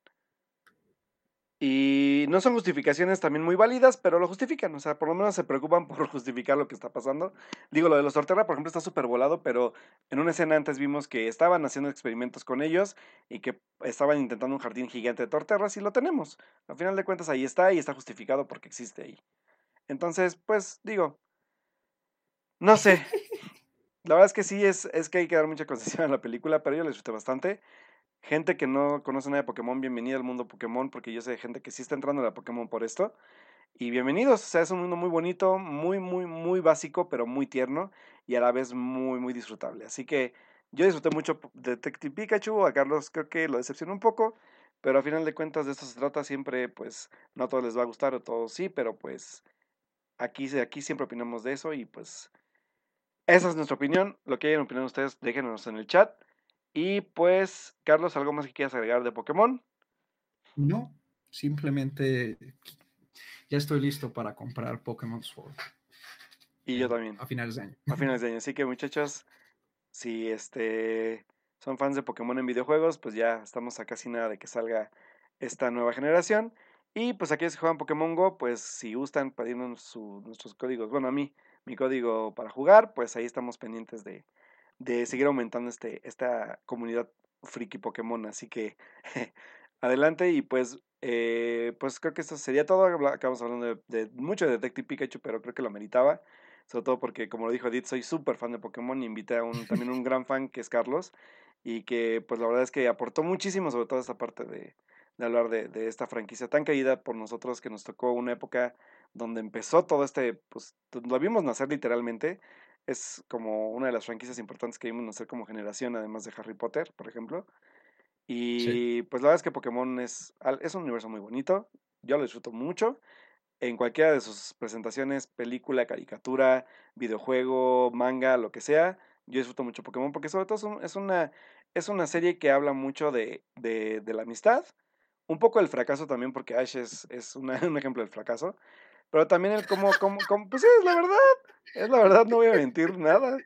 Y no son justificaciones también muy válidas, pero lo justifican. O sea, por lo menos se preocupan (laughs) por justificar lo que está pasando. Digo, lo de los Torterra, por ejemplo, está súper volado, pero en una escena antes vimos que estaban haciendo experimentos con ellos y que estaban intentando un jardín gigante de Torterras y lo tenemos. Al final de cuentas ahí está y está justificado porque existe ahí. Entonces, pues digo, no sé. La verdad es que sí, es, es que hay que dar mucha concesión a la película, pero yo la disfruté bastante. Gente que no conoce nada de Pokémon, bienvenida al mundo Pokémon, porque yo sé de gente que sí está entrando a la Pokémon por esto. Y bienvenidos, o sea, es un mundo muy bonito, muy, muy, muy básico, pero muy tierno y a la vez muy, muy disfrutable. Así que yo disfruté mucho de Detective Pikachu, a Carlos creo que lo decepcionó un poco, pero a final de cuentas de esto se trata siempre, pues no a todos les va a gustar o todos sí, pero pues aquí, aquí siempre opinamos de eso y pues esa es nuestra opinión. Lo que hayan opinión ustedes, déjenos en el chat. Y pues, Carlos, ¿algo más que quieras agregar de Pokémon? No, simplemente ya estoy listo para comprar Pokémon Sword. Y yo también. A finales de año. A finales de año. Así que muchachos, si este son fans de Pokémon en videojuegos, pues ya estamos a casi nada de que salga esta nueva generación. Y pues aquellos que juegan Pokémon Go, pues si gustan pedirnos su, nuestros códigos, bueno, a mí, mi código para jugar, pues ahí estamos pendientes de, de seguir aumentando este, esta comunidad friki Pokémon. Así que (laughs) adelante y pues, eh, pues creo que esto sería todo. Acabamos hablando de, mucho de Detective Pikachu, pero creo que lo meritaba. Sobre todo porque, como lo dijo Edith, soy súper fan de Pokémon y invité a un, también un (laughs) gran fan que es Carlos. Y que pues la verdad es que aportó muchísimo sobre todo esta parte de, de hablar de, de, esta franquicia tan querida por nosotros que nos tocó una época donde empezó todo este, pues lo vimos nacer literalmente es como una de las franquicias importantes que vimos nacer como generación, además de Harry Potter, por ejemplo. Y pues la verdad es que Pokémon es, es un universo muy bonito, yo lo disfruto mucho. En cualquiera de sus presentaciones, película, caricatura, videojuego, manga, lo que sea, yo disfruto mucho Pokémon porque sobre todo es, una, es una serie que habla mucho de, de, de, la amistad, un poco del fracaso también porque Ash es, es (laughs) un ejemplo del fracaso, pero también el cómo, cómo, cómo, pues sí, es la verdad, es la verdad, no voy a mentir nada.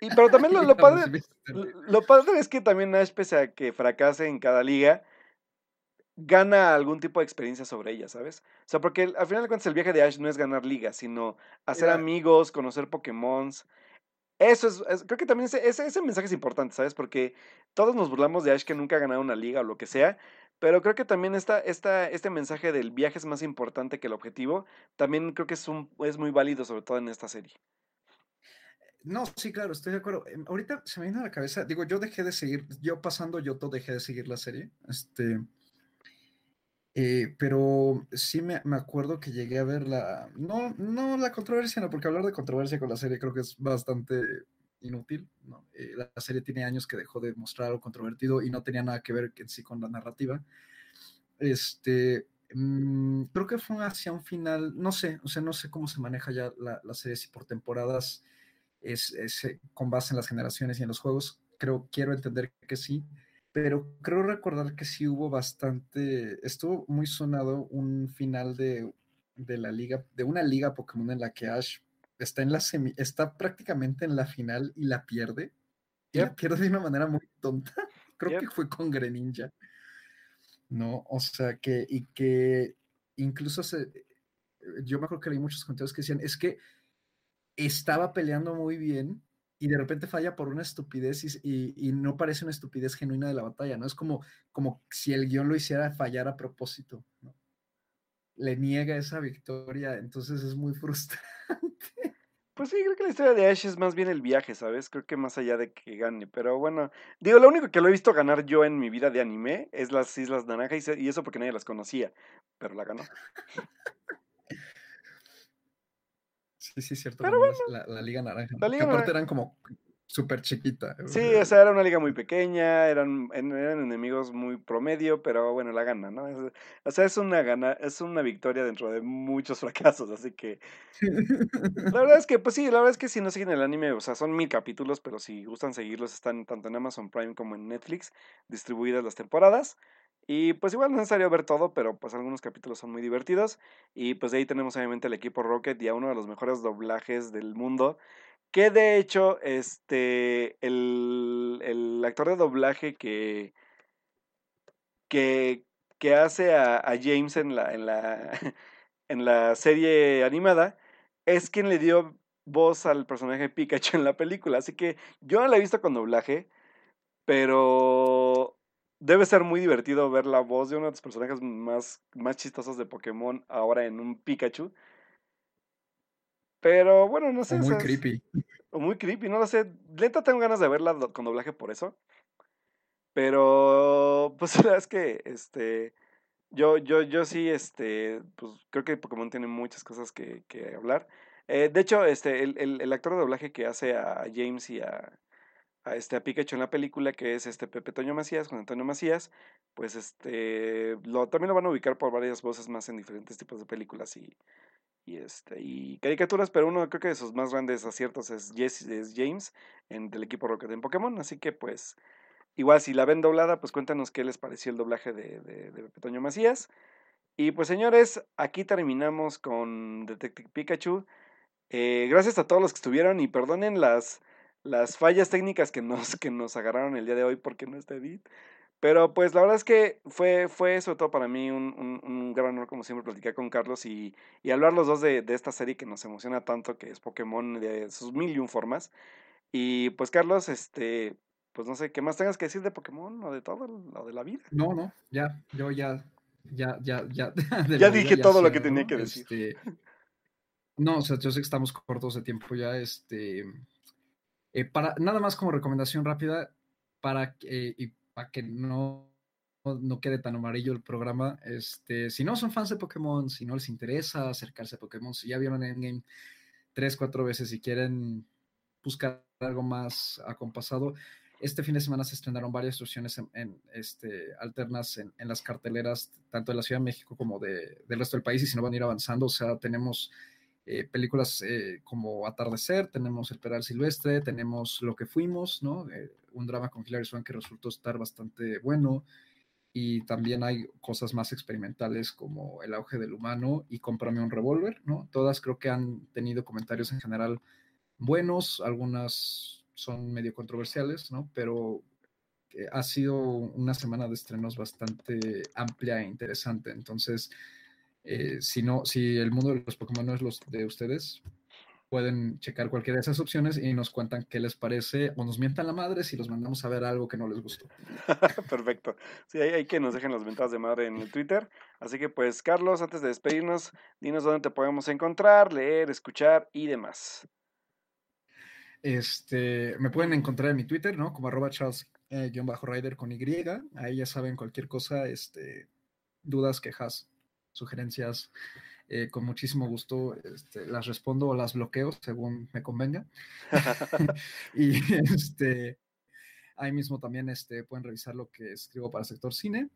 Y, pero también lo, lo padre, lo padre es que también Ash, pese a que fracase en cada liga, gana algún tipo de experiencia sobre ella, ¿sabes? O sea, porque al final de cuentas el viaje de Ash no es ganar ligas, sino hacer amigos, conocer Pokémon. Eso es, creo que también ese, ese, ese, mensaje es importante, ¿sabes? Porque todos nos burlamos de Ash que nunca ha ganado una liga o lo que sea, pero creo que también esta, esta, este mensaje del viaje es más importante que el objetivo. También creo que es, un, es muy válido, sobre todo en esta serie. No, sí, claro, estoy de acuerdo. Em, ahorita se me viene a la cabeza, digo, yo dejé de seguir, yo pasando yo todo dejé de seguir la serie, este, eh, pero sí me, me, acuerdo que llegué a ver la, no, no la controversia, no, porque hablar de controversia con la serie creo que es bastante inútil. ¿no? Eh, la serie tiene años que dejó de mostrar algo controvertido y no tenía nada que ver en sí con la narrativa. Este, mmm, creo que fue hacia un final, no sé, o sea, no sé cómo se maneja ya la, la serie, si por temporadas es, es, con base en las generaciones y en los juegos. Creo, quiero entender que sí, pero creo recordar que sí hubo bastante, estuvo muy sonado un final de, de la liga, de una liga Pokémon en la que Ash está en la semi, está prácticamente en la final y la pierde. Y la pierde de una manera muy tonta. (laughs) Creo que fue con Greninja. No, o sea que, y que incluso se, yo me acuerdo que leí muchos comentarios que decían, es que estaba peleando muy bien y de repente falla por una estupidez y, y, no parece una estupidez genuina de la batalla, ¿no? Es como, como si el guion lo hiciera fallar a propósito, ¿no? Le niega esa victoria, entonces es muy (laughs) frustrante. Pues sí, creo que la historia de Ash es más bien el viaje, ¿sabes? Creo que más allá de que gane. Pero bueno, digo, lo único que lo he visto ganar yo en mi vida de anime es las Islas Naranja y eso porque nadie las conocía, pero la ganó. (laughs) Sí, sí, cierto. Pero bueno, la, la, Liga Naranja. La Liga que aparte eran como súper chiquita. Sí, o sea, era una liga muy pequeña, eran, eran enemigos muy promedio, pero bueno, la gana, ¿no? o sea, es una gana, es una victoria dentro de muchos (laughs) fracasos, así que la verdad es que, pues sí, la verdad es que si no siguen el anime, o sea, son mil capítulos, pero si gustan seguirlos, están tanto en Amazon Prime como en Netflix, distribuidas las temporadas. Y pues igual no es necesario ver todo, pero pues algunos capítulos son muy divertidos. Y pues de ahí tenemos obviamente el equipo Rocket y a uno de los mejores doblajes del mundo, que de hecho, este, el, actor de doblaje que, que, que hace a, James en la, en, la, (laughs) en la serie animada es quien le dio voz al personaje Pikachu en la película. Así que yo no la he visto con doblaje, pero debe ser muy divertido ver la voz de uno de los personajes más, más chistosos de Pokémon ahora en un Pikachu. Pero bueno, no sé. muy creepy. O muy creepy, no lo sé. Lenta tengo ganas de verla con doblaje por eso. Pero, pues (laughs) la verdad es que, este, yo, yo, yo sí, este, pues creo que Pokémon tiene muchas cosas que, que hablar. Eh, de hecho, este, el, el, el, actor de doblaje que hace a James y a, a, este, a Pikachu en la película, que es este Pepe Toño Macías, con Antonio Macías, pues este, lo, también lo van a ubicar por varias voces más en diferentes tipos de películas y, y, este, y caricaturas, pero uno creo que de sus más grandes aciertos es, es James en, del equipo Rocket en Pokémon, así que pues igual si la ven doblada, pues cuéntanos qué les pareció el doblaje de, de, de Toño Macías. Y pues señores, aquí terminamos con Detective Pikachu. Eh, gracias a todos los que estuvieron y perdonen las, las fallas técnicas que nos, que nos agarraron el día de hoy porque no está Edith. Pero pues la verdad es que fue, fue sobre todo para mí un, un, gran honor, como siempre, platicar con Carlos y, y hablar los dos de, de, esta serie que nos emociona tanto, que es Pokémon de sus mil y un formas. Y pues Carlos, este, pues no sé, ¿qué más tengas que decir de Pokémon o de todo, lo de la vida? No, no, ya, yo ya, ya, ya, ya. (laughs) ya dije todo lo que tenía que decir. Este, no, o sea, yo sé que estamos cortos de tiempo ya, este, eh, para, nada más como recomendación rápida, para, eh, y para que no, no quede tan amarillo el programa, este, si no son fans de Pokémon, si no les interesa acercarse a Pokémon, si ya vieron Endgame tres, cuatro veces y quieren buscar algo más acompasado, este fin de semana se estrenaron varias opciones en, este, alternas en, las carteleras, tanto de la Ciudad de México como de, del resto del país, y si no van a ir avanzando, o sea, tenemos eh, películas eh, como Atardecer, tenemos El Pedal Silvestre, tenemos Lo que Fuimos, ¿no? Eh, un drama con Hilary Swank que resultó estar bastante bueno. Y también hay cosas más experimentales como El auge del humano y Cómprame un revólver, ¿no? Todas creo que han tenido comentarios en general buenos, algunas son medio controversiales, ¿no? Pero ha sido una semana de estrenos bastante amplia e interesante. Entonces, eh, si, no, si el mundo de los Pokémon no es los de ustedes, pueden checar cualquiera de esas opciones y nos cuentan qué les parece o nos mientan la madre si los mandamos a ver algo que no les gustó. (laughs) Perfecto. Sí, hay, que nos dejen las ventajas de madre en el Twitter. Así que pues, Carlos, antes de despedirnos, dinos dónde te podemos encontrar, leer, escuchar y demás. Este, me pueden encontrar en mi Twitter, ¿no? Como arroba Charles-Rider eh, con Y. Ahí ya saben cualquier cosa, este, dudas, quejas, sugerencias, eh, con muchísimo gusto este, las respondo o las bloqueo según me convenga. (laughs) (laughs) y este, ahí mismo también este, pueden revisar lo que escribo para Sector Cine.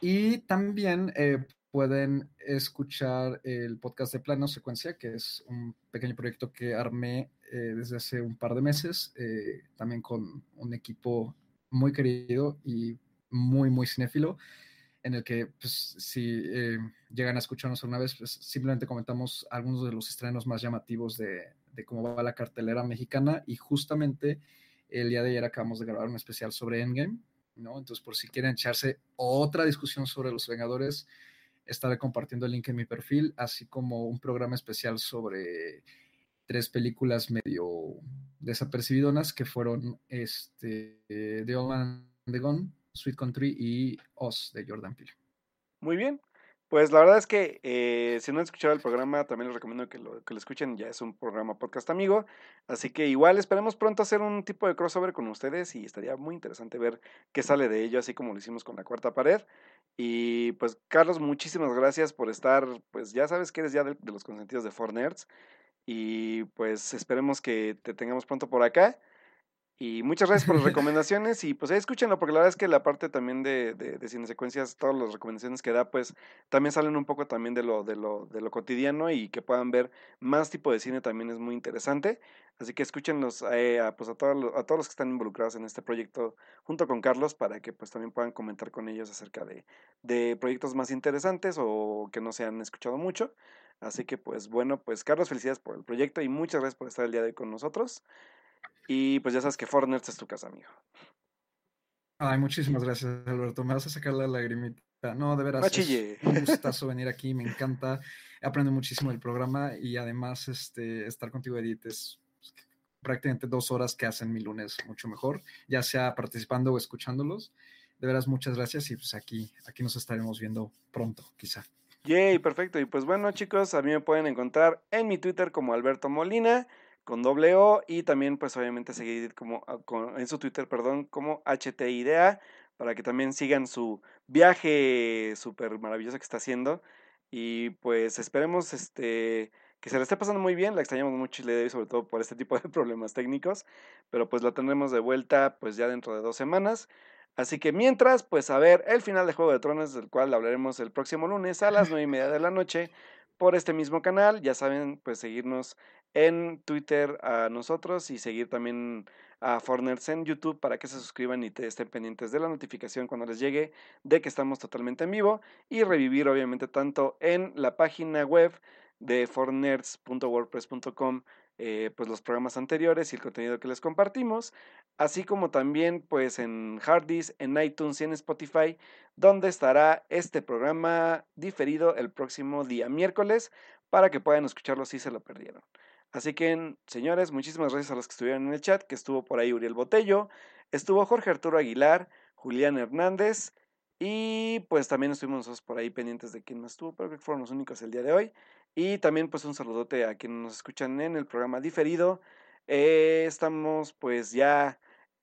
Y también eh, pueden escuchar el podcast de Plano Secuencia, que es un pequeño proyecto que armé eh, desde hace un par de meses, también con un equipo muy querido y muy, muy cinéfilo en el que, pues, si eh, llegan a escucharnos una vez, pues simplemente comentamos algunos de los estrenos más llamativos de, cómo va la cartelera mexicana y justamente el día de ayer acabamos de grabar un especial sobre Endgame, ¿no? Entonces, por si quieren echarse otra discusión sobre los Vengadores, estaré compartiendo el link en mi perfil, así como un programa especial sobre tres películas medio desapercibidonas que fueron este, The Old Man The Gone, Sweet Country y Oz de Jordan Peele. Muy bien. Pues la verdad es que eh, si no han escuchado el programa, también les recomiendo que lo, que lo escuchen. Ya es un programa podcast amigo. Así que igual esperemos pronto hacer un tipo de crossover con ustedes y estaría muy interesante ver qué sale de ello, así como lo hicimos con la cuarta pared. Y pues Carlos, muchísimas gracias por estar, pues ya sabes que eres ya de, los consentidos de Four Nerds. Y pues esperemos que te tengamos pronto por acá. Y muchas gracias por las (laughs) recomendaciones y pues escúchenlo porque la verdad es que la parte también de, de, de cine secuencias, todas las recomendaciones que da pues también salen un poco también de lo, de lo, de lo cotidiano y que puedan ver más tipo de cine también es muy interesante. Así que escúchenlos eh, a, pues a, todos los, a todos los que están involucrados en este proyecto junto con Carlos para que pues también puedan comentar con ellos acerca de, de proyectos más interesantes o que no se han escuchado mucho. Así que pues bueno, pues Carlos, felicidades por el proyecto y muchas gracias por estar el día de hoy con nosotros. Y pues ya sabes que Fortnite es tu casa, amigo. Ay, muchísimas gracias, Alberto. Me vas a sacar la lagrimita. No, de veras. Es un (laughs) gustazo venir aquí. Me encanta. Aprendo muchísimo del programa y además este, estar contigo, Edith, es prácticamente dos horas que hacen mi lunes mucho mejor, ya sea participando o escuchándolos. De veras, muchas gracias y pues aquí, aquí nos estaremos viendo pronto, quizá. Yay, perfecto. Y pues bueno, chicos, a mí me pueden encontrar en mi Twitter como Alberto Molina con doble O y también pues obviamente seguir como ah, en su Twitter, perdón, como HTIDA para que también sigan su viaje súper maravilloso que está haciendo y pues esperemos este que se le esté pasando muy bien, la extrañamos mucho y le sobre todo por este tipo de (laughs) problemas técnicos, pero pues la tendremos de vuelta pues ya dentro de dos semanas. Así que mientras, pues a ver el final de Juego de Tronos, del cual hablaremos el próximo lunes a las nueve y media de la noche por este mismo canal. Ya saben, pues seguirnos en Twitter a nosotros y seguir también a Forners en YouTube para que se suscriban y estén pendientes de la notificación cuando les llegue de que estamos totalmente en vivo y revivir obviamente tanto en la página web de fornerds.wordpress.com eh, pues los programas anteriores y el contenido que les compartimos, así como también pues en Hardys, en iTunes y en Spotify, donde estará este programa diferido el próximo día miércoles para que puedan escucharlo si se lo perdieron. Así que, señores, muchísimas gracias a los que estuvieron en el chat, que estuvo por ahí Uriel Botello, estuvo Jorge Arturo Aguilar, Julián Hernández, y pues también estuvimos nosotros por ahí pendientes de quién más estuvo, pero fueron los únicos el día de hoy. Y también pues un saludote a quienes nos escuchan en el programa diferido. Eh, estamos pues ya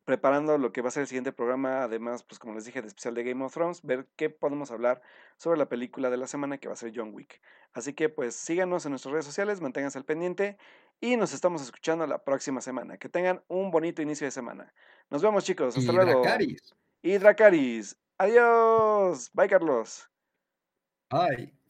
preparando lo que va a ser el siguiente programa, además pues como les dije de especial de Game of Thrones, ver qué podemos hablar sobre la película de la semana que va a ser John Wick. Así que pues síganos en nuestras redes sociales, manténganse al pendiente y nos estamos escuchando la próxima semana. Que tengan un bonito inicio de semana. Nos vemos chicos, hasta y luego. Dracarys. Y Dracaris. Adiós. Bye Carlos. Bye.